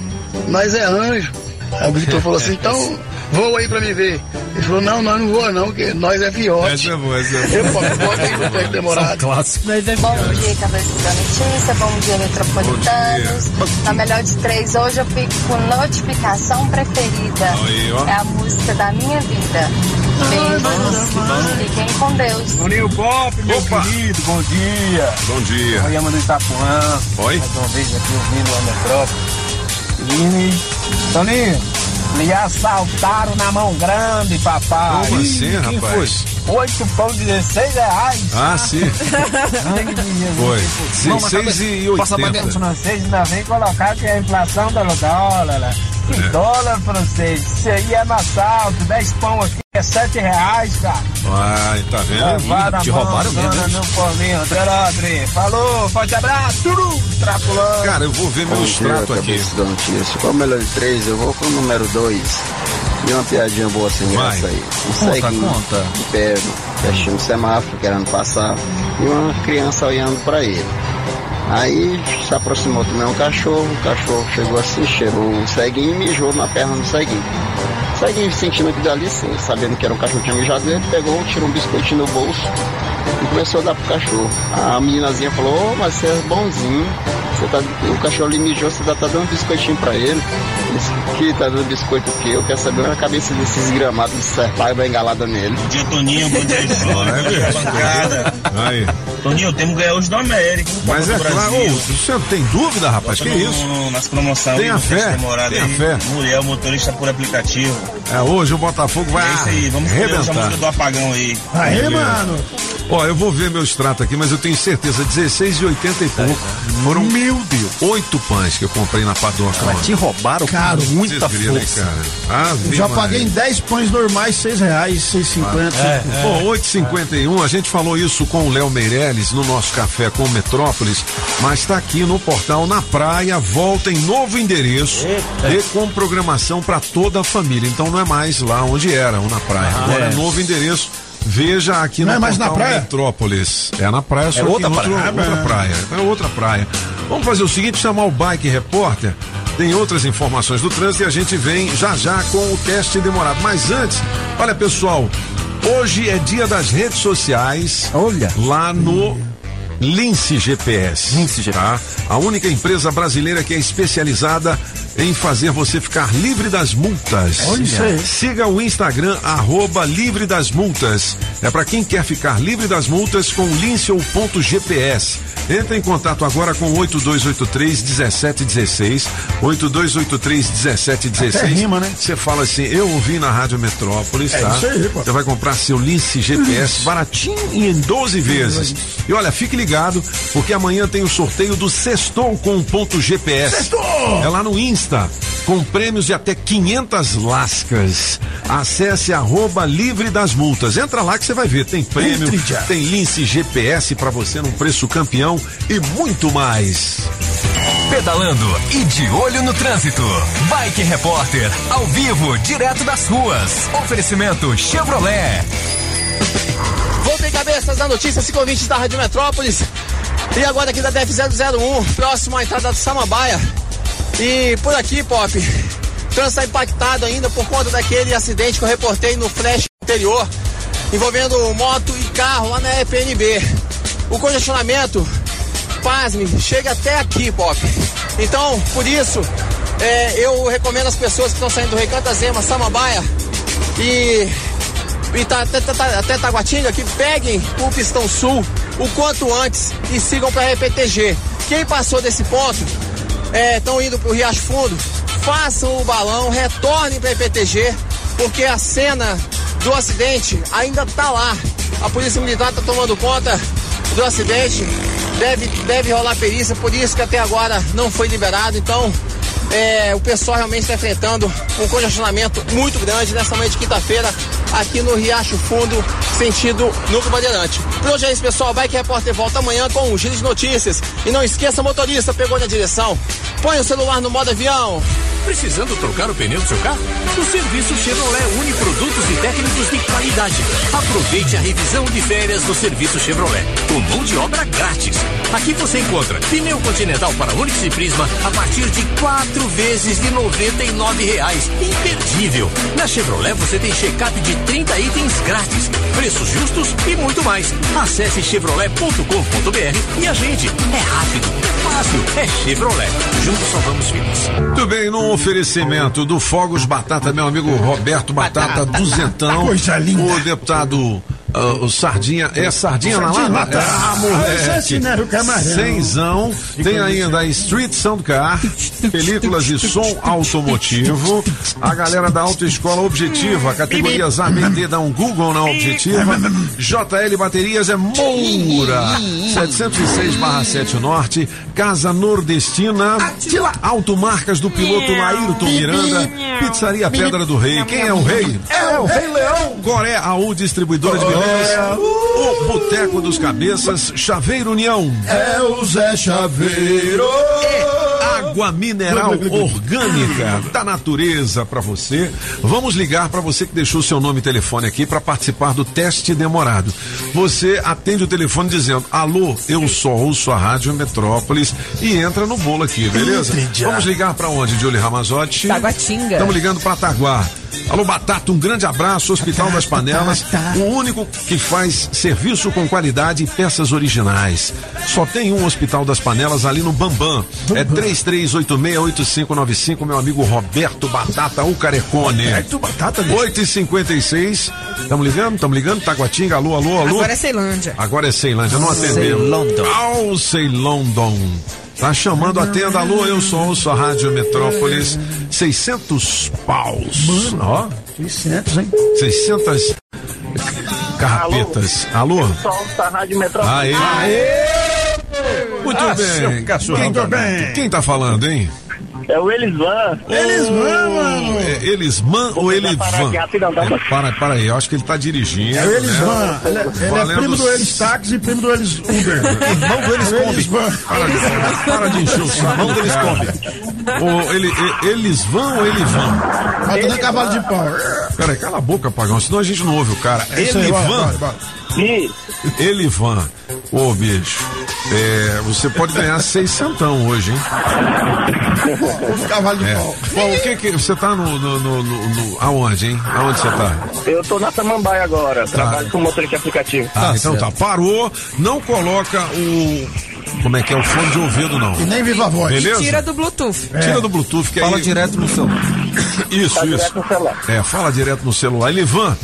nós é anjo. Aí o agricultor falou assim, então voa aí pra me ver. Ele falou, não, nós não voa não, porque nós é fiote. Essa é boa, essa é Eu, pô, bota aí no tempo demorado. Clássico. Bom dia, Cabeça da Notícia, bom dia, Metropolitanos. Na melhor de três, hoje eu fico com notificação preferida. Aí, ó. É a música da minha vida. Fiquem com Deus. Toninho Pop, meu querido, bom dia. Bom dia. Goiama do Itapuã. Oi. Mais uma vez aqui ouvindo a Metrópole. E, Toninho, me assaltaram na mão grande, papai. Como assim, Quem rapaz? Foi? Oito pão, 16 reais. Ah, sim. Ai, Foi. Vamos, 16 e Passa mais 80. Os franceses ainda vem colocar que é a inflação do dólar. Né? Que É. dólar francês? Isso aí é no assalto. 10 pão aqui é 7 reais, cara. Ai, tá vendo? Levaram Te mão, roubaram mesmo. hein? Não polinho, André. Falou, forte abraço, turu, trapulando. Cara, eu vou ver meu extrato aqui. é o melhor de três? Eu vou com o número dois. E uma piadinha boa sem Vai. graça aí. Um Conta, ceguinho conta. de pé, fechando o semáforo, querendo passar. E uma criança olhando pra ele. Aí se aproximou também um cachorro. O cachorro chegou assim, cheirou o ceguinho e mijou na perna do ceguinho. O ceguinho sentindo aquilo ali, assim, sabendo que era um cachorro que tinha mijado nele, pegou, tirou um biscoitinho do bolso e começou a dar pro cachorro. A meninazinha falou, ô, mas você é bonzinho. Você tá, o cachorro ali mijou, você tá, tá dando biscoitinho pra ele. Disse, que tá dando biscoito que eu quero saber a cabeça desses gramados de serpaiba engalada nele. Bom dia, Toninho. Bom dia, É. Aí. Toninho, temos que ganhar hoje do América. Mas é claro, você tem dúvida, rapaz? Que no- isso? no- Nas promoções Tenha aí, fé, tenha aí. fé. Muriel, motorista por aplicativo. É, hoje o Botafogo vai é isso aí, vamos a arrebentar. música do apagão aí. Beleza. Ó, eu vou ver meu extrato aqui, mas eu tenho certeza, 16 e 80 e pouco. Foram, meu Deus, oito pães que eu comprei na padoca. Mas te roubaram com muita viram, hein, força. cara? Ave Eu já Maria. paguei em 10 pães normais, 6 reais, 6,50. É, Bom, 8h51, a gente falou isso com o Léo Meirelles no nosso café com Metrópolis, mas está aqui no portal Na Praia, volta em novo endereço e com programação para toda a família. Então não é mais lá onde era, o Na Praia. Ah, Agora é. é novo endereço. Veja aqui Não no é mais na praia? Metrópolis. É na praia, só É outra em outro- praia. outra praia. É outra praia. Vamos fazer o seguinte, chamar o Bike Repórter. Tem outras informações do trânsito e a gente vem já já com o teste demorado. Mas antes, olha pessoal, hoje é dia das redes sociais. Olha. Lá no Lince GPS. Lince GPS. Tá? A única empresa brasileira que é especializada em fazer você ficar livre das multas. Olha isso aí. Siga o Instagram, arroba livre das multas. É para quem quer ficar livre das multas com Lince.gps. Entre em contato agora com 8283 1716. 8283 1716. Até rima, né? Você fala assim, eu ouvi na Rádio Metrópolis, É tá? isso aí, pô. Você vai comprar seu Lince GPS baratinho e em 12 vezes. E olha, fique ligado, porque amanhã tem o sorteio do Sextou com ponto GPS. Sextou! É lá no Insta, com prêmios de até 500 lascas. Acesse arroba livre das multas. Entra lá que você vai ver, tem prêmio, tem Lince GPS pra você num preço campeão e muito mais. Pedalando e de olho no trânsito. Bike Repórter, ao vivo, direto das ruas. Oferecimento Chevrolet. Voltem cabeças da notícia, cinco ouvintes da Rádio Metrópolis. E agora aqui da DF001, próximo à entrada do Samambaia. E por aqui, Pop, está impactado ainda por conta daquele acidente que eu reportei no flash anterior, envolvendo moto e carro lá na FNB. O congestionamento, pasme, chega até aqui, Pop. Então, por isso, é, eu recomendo às pessoas que estão saindo do Recanto Zema, Samambaia e e tá, até, tá- até Taguatinga que peguem o Pistão Sul o quanto antes e sigam para RPTG. Quem passou desse ponto, estão indo para o Riacho Fundo, façam o balão, retornem para RPTG, porque a cena do acidente ainda tá lá. A Polícia Militar está tomando conta do acidente, deve, deve rolar perícia, por isso que até agora não foi liberado. Então, é, o pessoal realmente está enfrentando um congestionamento muito grande nessa manhã de quinta-feira aqui no Riacho Fundo, sentido Núcleo Bandeirante. Por hoje é isso, pessoal. Bike Repórter volta amanhã com um giro de notícias. E não esqueça, motorista, pegou na direção. Põe o celular no modo avião. Precisando trocar o pneu do seu carro? O serviço Chevrolet une produtos e técnicos de qualidade. Aproveite a revisão de férias do serviço Chevrolet, com mão de obra grátis. Aqui você encontra pneu continental para Onix e Prisma a partir de quatro vezes de 99 reais. Imperdível! Na Chevrolet você tem check-up de 30 itens grátis. preços justos e muito mais. Acesse chevrolet.com.br e agende. É rápido, é fácil, é Chevrolet. Juntos salvamos vidas. Muito bem, no oferecimento do Fogos Batata, meu amigo Roberto Batata, duzentão. Coisa linda. O deputado. Ah, o Sardinha, é Sardinha, Sardinha na Lata. Ah, moleque. esse né. Cenzão. Tem ainda a Street Sound Car, películas de som automotivo. A galera da Autoescola Objetiva, categorias A, B, D, dá um Google na Objetiva. JL Baterias é Moura. 706/7 Norte. Casa Nordestina. Automarcas do piloto Laírton Miranda. Pizzaria Pedra do Rei. Quem é o rei? É o Rei Leão. Goré AU Distribuidora de Beleza. O Boteco dos Cabeças. Chaveiro União. É o Zé Chaveiro. Água mineral orgânica da natureza para você. Vamos ligar para você que deixou seu nome e telefone aqui para participar do teste demorado. Você atende o telefone dizendo: Alô, eu só ouço a Rádio Metrópolis e entra no bolo aqui, beleza? Vamos ligar para onde, Julie Ramazotti? Taguatinga. Estamos ligando para Taguá. Alô, Batata, um grande abraço, Hospital das Panelas, o único que faz serviço com qualidade e peças originais. Só tem um Hospital das Panelas ali no Bambam. É 33868595, meu amigo Roberto Batata, o Carecone. Roberto Batata, bicho. 8 e 56 Estamos ligando? Estamos ligando? Taguatinga, alô, alô, alô. Agora é Ceilândia. Agora é Ceilândia, não atendemos. Ceilondon. Ao Ceilondon. Tá chamando a tenda, alô, eu sou ouço a Rádio Metrópolis. 600 paus. Ó, 600, hein? 600 carrapetas. Alô? Sol da Rádio Metrópole. Aê! Muito Ah, bem. seu cachorro Quem, danado. quem tá falando, hein? É o Elisvan. Elisvan, mano. É Elisman ou Elivan? É, para, para aí, eu acho que ele tá dirigindo. É o Elisvan. Ele, é- ele é Valendo primo do Elis Táxi e primo do Elis Uber. Irmão do Elis É Kombi. Elisvan. Para de, para de encher o saco. Irmão do Elis cara. Kombi. Ele, Elisvan ou Elivan? Bota nem cavalo de pau. Peraí, cala a boca, pagão, senão a gente não ouve o cara. É isso aí, bora, Elivan. Ih, Elivan. Ô, bicho, é, você pode ganhar seis centão hoje, hein? Os cavalos de É. pau. Bom, o que que. Você tá no. no, no, no- no- aonde, hein? Aonde você tá? eu tô na Samambaia agora. Trabalho com motorista aplicativo. Ah, então tá. Parou, não coloca o. Como é que é o fone de ouvido, não. E nem viva a voz. Beleza? Tira do Bluetooth. Tira do Bluetooth que Fala aí. direto no seu. Isso, Tá isso. direto no celular. É, fala direto no celular. Elivan,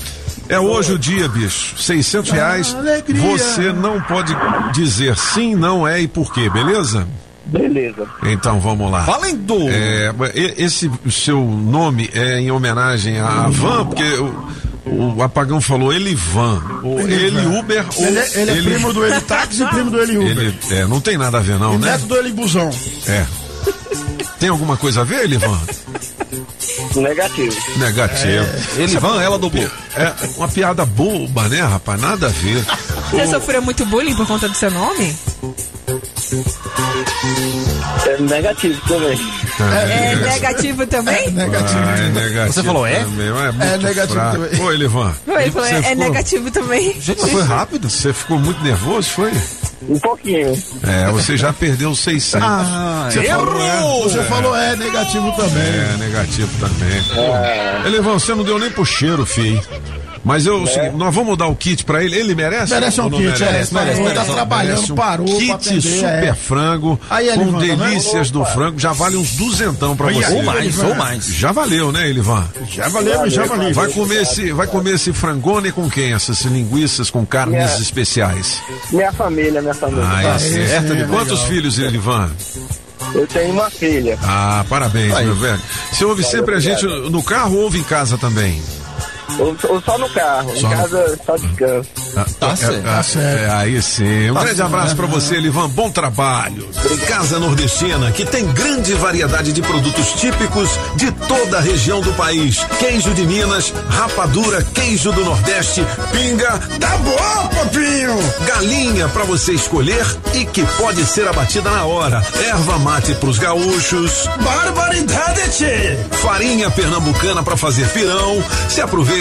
é hoje o dia, bicho. 600 reais. Alegria. Você não pode dizer sim, não é e por quê, beleza? Beleza. Então vamos lá. Valendo! É, esse seu nome é em homenagem à van, porque o, o apagão falou Elivan. O Eli Uber ou Ele, é- ele é primo do Eli Táxi e primo do Eli Uber. ele- é, não tem nada a ver, não, E né? neto do Eli Busão. É. Tem alguma coisa a ver, Elivan? Negativo. Negativo. Elivan, ela dobrou. É uma piada boba, né, rapaz? Nada a ver. Você sofreu muito bullying por conta do seu nome? É negativo também. É negativo também? Negativo. Ah, é negativo. Você falou é? também, É, muito É negativo fraco. também. Ô, Elivan. Ele falou, é, é ficou- negativo também. Gente, foi rápido. Você ficou muito nervoso, foi? Um pouquinho. É, você já perdeu 600. Ah, você falou, é? Você falou é negativo também. É, negativo também. Elevão, você não deu nem pro cheiro, filho. Mas eu, o seguinte, nós vamos dar o kit pra ele. Ele merece? Merece um kit, merece? é. Parou, tá Merece trabalhando, um parou Kit atender, super é. frango, Aí, com Elivan, tá delícias do frango. Já vale uns duzentão pra Olha você. Ou mais, ou mais. Já valeu, né, Elivan? Já valeu, já valeu. Vai comer esse, vai comer esse frangone com quem? Essas linguiças com carnes Yeah. especiais. Minha família, minha família. Ah, é certo. é Quantos filhos, Elivan? Eu tenho uma filha. Ah, parabéns, meu velho. Você ouve sempre a gente no carro ou ouve em casa também? Ou, ou só no carro. Só em no- casa só descanso. Tá certo. Tá certo. É, aí sim. Um grande abraço pra você, Elivan. Bom trabalho. Casa Nordestina, que tem grande variedade de produtos típicos de toda a região do país. Queijo de Minas, rapadura, queijo do Nordeste, pinga, Tá bom, papinho. galinha pra você escolher e que pode ser abatida na hora. Erva mate pros gaúchos, Barbaridade, farinha pernambucana pra fazer pirão. Se aproveita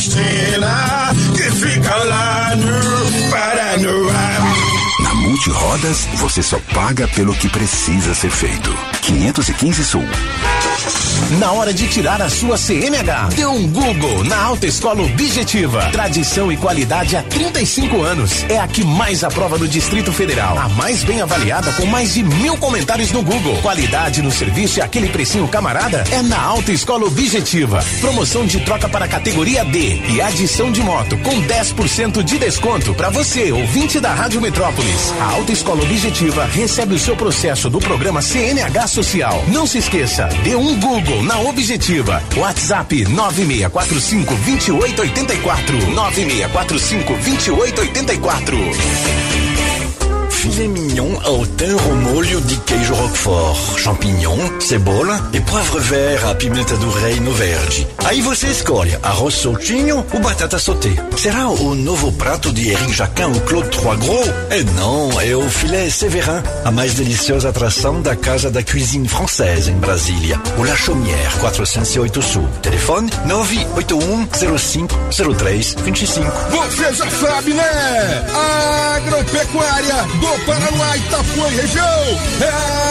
nordestina que fica lá no Paranoá. Na Multirodas, você só paga pelo que precisa ser feito. 515 Sul. Na hora de tirar a sua CNH, dê um Google na Autoescola Objetiva. Tradição e qualidade há 35 anos. É a que mais aprova no Distrito Federal. A mais bem avaliada com mais de mil comentários no Google. Qualidade no serviço e aquele precinho camarada é na Autoescola Objetiva. Promoção de troca para a categoria D e adição de moto com 10% de desconto para você, ouvinte da Rádio Metrópolis. A Autoescola Objetiva recebe o seu processo do programa CNH Social. Não se esqueça, dê um Google na Objetiva. WhatsApp 9645 2884. 9645 2884. Filet mignon ao thym au molho de queijo roquefort, champignon, cebola e poivre vert à pimenta do reino verde. Aí você escolhe arroz soltinho ou batata sauté. Será o novo prato de Eric Jacquin ou Claude Trois Gros? É não, é o filé Séverin, a mais deliciosa atração da Casa da Cuisine Française em Brasília. O La Chaumière, 408 Sul. Telefone 981 05 03 25. Você já sabe, né? Agropecuária do Paraná, Itapuã e região. É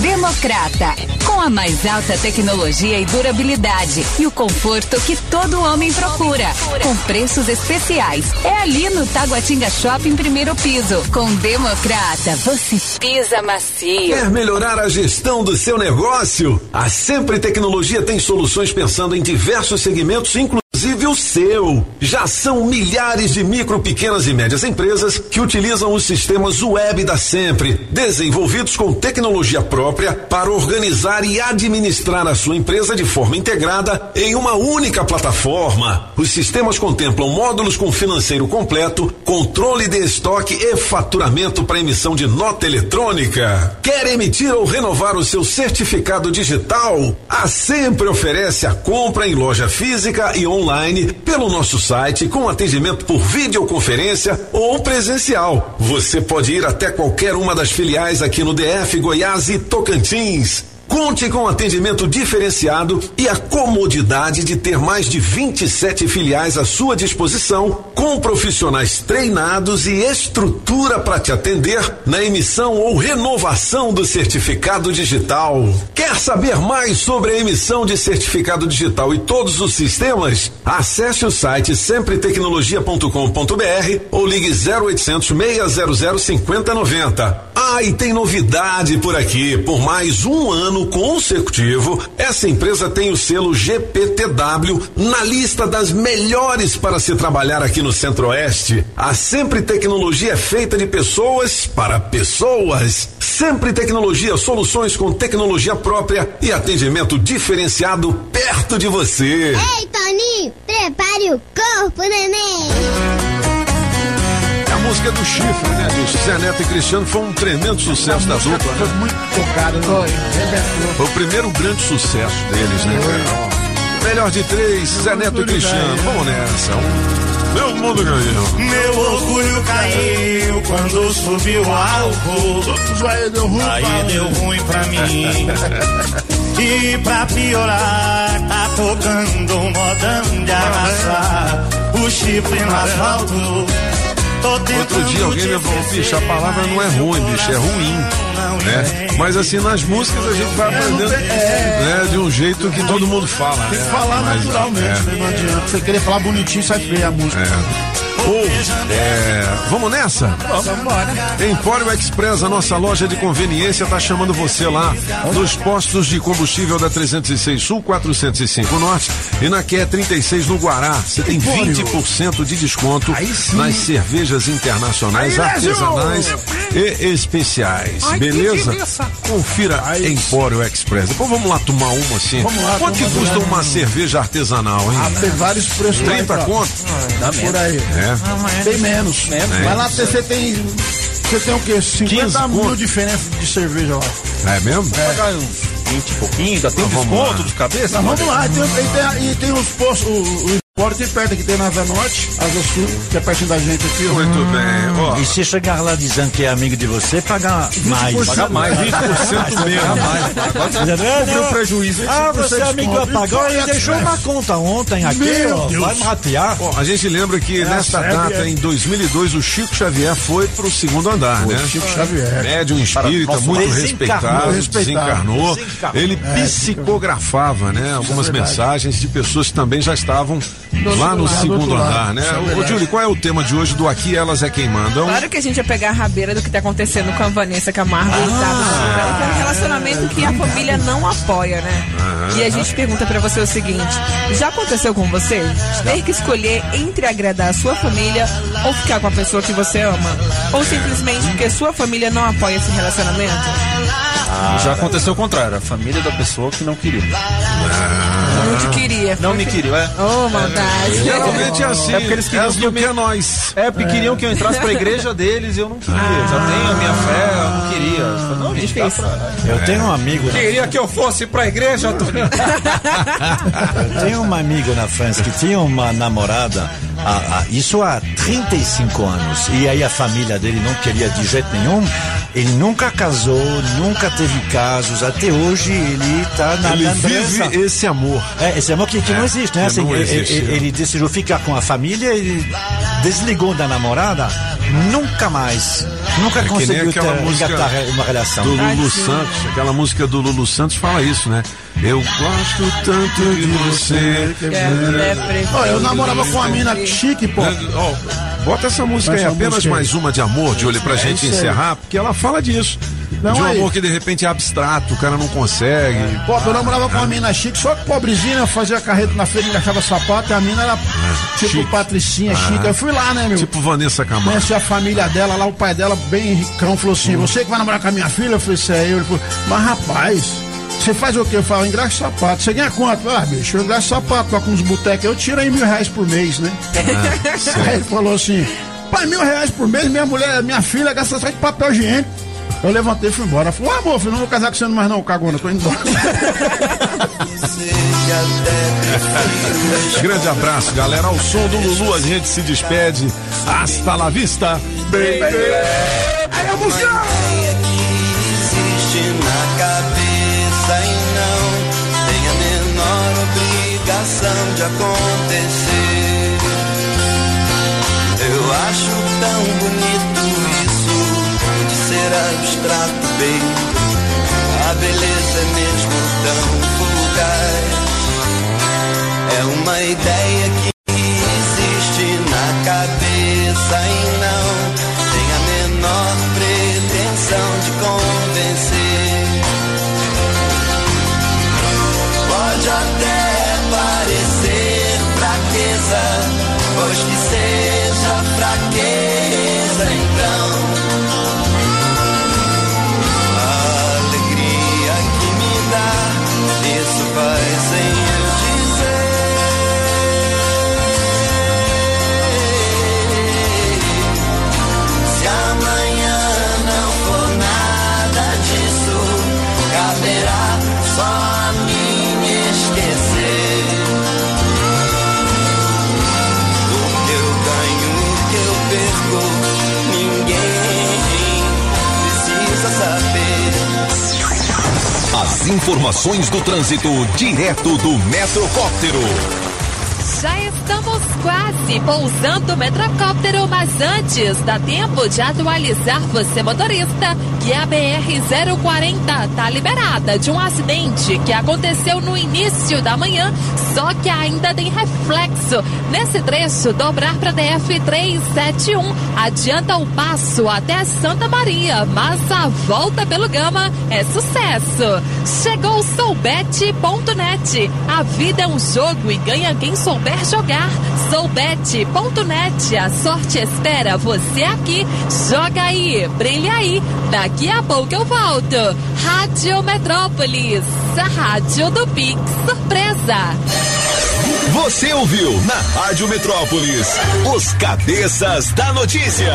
Democrata, com a mais alta tecnologia e durabilidade e o conforto que todo homem procura, com preços especiais. É ali no Taguatinga Shopping primeiro piso. Com Democrata, você pisa macio. Quer melhorar a gestão do seu negócio? A Sempre Tecnologia tem soluções pensando em diversos segmentos, inclusive o seu. Já são milhares de micro, pequenas e médias empresas que utilizam os sistemas web da Sempre, desenvolvidos com tecnologia própria para organizar e administrar a sua empresa de forma integrada em uma única plataforma. Os sistemas contemplam módulos com financeiro completo, controle de estoque e faturamento para emissão de nota eletrônica. Quer emitir ou renovar o seu certificado digital? A Sempre oferece a compra em loja física e online pelo nosso site com atendimento por videoconferência ou presencial. Você pode ir até qualquer uma das filiais aqui no DF, Goiás e Tocantins. Conte com atendimento diferenciado e a comodidade de ter mais de 27 filiais à sua disposição, com profissionais treinados e estrutura para te atender na emissão ou renovação do certificado digital. Quer saber mais sobre a emissão de certificado digital e todos os sistemas? Acesse o site sempretecnologia.com.br ou ligue 0800 600 5090. Ah, e tem novidade por aqui. Por mais um ano consecutivo, essa empresa tem o selo GPTW na lista das melhores para se trabalhar aqui no Centro-Oeste. A Sempre Tecnologia é feita de pessoas para pessoas. Sempre Tecnologia, soluções com tecnologia própria e atendimento diferenciado perto de você. Ei, Toninho, prepare o corpo, neném. A música do chifre, né, bicho? Zé Neto e Cristiano foi um tremendo sucesso da dupla. Foi muito tocado, Foi. Foi o primeiro grande sucesso deles, né, cara? Melhor de três, Zé Neto e Cristiano. Vamos nessa. Meu mundo ganhou. Meu orgulho caiu quando subiu o álcool. Aí deu ruim pra mim. E pra piorar, tá tocando um modão de arrastar o chifre no asfalto. Outro dia alguém me falou, bicho, a palavra não é ruim, bicho, é ruim. Né? Mas assim, nas músicas a gente vai aprendendo né, de um jeito que todo mundo fala. Tem que né? falar Mas, naturalmente, é. né? Não adianta. Você querer falar bonitinho, sai feia a música. Ou, é, vamos nessa? Vamos embora. Empório Express, a nossa loja de conveniência, está chamando você lá nos postos de combustível da 306 Sul, 405 Norte e na QE 36 no Guará. Você tem Empório. 20% de desconto nas cervejas internacionais, Aí, Lézio! artesanais e especiais. Beleza? Confira Empório Express. Depois vamos lá tomar uma assim. Vamos lá, Quanto que vamos custa lá. uma cerveja artesanal, hein? Ah, tem vários preços lá, 30 então. conto? Dá por aí. É. Bem menos. Menos. Mas lá você tem. Você tem o quê? 50 mil diferença de cerveja lá. É mesmo? Uns 20 e pouquinho, ainda tem vamos desconto lá. de cabeça? Mas vamos lá, e tem, e tem, e tem os postos, o Empório tem perto aqui, tem na Asa Norte, Asa Sul, que é pertinho da gente aqui. ó. Muito bem. Ó, E se chegar lá dizendo que é amigo de você, paga mais. 20%. Paga mais, 20% menos. Agora Não, o prejuízo. Ah, você é 20% amigo do apagão, ele deixou uma conta ontem aqui, Meu ó. Deus. Vai me ratear. Ó, a gente lembra que É, nesta sério, data, é. em 2002, o Chico Xavier foi pro segundo andar, né? Chico Xavier. Médium espírita, muito respeitado, respeitado. desencarnou. Desencarnou. Ele psicografava, né? Algumas é verdade. mensagens de pessoas que também já estavam lá no lado, segundo andar, né? É Ô. Júlio, qual é o tema de hoje do Aqui Elas é Quem Mandam? Claro que a gente ia pegar a rabeira do que tá acontecendo com a Vanessa Camargo e o Dado Silveira, que é um relacionamento que a família não apoia, né? E a gente pergunta pra você o seguinte: já aconteceu com você ter que escolher entre agradar a sua família ou ficar com a pessoa que você ama? Ou simplesmente porque sua família não apoia esse relacionamento? Já aconteceu o contrário, a família da pessoa que não queria. Não te queria. Não me queriam, é. Oh, maldade. Geralmente é assim, É porque eles queriam que eu me- que é nós. É, porque queriam que eu entrasse pra igreja deles e eu não queria. Já tenho a minha fé, eu não queria. Não, gente, dá pra... Eu tenho um amigo. Queria que eu fosse pra igreja, Toninho. Eu tenho um amigo na França que tinha uma namorada, há- há- isso há 35 anos, e aí a família dele não queria de jeito nenhum. Ele nunca casou, nunca teve casos, até hoje ele está na Ele na vive esse amor. É, esse amor que, que É, não existe, né? Assim, não ele, existe, ele- é. ele decidiu ficar com a família, ele desligou da namorada, nunca mais, nunca É conseguiu ter, música uma relação. do Lulu Tadinho. Santos, aquela música do Lulu Santos fala isso, né? Eu gosto tanto de você. Ó, eu namorava com uma mina chique, pô. Ó, bota essa música aí, apenas mais uma de amor, de olho pra gente encerrar, porque ela fala disso. Não, de um aí. amor que de repente é abstrato, o cara não consegue. Pô, eu namorava com uma mina chique, só que pobrezinha, eu fazia carreto na feira, encaixava sapato, e a mina era tipo chique. patricinha, Ah. chique. Eu fui lá, né, meu? Tipo Vanessa Camargo. Conheci a família dela, lá o pai dela, bem ricão, falou assim: Você que vai namorar com a minha filha? Eu falei: Isso é eu. Ele falou: Mas rapaz, você faz o quê? Eu falo: Engraxa sapato. Você ganha quanto? Ah, bicho, eu engraxo sapato, toco uns botecos. Eu tiro aí mil reais por mês, né? aí ele falou assim: Pai, mil reais por mês, minha mulher, minha filha gasta só de papel higiênico. Eu levantei e fui embora. Falou: Ah, amor, não vou casar com você mais não, cagona, tô indo embora. Grande abraço, galera. Ao som do Lulu, a gente se despede. Hasta la vista, baby. Aí a música! De acontecer. Eu acho tão bonito isso de ser abstrato, bem. A beleza é mesmo tão fugaz. É uma ideia informações do trânsito direto do Metrocóptero. Estamos quase pousando o metrocóptero, mas antes dá tempo de atualizar você motorista que a BR-040 tá liberada de um acidente que aconteceu no início da manhã, só que ainda tem reflexo. Nesse trecho, dobrar para DF 371 adianta o passo até Santa Maria, mas a volta pelo Gama é sucesso. Chegou soubet.net. A vida é um jogo e ganha quem souber jogar. Soubet.net. A sorte espera você aqui. Joga aí, brilha aí. Daqui a pouco eu volto. Rádio Metrópolis, a rádio do Pix Surpresa. Você ouviu na Rádio Metrópolis os cabeças da notícia.